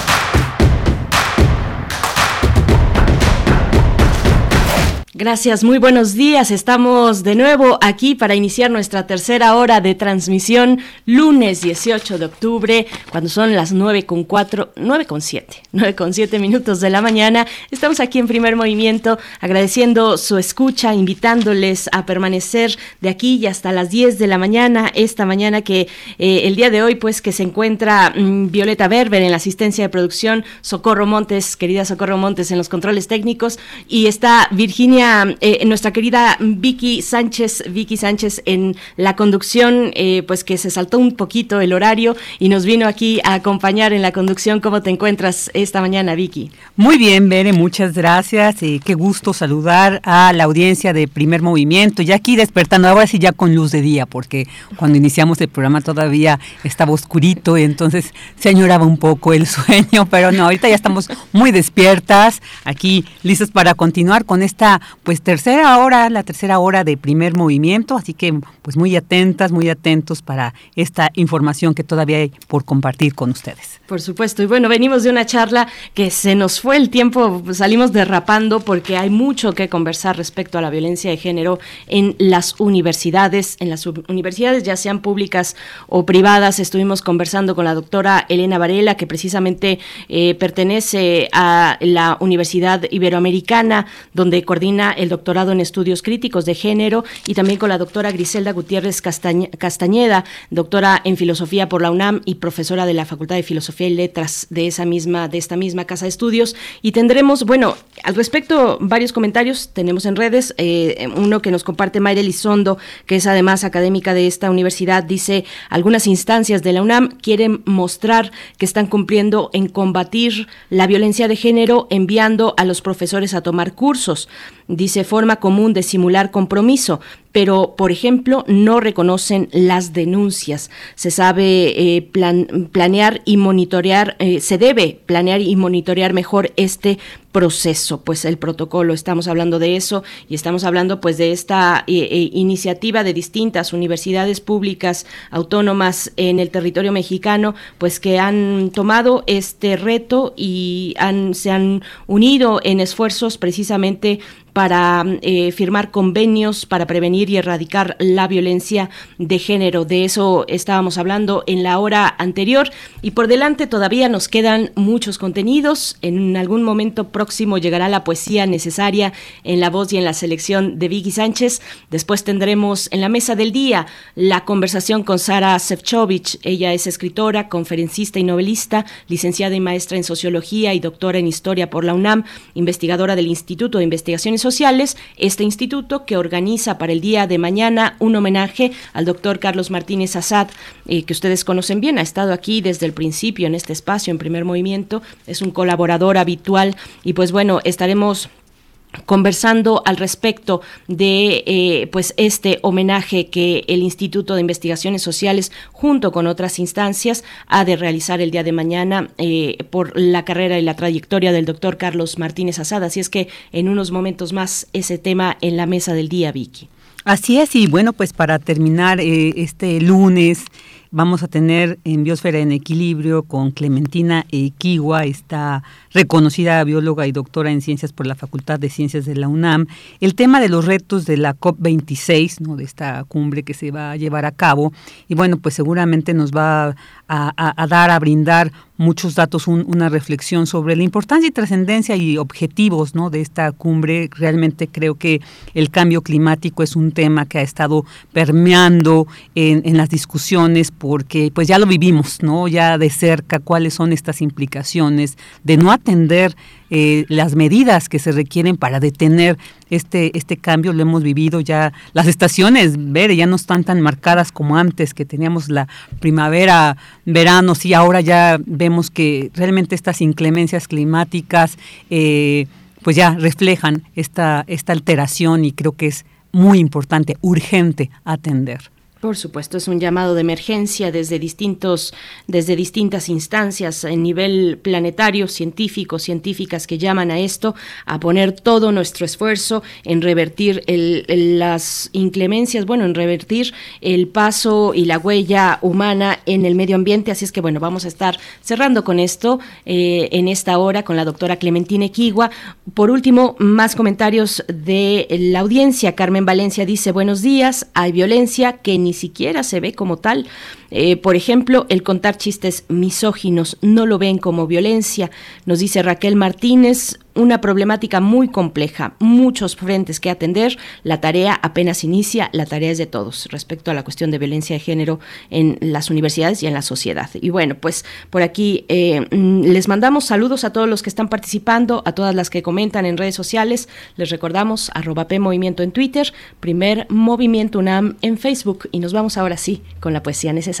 Gracias, muy buenos días. Estamos de nuevo aquí para iniciar nuestra tercera hora de transmisión lunes 18 de octubre, cuando son las 9 con 4, 9 con 7, 9 con 7 minutos de la mañana. Estamos aquí en primer movimiento agradeciendo su escucha, invitándoles a permanecer de aquí hasta las 10 de la mañana, esta mañana que eh, el día de hoy pues que se encuentra mm, Violeta Berber en la asistencia de producción, Socorro Montes, querida Socorro Montes en los controles técnicos y está Virginia eh, nuestra querida Vicky Sánchez, Vicky Sánchez en la conducción, eh, pues que se saltó un poquito el horario y nos vino aquí a acompañar en la conducción. ¿Cómo te encuentras esta mañana, Vicky? Muy bien, Bere, muchas gracias. y qué gusto saludar a la audiencia de Primer Movimiento. Ya aquí despertando, ahora sí ya con luz de día, porque cuando iniciamos el programa todavía estaba oscurito y entonces se añoraba un poco el sueño, pero no, ahorita ya estamos muy despiertas, aquí listos para continuar con esta pues tercera hora, la tercera hora de primer movimiento, así que pues muy atentas, muy atentos para esta información que todavía hay por compartir con ustedes. Por supuesto, y bueno, venimos de una charla que se nos fue el tiempo, salimos derrapando porque hay mucho que conversar respecto a la violencia de género en las universidades, en las universidades ya sean públicas o privadas. Estuvimos conversando con la doctora Elena Varela, que precisamente eh, pertenece a la Universidad Iberoamericana, donde coordina el doctorado en estudios críticos de género y también con la doctora Griselda Gutiérrez Castañeda, doctora en filosofía por la UNAM y profesora de la Facultad de Filosofía y Letras de esa misma, de esta misma casa de estudios. Y tendremos, bueno, al respecto, varios comentarios tenemos en redes. Eh, uno que nos comparte Mayra Elizondo, que es además académica de esta universidad, dice: algunas instancias de la UNAM quieren mostrar que están cumpliendo en combatir la violencia de género enviando a los profesores a tomar cursos. Dice forma común de simular compromiso, pero, por ejemplo, no reconocen las denuncias. Se sabe eh, planear y monitorear, eh, se debe planear y monitorear mejor este proceso, pues el protocolo, estamos hablando de eso y estamos hablando pues de esta eh, iniciativa de distintas universidades públicas autónomas en el territorio mexicano, pues que han tomado este reto y han, se han unido en esfuerzos precisamente para eh, firmar convenios para prevenir y erradicar la violencia de género. De eso estábamos hablando en la hora anterior y por delante todavía nos quedan muchos contenidos. En algún momento próximo llegará la poesía necesaria en la voz y en la selección de Vicky Sánchez. Después tendremos en la mesa del día la conversación con Sara Sefcovic. Ella es escritora, conferencista y novelista, licenciada y maestra en sociología y doctora en historia por la UNAM, investigadora del Instituto de Investigaciones Sociales, este instituto que organiza para el día de mañana un homenaje al doctor Carlos Martínez Azad, eh, que ustedes conocen bien, ha estado aquí desde el principio en este espacio, en primer movimiento, es un colaborador habitual y pues bueno, estaremos conversando al respecto de eh, pues este homenaje que el Instituto de Investigaciones Sociales junto con otras instancias ha de realizar el día de mañana eh, por la carrera y la trayectoria del doctor Carlos Martínez Asada. Así es que en unos momentos más ese tema en la mesa del día, Vicky. Así es, y bueno, pues para terminar eh, este lunes vamos a tener en Biosfera en Equilibrio con Clementina Equigua, esta reconocida bióloga y doctora en ciencias por la Facultad de Ciencias de la UNAM, el tema de los retos de la COP26, ¿no? de esta cumbre que se va a llevar a cabo. Y bueno, pues seguramente nos va a, dar, a brindar muchos datos, una reflexión sobre la importancia y trascendencia y objetivos ¿no? de esta cumbre. Realmente creo que el cambio climático es un tema que ha estado permeando en, en las discusiones porque pues ya lo vivimos, ¿no? Ya de cerca cuáles son estas implicaciones de no atender eh, las medidas que se requieren para detener este, este cambio lo hemos vivido ya, las estaciones, ver, ya no están tan marcadas como antes, que teníamos la primavera, verano, sí, ahora ya vemos que realmente estas inclemencias climáticas eh, pues ya reflejan esta, esta alteración y creo que es muy importante, urgente atender. Por supuesto, es un llamado de emergencia desde distintos, desde distintas instancias en nivel planetario, científicos, científicas que llaman a esto, a poner todo nuestro esfuerzo en revertir las inclemencias, bueno, en revertir el paso y la huella humana en el medio ambiente. Así es que bueno, vamos a estar cerrando con esto eh, en esta hora con la doctora Clementina Equigua. Por último, más comentarios de la audiencia. Carmen Valencia dice, buenos días, hay violencia que ni ni siquiera se ve como tal. Eh, por ejemplo, el contar chistes misóginos no lo ven como violencia, nos dice Raquel Martínez, una problemática muy compleja, muchos frentes que atender, la tarea apenas inicia, la tarea es de todos respecto a la cuestión de violencia de género en las universidades y en la sociedad. Y bueno, pues por aquí eh, mm, les mandamos saludos a todos los que están participando, a todas las que comentan en redes sociales, les recordamos arroba P en Twitter, primer Movimiento UNAM en Facebook y nos vamos ahora sí con la poesía necesaria.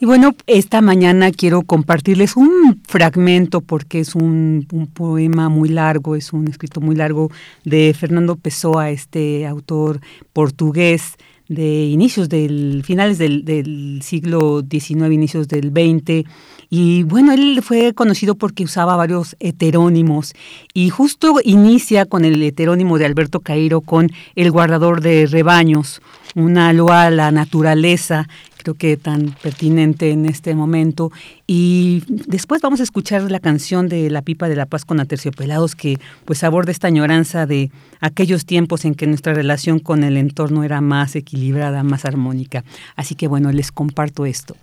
Y bueno, esta mañana quiero compartirles un fragmento porque es un, poema muy largo, es un escrito muy largo de Fernando Pessoa, este autor portugués de inicios del finales del, del siglo XIX, inicios del XX y bueno, él fue conocido porque usaba varios heterónimos y justo inicia con el heterónimo de Alberto Cairo con El guardador de rebaños, una loa a la naturaleza, creo que tan pertinente en este momento. Y después vamos a escuchar la canción de La pipa de la paz con Aterciopelados, que pues aborda esta añoranza de aquellos tiempos en que nuestra relación con el entorno era más equilibrada, más armónica. Así que bueno, les comparto esto.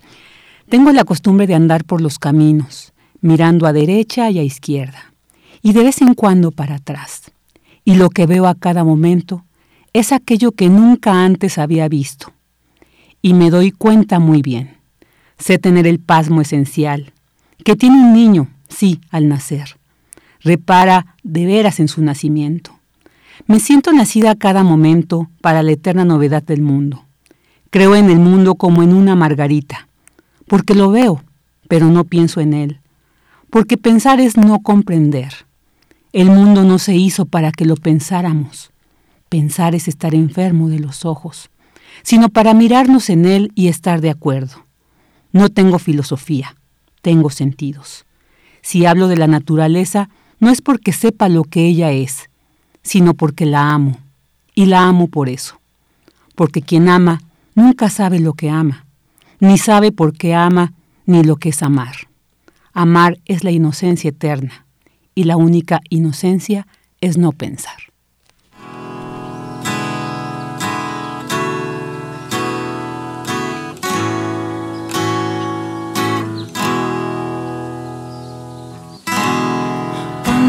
Tengo la costumbre de andar por los caminos, mirando a derecha y a izquierda, y de vez en cuando para atrás. Y lo que veo a cada momento es aquello que nunca antes había visto. Y me doy cuenta muy bien. Sé tener el pasmo esencial, que tiene un niño, sí, al nacer. Repara de veras en su nacimiento. Me siento nacida a cada momento para la eterna novedad del mundo. Creo en el mundo como en una margarita porque lo veo, pero no pienso en él, porque pensar es no comprender. El mundo no se hizo para que lo pensáramos. Pensar es estar enfermo de los ojos, sino para mirarnos en él y estar de acuerdo. No tengo filosofía, tengo sentidos. Si hablo de la naturaleza, no es porque sepa lo que ella es, sino porque la amo, y la amo por eso. Porque quien ama nunca sabe lo que ama ni sabe por qué ama ni lo que es amar. Amar es la inocencia eterna, y la única inocencia es no pensar.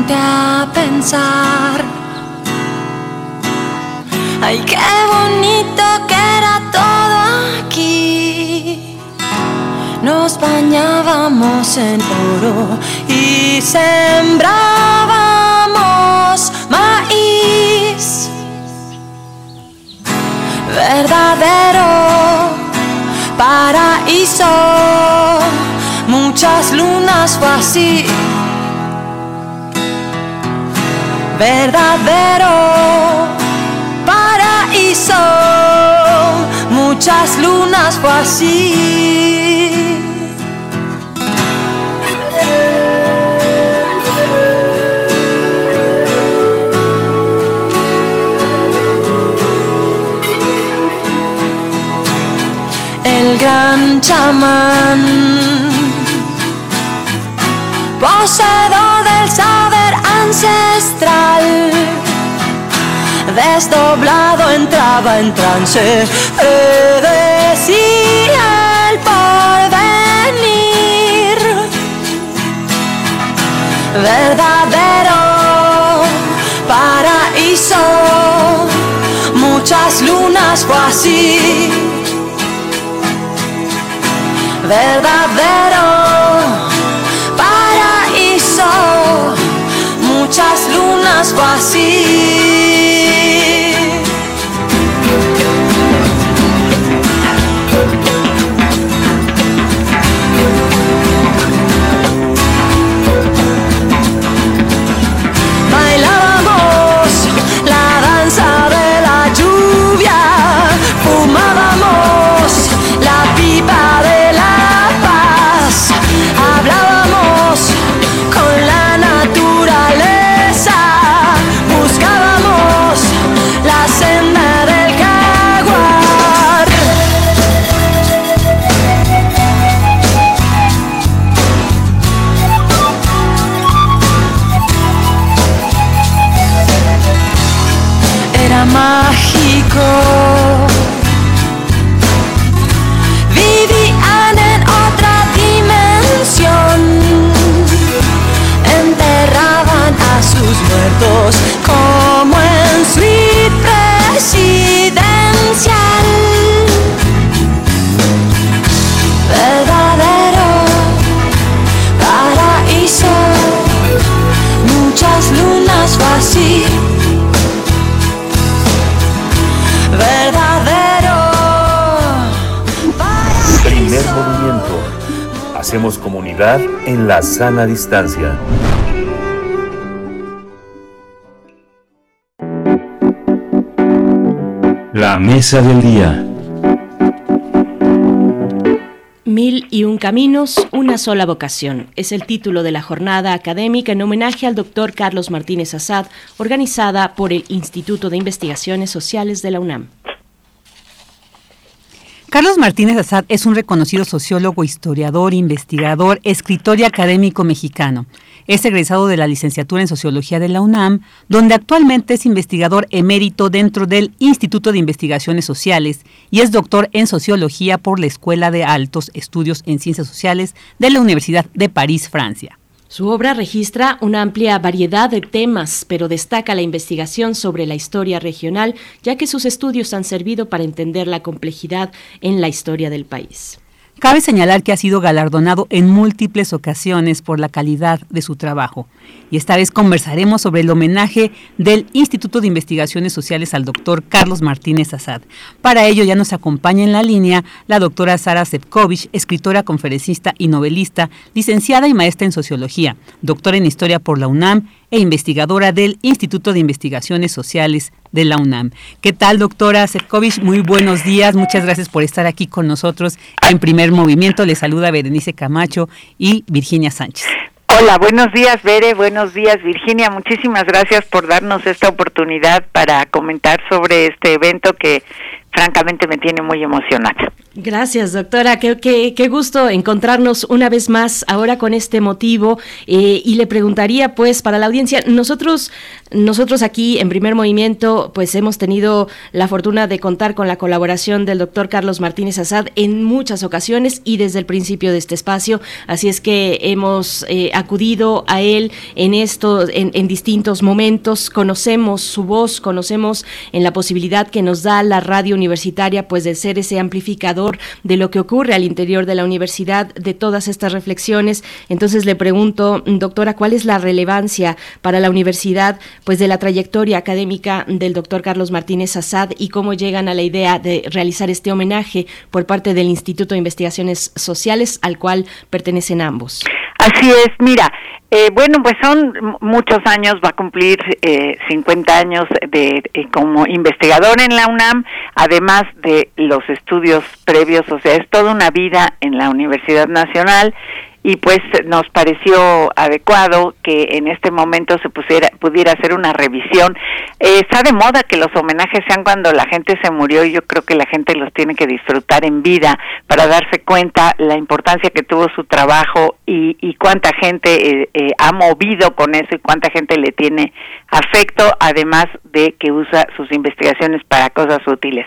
Ponte a pensar. Ay, qué bonito que era todo aquí nos bañábamos en oro y sembrábamos maíz. Verdadero paraíso, muchas lunas fue así. Verdadero paraíso, muchas lunas fue así. En trance, predecía el porvenir, verdadero paraíso, muchas lunas fue así. Verdadero Comunidad en la sana distancia. La mesa del día. Mil y un caminos, una sola vocación. Es el título de la jornada académica en homenaje al doctor Carlos Martínez Azad, organizada por el Instituto de Investigaciones Sociales de la UNAM. Carlos Martínez Azad es un reconocido sociólogo, historiador, investigador, escritor y académico mexicano. Es egresado de la licenciatura en Sociología de la UNAM, donde actualmente es investigador emérito dentro del Instituto de Investigaciones Sociales y es doctor en Sociología por la Escuela de Altos Estudios en Ciencias Sociales de la Universidad de París, Francia. Su obra registra una amplia variedad de temas, pero destaca la investigación sobre la historia regional, ya que sus estudios han servido para entender la complejidad en la historia del país. Cabe señalar que ha sido galardonado en múltiples ocasiones por la calidad de su trabajo. Y esta vez conversaremos sobre el homenaje del Instituto de Investigaciones Sociales al doctor Carlos Martínez Azad. Para ello ya nos acompaña en la línea la doctora Sara Sepkovich, escritora, conferencista y novelista, licenciada y maestra en Sociología, doctora en Historia por la UNAM e investigadora del Instituto de Investigaciones Sociales de la UNAM. ¿Qué tal, doctora Sefcovic? Muy buenos días. Muchas gracias por estar aquí con nosotros en primer movimiento. Le saluda Berenice Camacho y Virginia Sánchez. Hola, buenos días, Bere. Buenos días, Virginia. Muchísimas gracias por darnos esta oportunidad para comentar sobre este evento que francamente me tiene muy emocionada. Gracias, doctora. Qué, qué, gusto encontrarnos una vez más ahora con este motivo. Eh, y le preguntaría, pues, para la audiencia, nosotros, nosotros aquí en Primer Movimiento, pues hemos tenido la fortuna de contar con la colaboración del doctor Carlos Martínez Azad en muchas ocasiones y desde el principio de este espacio. Así es que hemos eh, acudido a él en esto, en, en distintos momentos. Conocemos su voz, conocemos en la posibilidad que nos da la radio universitaria, pues, de ser ese amplificador de lo que ocurre al interior de la universidad, de todas estas reflexiones. Entonces le pregunto, doctora, ¿cuál es la relevancia para la universidad pues de la trayectoria académica del doctor Carlos Martínez Assad y cómo llegan a la idea de realizar este homenaje por parte del Instituto de Investigaciones Sociales al cual pertenecen ambos? Así es, mira, eh, bueno, pues son muchos años, va a cumplir eh, 50 años de eh, como investigador en la UNAM, además de los estudios previos, o sea, es toda una vida en la Universidad Nacional y pues nos pareció adecuado que en este momento se pusiera, pudiera hacer una revisión. Eh, está de moda que los homenajes sean cuando la gente se murió y yo creo que la gente los tiene que disfrutar en vida para darse cuenta la importancia que tuvo su trabajo y, y cuánta gente eh, eh, ha movido con eso y cuánta gente le tiene afecto, además de que usa sus investigaciones para cosas útiles.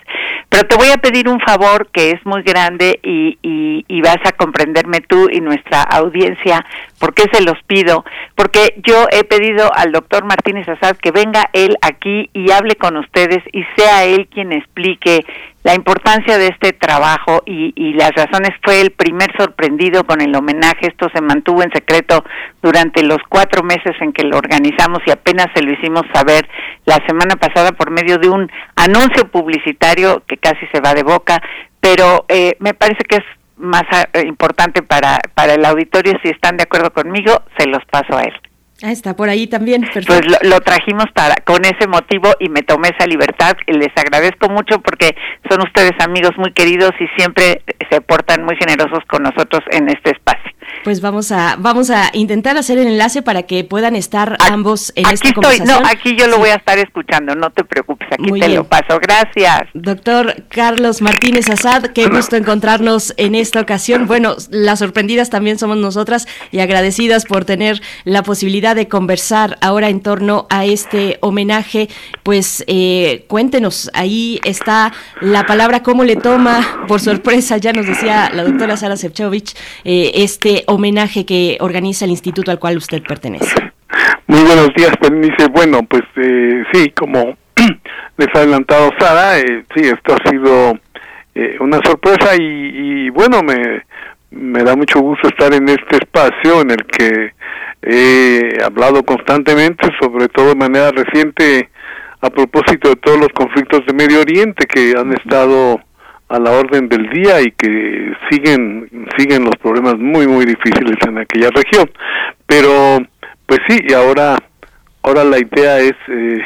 Pero te voy a pedir un favor que es muy grande y, y, y vas a comprenderme tú y nuestra audiencia, ¿por qué se los pido? Porque yo he pedido al doctor Martínez Azad que venga él aquí y hable con ustedes y sea él quien explique la importancia de este trabajo y, y, las razones fue el primer sorprendido con el homenaje. Esto se mantuvo en secreto durante los cuatro meses en que lo organizamos y apenas se lo hicimos saber la semana pasada por medio de un anuncio publicitario que casi se va de boca, pero eh, me parece que es más eh, importante para, para el auditorio. Si están de acuerdo conmigo, se los paso a él. Ah, está por ahí también. Pues lo, trajimos para con ese motivo y me tomé esa libertad. Les agradezco mucho porque son ustedes amigos muy queridos y siempre se portan muy generosos con nosotros en este espacio. Pues vamos a vamos a intentar hacer el enlace para que puedan estar ambos en aquí esta estoy, No, aquí yo lo voy a estar escuchando, no te preocupes, aquí te lo paso. Gracias. Doctor Carlos Martínez Azad, qué gusto encontrarnos en esta ocasión. Bueno, las sorprendidas también somos nosotras y agradecidas por tener la posibilidad de conversar ahora en torno a este homenaje. Pues eh, cuéntenos, ahí está la palabra, ¿cómo le toma? Por sorpresa, ya nos decía la doctora Sara Sefcovic, eh, este homenaje que organiza el instituto al cual usted pertenece. Muy buenos días, Bernice. Bueno, pues eh, sí, como les ha adelantado Sara, eh, sí, esto ha sido eh, una sorpresa y, y, bueno, me, me da mucho gusto estar en este espacio en el que he hablado constantemente, sobre todo de manera reciente, a propósito de todos los conflictos de Medio Oriente que han estado a la orden del día y que siguen siguen los problemas muy muy difíciles en aquella región pero pues sí y ahora ahora la idea es eh,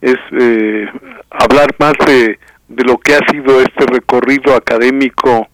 es eh, hablar más de de lo que ha sido este recorrido académico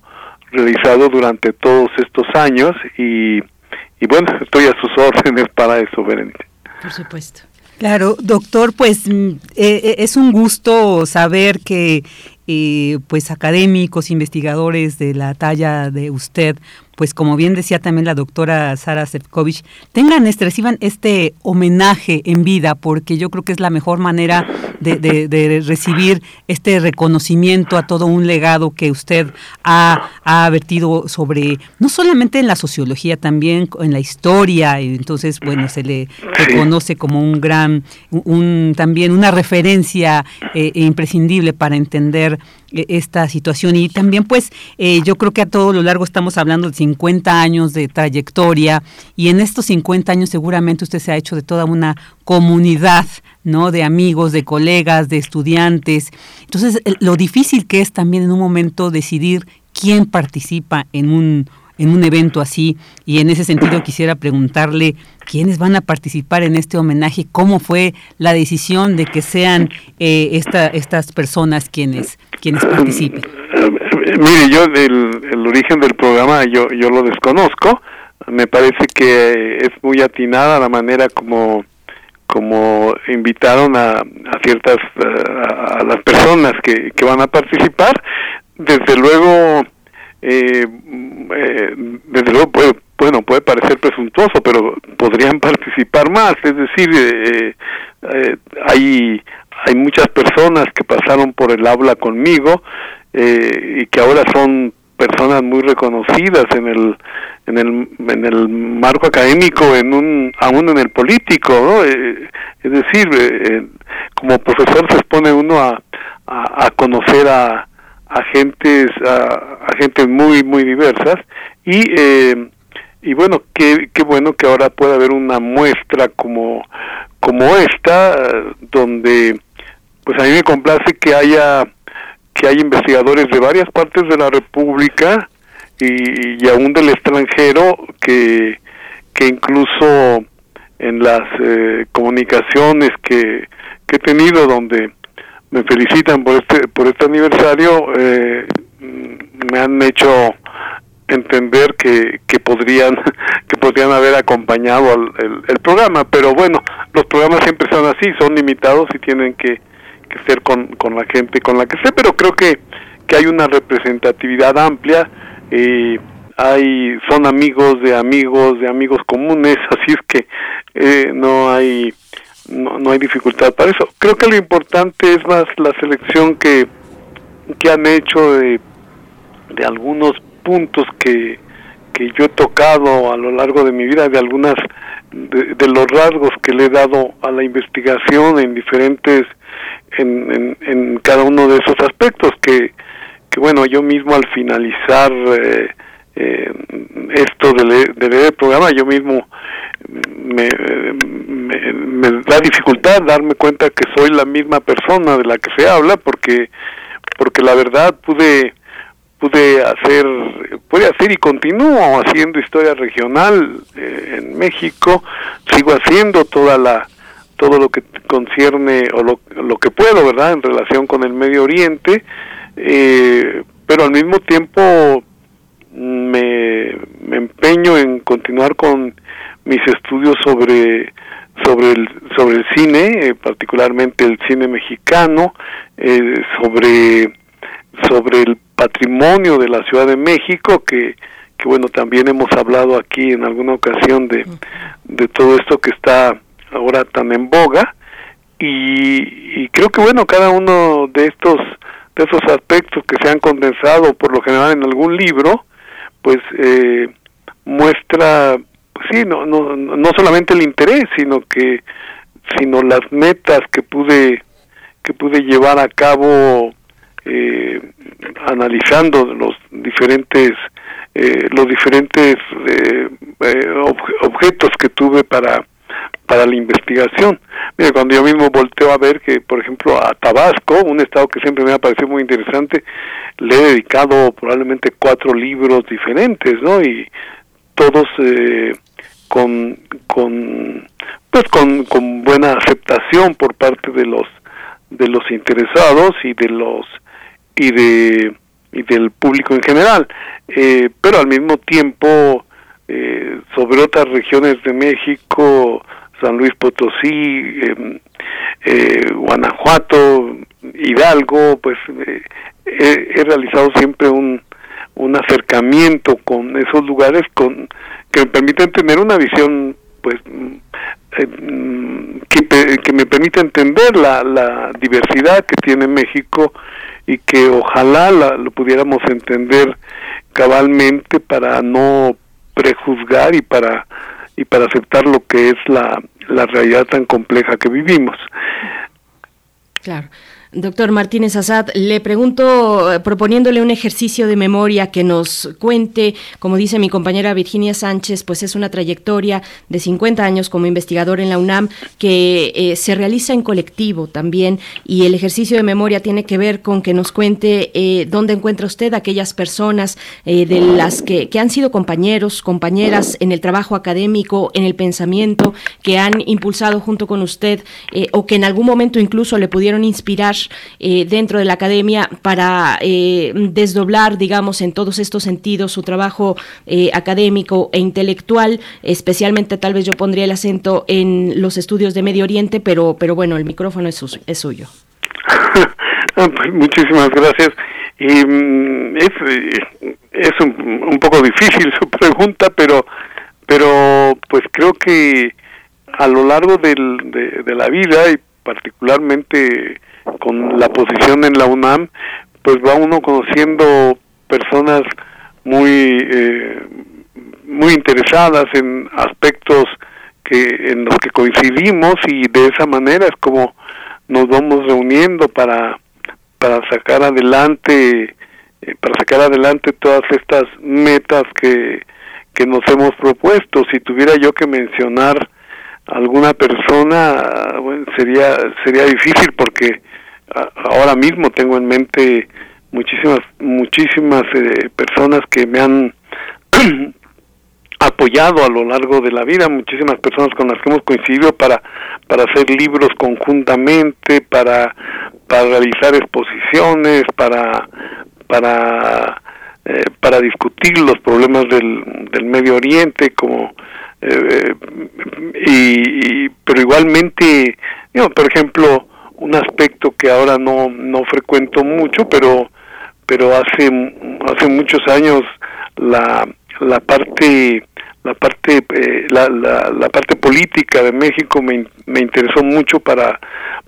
realizado durante todos estos años y, y bueno, estoy a sus órdenes para eso, Berenice. Por supuesto. Claro, doctor, pues mm, eh, eh, es un gusto saber que eh, pues académicos, investigadores de la talla de usted pues como bien decía también la doctora Sara Sefcovic, tengan este, reciban este homenaje en vida, porque yo creo que es la mejor manera de, recibir este reconocimiento a todo un legado que usted ha, ha, vertido sobre, no solamente en la sociología, también en la historia, entonces, bueno, se le reconoce como un gran, un, también una referencia eh, imprescindible para entender eh, esta situación. Y también pues eh, yo creo que a todo lo largo estamos hablando de 50 años de trayectoria y en estos 50 años seguramente usted se ha hecho de toda una comunidad, ¿no? De amigos, de colegas, de estudiantes. Entonces, lo difícil que es también en un momento decidir quién participa en un en un evento así y en ese sentido quisiera preguntarle quiénes van a participar en este homenaje, cómo fue la decisión de que sean eh, esta, estas personas quienes quienes participen. Mire, yo el, el origen del programa yo yo lo desconozco. Me parece que es muy atinada la manera como como invitaron a, a ciertas a, las personas que, que van a participar. Desde luego eh, eh, desde luego puede, bueno, puede parecer presuntuoso, pero podrían participar más. Es decir, eh, eh, hay, hay muchas personas que pasaron por el aula conmigo y que ahora son personas muy reconocidas en el en el en el marco académico en un aún en el político ¿no? es decir como profesor se expone uno a, a conocer a, agentes a, muy muy diversas. Y eh, y bueno qué, qué bueno que ahora pueda haber una muestra como como esta donde pues a mí me complace que haya que haya investigadores de varias partes de la república y, y aún del extranjero que que incluso en las eh, comunicaciones que, que he tenido donde me felicitan por este por este aniversario eh, me han hecho entender que, que podrían que podrían haber acompañado al, el, programa pero bueno los programas siempre son así son limitados y tienen que, que ser con, con la gente con la que sé pero creo que que hay una representatividad amplia y hay son amigos de amigos de amigos comunes así es que eh, no hay no, no hay dificultad para eso. Creo que lo importante es más la selección que, que han hecho de, de algunos puntos que, que yo he tocado a lo largo de mi vida, de algunas de, los rasgos que le he dado a la investigación en diferentes, en, en, cada uno de esos aspectos que, que bueno, yo mismo al finalizar eh, eh, esto de leer, de leer el programa, yo mismo me, me, da dificultad darme cuenta que soy la misma persona de la que se habla porque porque la verdad pude pude hacer pude hacer y continúo haciendo historia regional eh, en México. Sigo haciendo toda la todo lo que concierne o lo, lo que puedo verdad en relación con el Medio Oriente eh, pero al mismo tiempo me, me empeño en continuar con mis estudios sobre sobre el sobre el cine eh, particularmente el cine mexicano eh, sobre sobre el patrimonio de la Ciudad de México que que bueno también hemos hablado aquí en alguna ocasión de de todo esto que está ahora tan en boga. Y, y creo que bueno cada uno de estos de esos aspectos que se han condensado por lo general en algún libro pues eh, muestra sí, no, no, no solamente el interés, sino que sino las metas que pude que pude llevar a cabo eh, analizando los diferentes eh, los diferentes eh, objetos que tuve para para la investigación. Mira, cuando yo mismo volteo a ver que, por ejemplo, a Tabasco, un estado que siempre me ha parecido muy interesante, le he dedicado probablemente cuatro libros diferentes, ¿no? Y todos eh, con, con pues con, con buena aceptación por parte de los de los interesados y de los y de y del público en general. Eh, pero al mismo tiempo eh, sobre otras regiones de México San Luis Potosí em, eh, Guanajuato Hidalgo pues he, realizado siempre un un acercamiento con esos lugares con que me permiten tener una visión pues que, que me permite entender la, la diversidad que tiene México y que ojalá lo pudiéramos entender cabalmente para no prejuzgar y para y para aceptar lo que es la, la realidad tan compleja que vivimos. Claro. Doctor Martínez Azad, le pregunto, eh, proponiéndole un ejercicio de memoria que nos cuente, como dice mi compañera Virginia Sánchez, pues es una trayectoria de 50 años como investigador en la UNAM que eh, se realiza en colectivo también y el ejercicio de memoria tiene que ver con que nos cuente eh, dónde encuentra usted aquellas personas de las que, que han sido compañeros, compañeras en el trabajo académico, en el pensamiento, que han impulsado junto con usted o que en algún momento incluso le pudieron inspirar eh, dentro de la academia para eh, desdoblar, digamos, en todos estos sentidos su trabajo eh, académico e intelectual, especialmente tal vez yo pondría el acento en los estudios de Medio Oriente, pero, pero bueno, el micrófono es, es suyo. Muchísimas gracias. Y mm, es, es un, poco difícil su pregunta, pero, pero pues creo que a lo largo de la vida y particularmente con la posición en la UNAM, pues va uno conociendo personas muy eh, muy interesadas en aspectos que en los que coincidimos y de esa manera es como nos vamos reuniendo para para sacar adelante eh, para sacar adelante todas estas metas que que nos hemos propuesto. Si tuviera yo que mencionar alguna persona sería sería difícil porque ahora mismo tengo en mente muchísimas muchísimas eh, personas que me han apoyado a lo largo de la vida, muchísimas personas con las que hemos coincidido para para hacer libros conjuntamente, para para realizar exposiciones, para para eh, para discutir los problemas del, del Medio Oriente como eh, y, pero igualmente por ejemplo un aspecto que ahora no no frecuento mucho pero pero hace hace muchos años la la parte la parte eh, la, la, parte política de México me, me interesó mucho para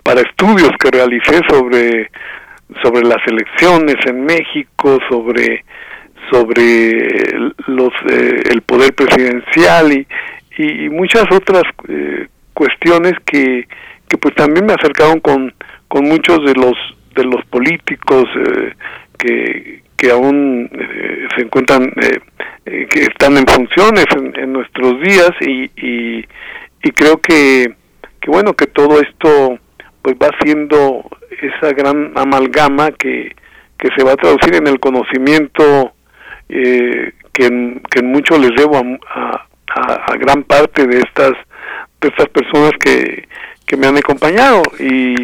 para estudios que realicé sobre sobre las elecciones en México sobre sobre los eh, el poder presidencial y, y muchas otras eh, cuestiones que que pues también me acercaron con, con muchos de los de los políticos eh, que, que aún eh, se encuentran eh, que están en funciones en, nuestros días y, y, y, creo que, que bueno que todo esto pues va siendo esa gran amalgama que, que se va a traducir en el conocimiento que, en, que en mucho les debo a, a, a gran parte de estas de estas personas que, que me han acompañado y,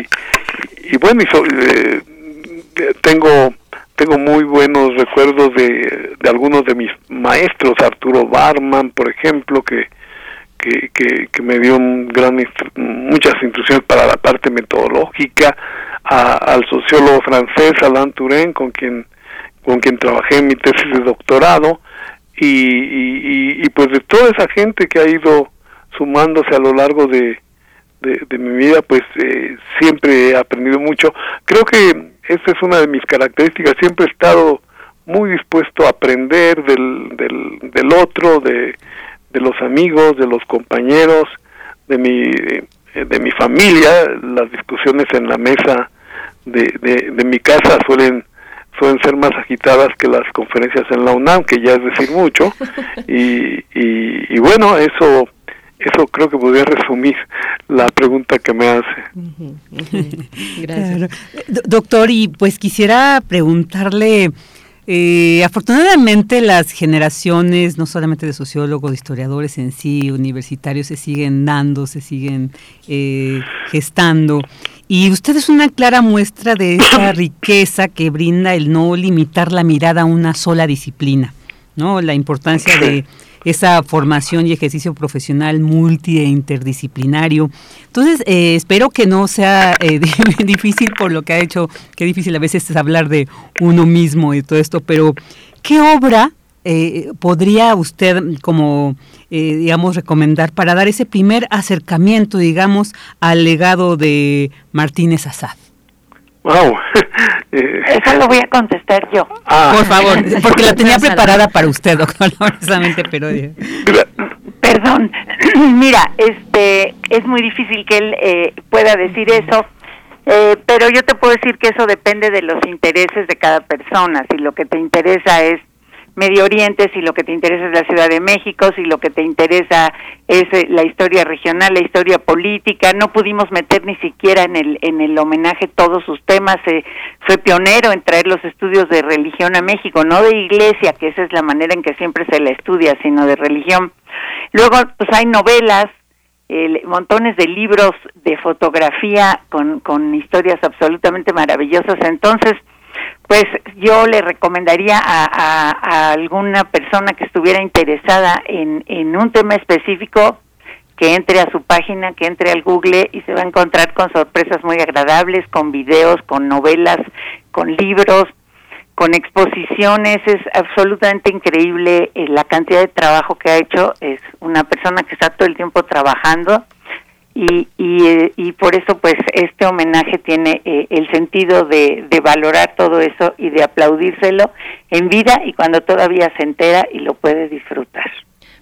y bueno y eh, tengo tengo muy buenos recuerdos de, de algunos de mis maestros Arturo Barman por ejemplo que que, que, me dio un gran muchas instrucciones para la parte metodológica al sociólogo francés Alain Touraine con quien con quien trabajé en mi tesis de doctorado y, y, y pues de toda esa gente que ha ido sumándose a lo largo de, de, mi vida, pues eh, siempre he aprendido mucho. Creo que esa es una de mis características, siempre he estado muy dispuesto a aprender del, del, del otro, de, de los amigos, de los compañeros, de mi, de, mi familia. Las discusiones en la mesa de, de, mi casa suelen suelen ser más agitadas que las conferencias en la UNAM, que ya es decir mucho, y, y, y bueno, eso eso creo que podría resumir la pregunta que me hace. Gracias. Doctor, y pues quisiera preguntarle, eh, afortunadamente las generaciones, no solamente de sociólogos, de historiadores en sí, universitarios, se siguen dando, se siguen eh, gestando. Y usted es una clara muestra de esa riqueza que brinda el no limitar la mirada a una sola disciplina, ¿no? La importancia de esa formación y ejercicio profesional multi interdisciplinario. Entonces, eh, espero que no sea eh, difícil por lo que ha hecho, qué difícil a veces es hablar de uno mismo y todo esto, pero ¿qué obra eh, podría usted como, digamos, recomendar para dar ese primer acercamiento, digamos, al legado de Martínez Azad? Wow. Eso lo voy a contestar yo. Ah. Por favor, porque la tenía preparada para usted, doctor, precisamente, pero... Perdón, mira, este, es muy difícil que él eh, pueda decir eso, eh, pero yo te puedo decir que eso depende de los intereses de cada persona. Si lo que te interesa es Medio Oriente, si lo que te interesa es la Ciudad de México, si lo que te interesa es eh, la historia regional, la historia política. No pudimos meter ni siquiera en el, en el homenaje todos sus temas. Eh, fue pionero en traer los estudios de religión a México, no de iglesia, que esa es la manera en que siempre se la estudia, sino de religión. Luego, pues hay novelas, montones de libros de fotografía con, con historias absolutamente maravillosas. Entonces, pues yo le recomendaría a, alguna persona que estuviera interesada en, en un tema específico que entre a su página, que entre al Google y se va a encontrar con sorpresas muy agradables, con videos, con novelas, con libros, con exposiciones. Es absolutamente increíble eh, la cantidad de trabajo que ha hecho. Es una persona que está todo el tiempo trabajando y, y, eh, y por eso pues este homenaje tiene eh, el sentido de, de valorar todo eso y de aplaudírselo en vida y cuando todavía se entera y lo puede disfrutar.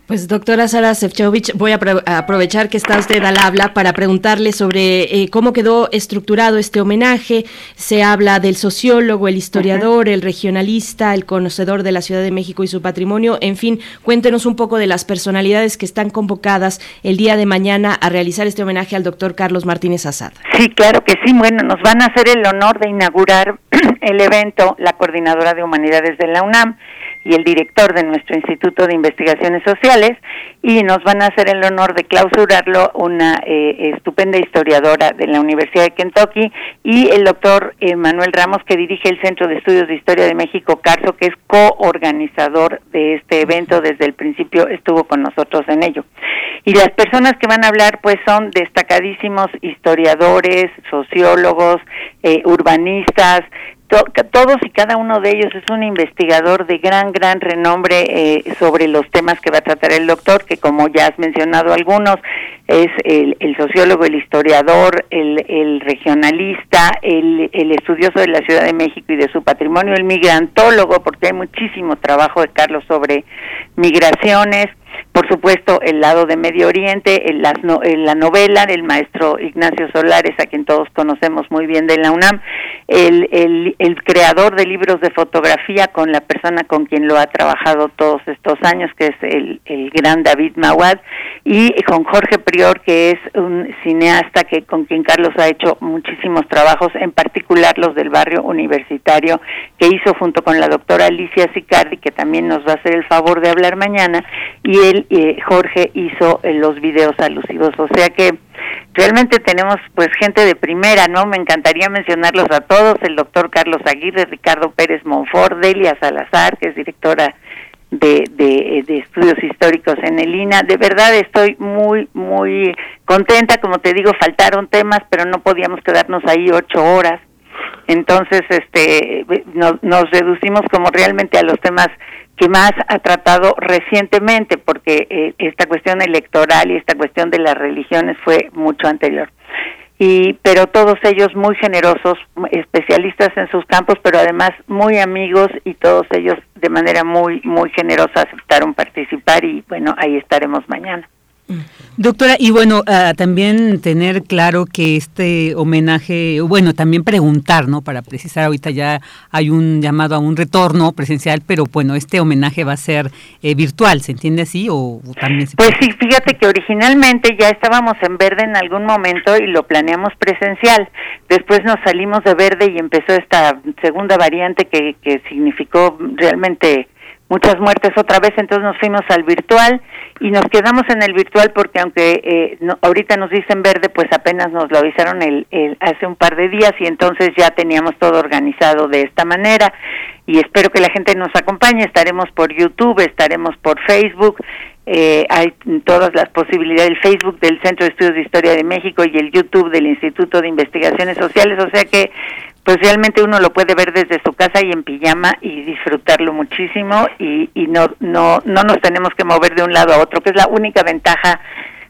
Pues doctora Sara Sefcovic, voy a aprovechar que está usted al habla para preguntarle sobre eh, cómo quedó estructurado este homenaje. Se habla del sociólogo, el historiador, el regionalista, el conocedor de la Ciudad de México y su patrimonio. En fin, cuéntenos un poco de las personalidades que están convocadas el día de mañana a realizar este homenaje al doctor Carlos Martínez Azad. Sí, claro que sí. Bueno, nos van a hacer el honor de inaugurar el evento la Coordinadora de Humanidades de la UNAM y el director de nuestro Instituto de Investigaciones Sociales y nos van a hacer el honor de clausurarlo una eh, estupenda historiadora de la Universidad de Kentucky y el doctor Manuel Ramos que dirige el Centro de Estudios de Historia de México Carso que es coorganizador de este evento. Desde el principio estuvo con nosotros en ello. Y las personas que van a hablar pues son destacadísimos historiadores sociólogos eh, urbanistas todos y cada uno de ellos es un investigador de gran, gran renombre eh, sobre los temas que va a tratar el doctor, que como ya has mencionado algunos, es el, sociólogo, el historiador, el, regionalista, el, el, estudioso de la Ciudad de México y de su patrimonio, el migrantólogo, porque hay muchísimo trabajo de Carlos sobre migraciones, por supuesto el lado de Medio Oriente, en, las la novela del maestro Ignacio Solares, a quien todos conocemos muy bien de la UNAM, el, el, el, creador de libros de fotografía con la persona con quien lo ha trabajado todos estos años, que es el, el gran David Mawad, y con Jorge Prior, que es un cineasta que con quien Carlos ha hecho muchísimos trabajos, en particular los del barrio universitario, que hizo junto con la doctora Alicia Sicardi, que también nos va a hacer el favor de hablar mañana, él, eh, Jorge, hizo eh, los videos alusivos. O sea que realmente tenemos pues gente de primera, ¿no? Me encantaría mencionarlos a todos, el doctor Carlos Aguirre, Ricardo Pérez Monfort, Delia Salazar, que es directora de, de, de, estudios históricos en el INA. De verdad estoy muy, muy contenta. Como te digo, faltaron temas, pero no podíamos quedarnos ahí ocho horas. Entonces, este, nos reducimos como realmente a los temas que más ha tratado recientemente, porque eh, esta cuestión electoral y esta cuestión de las religiones fue mucho anterior. Y, pero todos ellos muy generosos, especialistas en sus campos, pero además muy amigos y todos ellos de manera muy, muy generosa aceptaron participar y bueno, ahí estaremos mañana. Doctora, y bueno, ah, también tener claro que este homenaje, bueno, también preguntar, ¿no? Para precisar, ahorita ya hay un llamado a un retorno presencial, pero bueno, este homenaje va a ser eh, virtual, ¿se entiende así? O, también pues sí, fíjate que originalmente ya estábamos en verde en algún momento y lo planeamos presencial. Después nos salimos de verde y empezó esta segunda variante que, que significó realmente muchas muertes otra vez, entonces nos fuimos al virtual y nos quedamos en el virtual porque aunque eh, ahorita nos dicen verde, pues apenas nos lo avisaron el, hace un par de días y entonces ya teníamos todo organizado de esta manera y espero que la gente nos acompañe, estaremos por YouTube, estaremos por Facebook, eh, hay todas las posibilidades, el Facebook del Centro de Estudios de Historia de México y el YouTube del Instituto de Investigaciones Sociales, o sea que pues realmente uno lo puede ver desde su casa y en pijama y disfrutarlo muchísimo y, y no, no, no nos tenemos que mover de un lado a otro, que es la única ventaja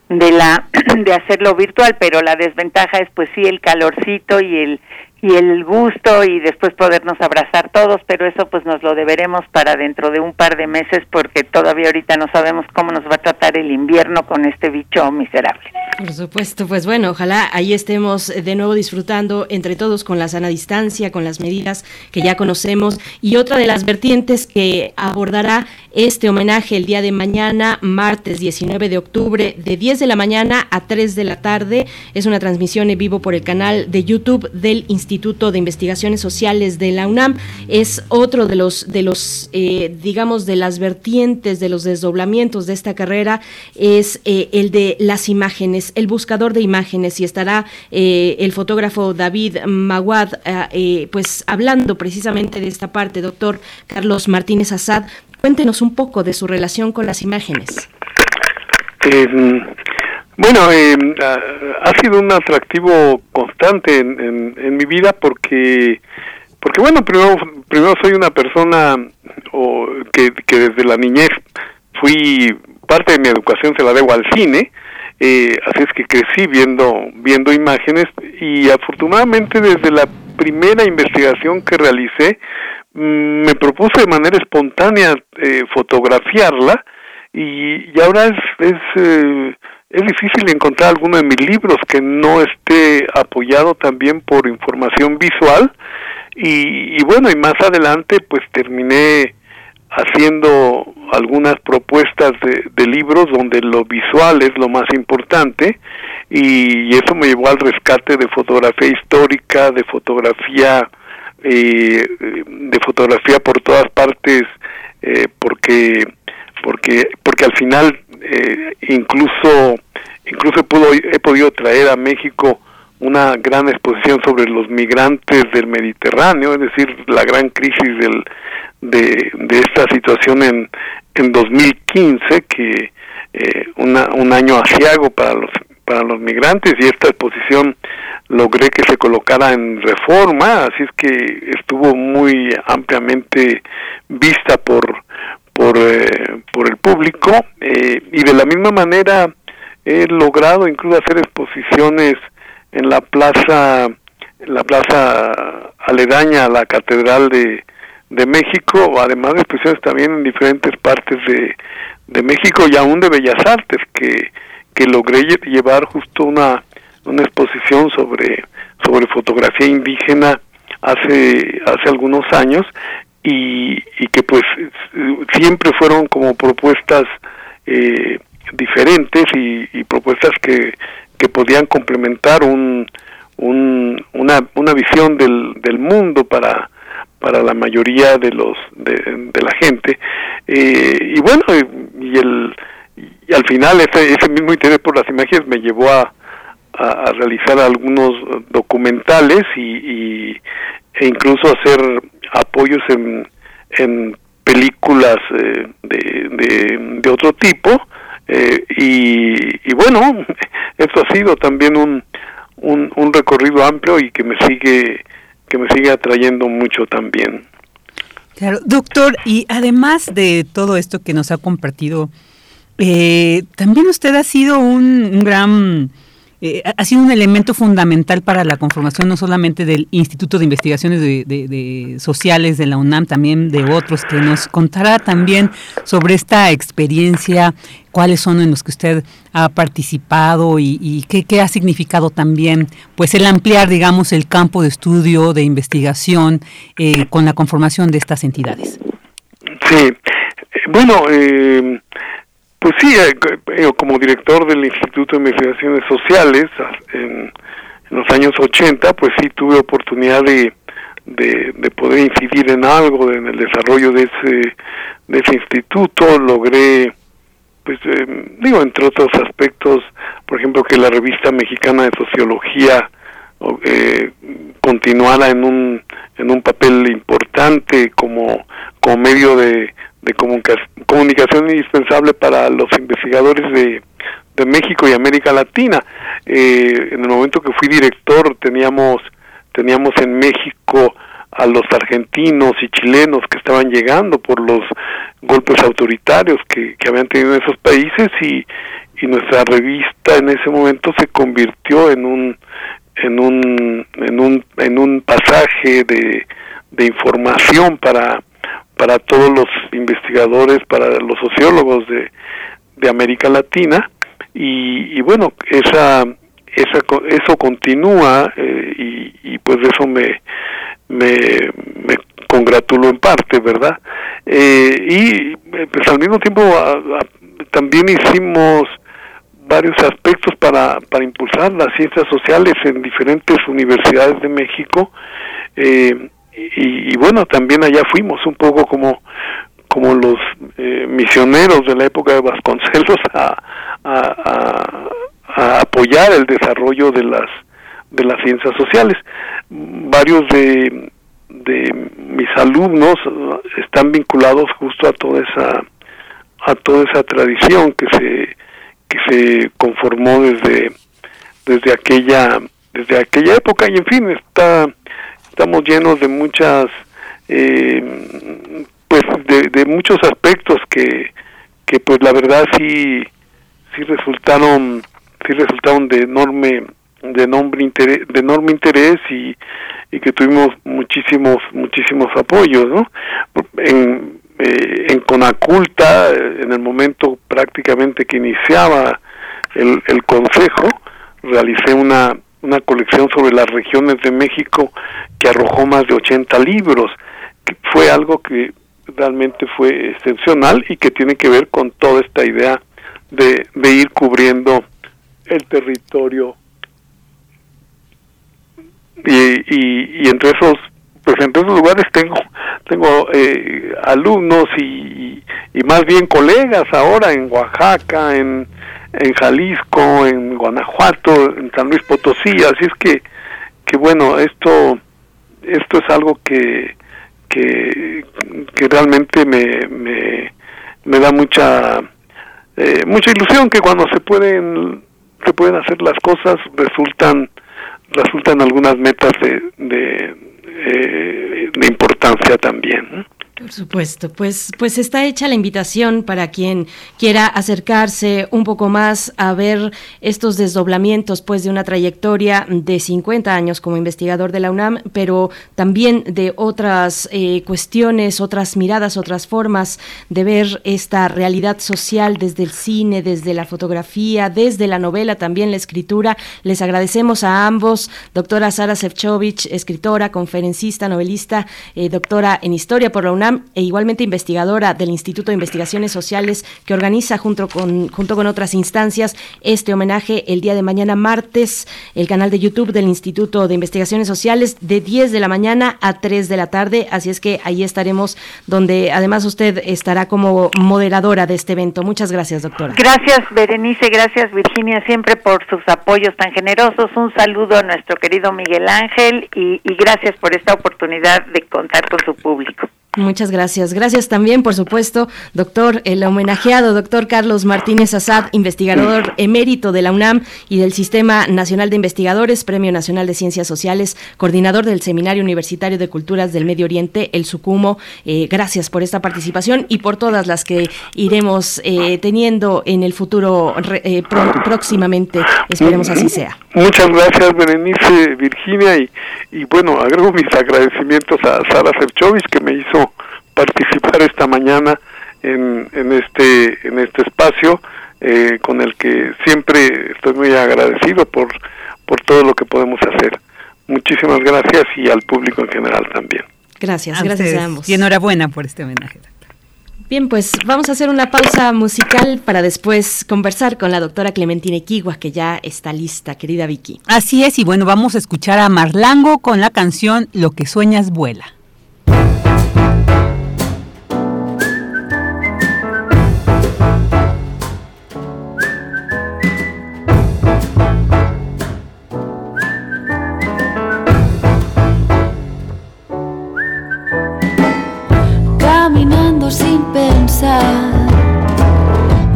de la de hacerlo virtual, pero la desventaja es pues sí el calorcito y el y el gusto y después podernos abrazar todos, pero eso pues nos lo deberemos para dentro de un par de meses porque todavía ahorita no sabemos cómo nos va a tratar el invierno con este bicho miserable. Por supuesto, pues bueno, ojalá ahí estemos de nuevo disfrutando entre todos con la sana distancia, con las medidas que ya conocemos y otra de las vertientes que abordará este homenaje el día de mañana, martes 19 de octubre, de 10 de la mañana a 3 de la tarde, es una transmisión en vivo por el canal de YouTube del Instituto Instituto de Investigaciones Sociales de la UNAM. Es otro de los, de los eh, digamos, de las vertientes, de los desdoblamientos de esta carrera, es eh, el de las imágenes, el buscador de imágenes, y estará eh, el fotógrafo David Maguad, pues hablando precisamente de esta parte, doctor Carlos Martínez Azad. Cuéntenos un poco de su relación con las imágenes. Bueno, eh, ha sido un atractivo constante en, en, mi vida porque, porque bueno, primero, primero soy una persona o, que, que desde la niñez fui, parte de mi educación se la debo al cine, eh, así es que crecí viendo, viendo imágenes y afortunadamente desde la primera investigación que realicé mm, me propuse de manera espontánea eh, fotografiarla y, y ahora es, es eh, es difícil encontrar alguno de mis libros que no esté apoyado también por información visual. Y, bueno y más adelante pues terminé haciendo algunas propuestas de, libros donde lo visual es lo más importante y, eso me llevó al rescate de fotografía histórica de fotografía eh, de fotografía por todas partes eh, porque porque porque al final eh, incluso incluso pudo, he podido traer a México una gran exposición sobre los migrantes del Mediterráneo, es decir, la gran crisis del, de, de esta situación en, en 2015, que eh, una, un año asiago para los, para los migrantes, y esta exposición logré que se colocara en reforma, así es que estuvo muy ampliamente vista por, por, eh, por el público eh, y de la misma manera he logrado incluso hacer exposiciones en la plaza la plaza aledaña a la catedral de, de México además de exposiciones también en diferentes partes de, de México y aún de Bellas Artes que, que logré llevar justo una, una exposición sobre sobre fotografía indígena hace hace algunos años y, y que pues siempre fueron como propuestas eh, diferentes y, propuestas que, que podían complementar un, un, una, una visión del, del mundo para, para la mayoría de los de, la gente. Eh, y bueno y el y al final ese, ese mismo interés por las imágenes me llevó a, a, realizar algunos documentales y, y, e incluso hacer apoyos en, en películas eh, de, de, otro tipo eh, y, y, bueno esto ha sido también un, un, recorrido amplio y que me sigue que me sigue atrayendo mucho también. Claro doctor y además de todo esto que nos ha compartido eh, también usted ha sido un, un gran eh, ha sido un elemento fundamental para la conformación no solamente del Instituto de Investigaciones de, Sociales de la UNAM, también de otros, que nos contará también sobre esta experiencia, cuáles son en los que usted ha participado y, qué, ha significado también pues el ampliar, digamos, el campo de estudio, de investigación eh, con la conformación de estas entidades. Sí, bueno, eh, pues sí, eh, eh, como director del Instituto de Investigaciones Sociales en, los años 80, pues sí tuve oportunidad de, de, de poder incidir en algo en el desarrollo de ese de ese instituto. Logré pues eh, digo entre otros aspectos por ejemplo que la revista mexicana de sociología eh, continuara en un en un papel importante como como medio de, de comunicación indispensable para los investigadores de, de México y América Latina. Eh, en el momento que fui director teníamos teníamos en México a los argentinos y chilenos que estaban llegando por los golpes autoritarios que, que habían tenido en esos países y, y nuestra revista en ese momento se convirtió en un en un en un en un pasaje de, de información para para todos los investigadores para los sociólogos de, de América Latina y, y bueno esa esa eso continúa eh, y, y pues eso me me, me congratulo en parte, ¿verdad? Eh, y pues al mismo tiempo también hicimos varios aspectos para, para impulsar las ciencias sociales en diferentes universidades de México eh, y, bueno también allá fuimos un poco como como los eh, misioneros de la época de Vasconcelos a, a, a, apoyar el desarrollo de las de las ciencias sociales. Varios de, de mis alumnos están vinculados justo a toda esa a toda esa tradición que se que se conformó desde desde aquella desde aquella época y en fin está estamos llenos de muchas eh, pues de, de, muchos aspectos que que pues la verdad sí sí resultaron sí resultaron de enorme de enorme interés, de enorme interés y, y que tuvimos muchísimos muchísimos apoyos ¿no? en, eh, en Conaculta en el momento prácticamente que iniciaba el, el consejo realicé una una colección sobre las regiones de México que arrojó más de 80 libros que fue algo que realmente fue excepcional y que tiene que ver con toda esta idea de, de ir cubriendo el territorio. Y, y, entre esos pues entre esos lugares tengo tengo eh, alumnos y, y, más bien colegas ahora en Oaxaca en en Jalisco en Guanajuato en San Luis Potosí. Así es que que bueno esto esto es algo que que, que realmente me, me, me da mucha eh, mucha ilusión que cuando se pueden se pueden hacer las cosas resultan resultan algunas metas de, de, eh, de importancia también. Por supuesto, pues, pues está hecha la invitación para quien quiera acercarse un poco más a ver estos desdoblamientos pues de una trayectoria de 50 años como investigador de la UNAM, pero también de otras eh, cuestiones, otras miradas, otras formas de ver esta realidad social desde el cine, desde la fotografía, desde la novela, también la escritura. Les agradecemos a ambos, doctora Sara Sefcovic, escritora, conferencista, novelista, eh, doctora en historia por la UNAM e igualmente investigadora del Instituto de Investigaciones Sociales que organiza junto con, junto con otras instancias este homenaje el día de mañana martes, el canal de YouTube del Instituto de Investigaciones Sociales de 10 de la mañana a 3 de la tarde, así es que ahí estaremos donde además usted estará como moderadora de este evento. Muchas gracias, doctora. Gracias, Berenice, gracias, Virginia, siempre por sus apoyos tan generosos. Un saludo a nuestro querido Miguel Ángel y, y gracias por esta oportunidad de contar con su público. Muchas gracias. Gracias también, por supuesto, doctor, el homenajeado, doctor Carlos Martínez Azad, investigador emérito de la UNAM y del Sistema Nacional de Investigadores, Premio Nacional de Ciencias Sociales, coordinador del Seminario Universitario de Culturas del Medio Oriente, el SUCUMO. Eh, gracias por esta participación y por todas las que iremos eh, teniendo en el futuro eh, próximamente. Esperemos así sea. Muchas gracias, Berenice, Virginia, y, bueno, agrego mis agradecimientos a Sara Serchovich que me hizo participar esta mañana en, en este en este espacio eh, con el que siempre estoy muy agradecido por por todo lo que podemos hacer. Muchísimas gracias y al público en general también. Gracias, gracias a ambos. Y enhorabuena por este homenaje. Bien, pues vamos a hacer una pausa musical para después conversar con la doctora Clementina Equigua, que ya está lista, querida Vicky. Así es, y bueno, vamos a escuchar a Marlango con la canción Lo que sueñas vuela.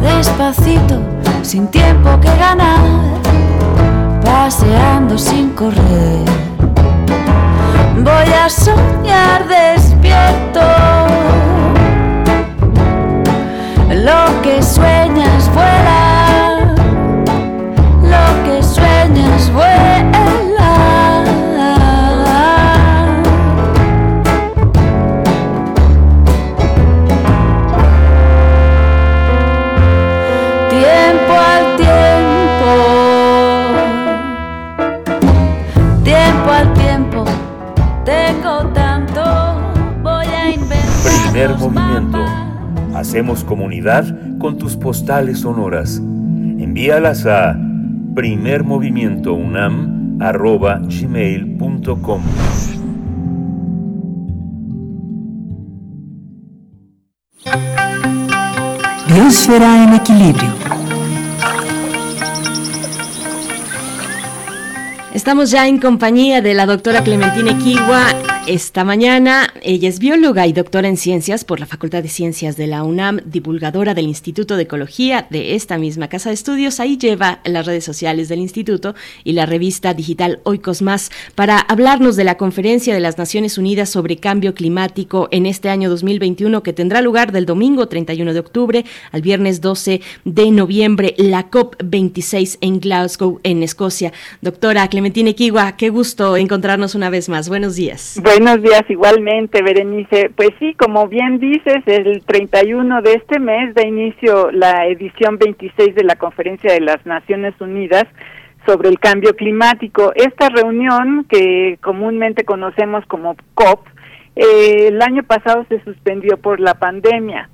Despacito, sin tiempo que ganar, paseando sin correr. Voy a soñar despierto. Lo que sueñas Hacemos comunidad con tus postales sonoras. Envíalas a primermovimientounam.gmail.com Biosfera en equilibrio. Estamos ya en compañía de la doctora Clementina Equigua esta mañana. Ella es bióloga y doctora en ciencias por la Facultad de Ciencias de la UNAM, divulgadora del Instituto de Ecología de esta misma casa de estudios. Ahí lleva las redes sociales del instituto y la revista digital Oikos Más para hablarnos de la conferencia de las Naciones Unidas sobre cambio climático en este año 2021 que tendrá lugar del domingo 31 de octubre al viernes 12 de noviembre, la COP26 en Glasgow, en Escocia. Doctora Clementina Equigua, qué gusto encontrarnos una vez más. Buenos días. Buenos días igualmente, Berenice. Pues sí, como bien dices, el 31 de este mes da inicio la edición 26 de la Conferencia de las Naciones Unidas sobre el cambio climático. Esta reunión, que comúnmente conocemos como COP, eh, el año pasado se suspendió por la pandemia.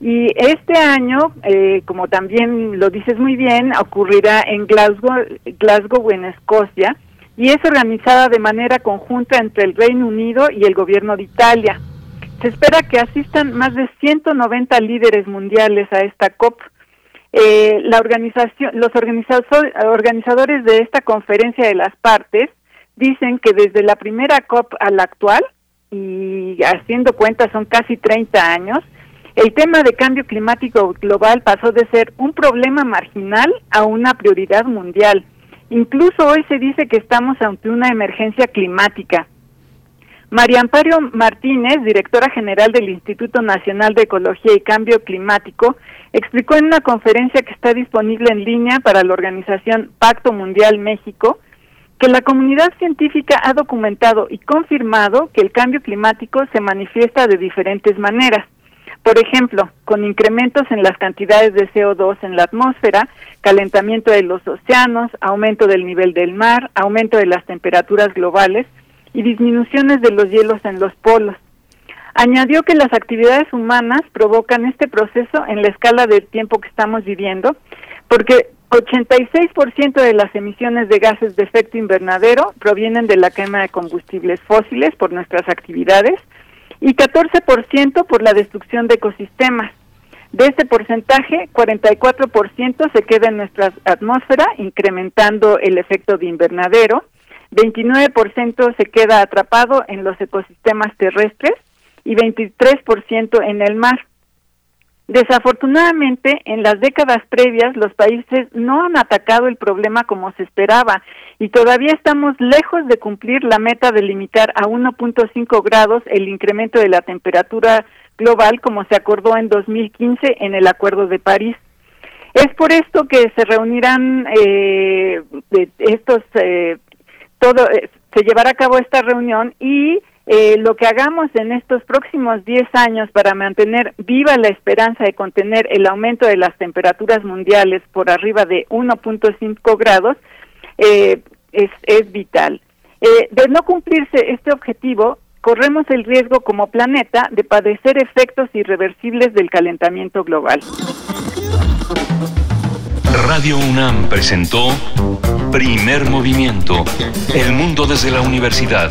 Y este año, eh, como también lo dices muy bien, ocurrirá en Glasgow, Glasgow en Escocia, y es organizada de manera conjunta entre el Reino Unido y el gobierno de Italia. Se espera que asistan más de 190 líderes mundiales a esta COP. Eh, la organización, los organizadores de esta conferencia de las partes dicen que desde la primera COP a la actual, y haciendo cuenta son casi 30 años, el tema de cambio climático global pasó de ser un problema marginal a una prioridad mundial Incluso hoy se dice que estamos ante una emergencia climática. María Amparo Martínez, directora general del Instituto Nacional de Ecología y Cambio Climático, explicó en una conferencia que está disponible en línea para la organización Pacto Mundial México que la comunidad científica ha documentado y confirmado que el cambio climático se manifiesta de diferentes maneras. Por ejemplo, con incrementos en las cantidades de CO2 en la atmósfera, calentamiento de los océanos, aumento del nivel del mar, aumento de las temperaturas globales y disminuciones de los hielos en los polos. Añadió que las actividades humanas provocan este proceso en la escala del tiempo que estamos viviendo, porque 86% de las emisiones de gases de efecto invernadero provienen de la quema de combustibles fósiles por nuestras actividades, y 14% por la destrucción de ecosistemas. De este porcentaje, 44% se queda en nuestra atmósfera, incrementando el efecto de invernadero, 29% se queda atrapado en los ecosistemas terrestres y 23% en el mar. Desafortunadamente, en las décadas previas, los países no han atacado el problema como se esperaba y todavía estamos lejos de cumplir la meta de limitar a 1.5 grados el incremento de la temperatura global como se acordó en 2015 en el Acuerdo de París. Es por esto que se reunirán eh, estos, eh, todo, eh, se llevará a cabo esta reunión y eh, lo que hagamos en estos próximos 10 años para mantener viva la esperanza de contener el aumento de las temperaturas mundiales por arriba de 1.5 grados eh, es, vital. Eh, de no cumplirse este objetivo, corremos el riesgo como planeta de padecer efectos irreversibles del calentamiento global. Radio UNAM presentó Primer Movimiento, El Mundo desde la Universidad,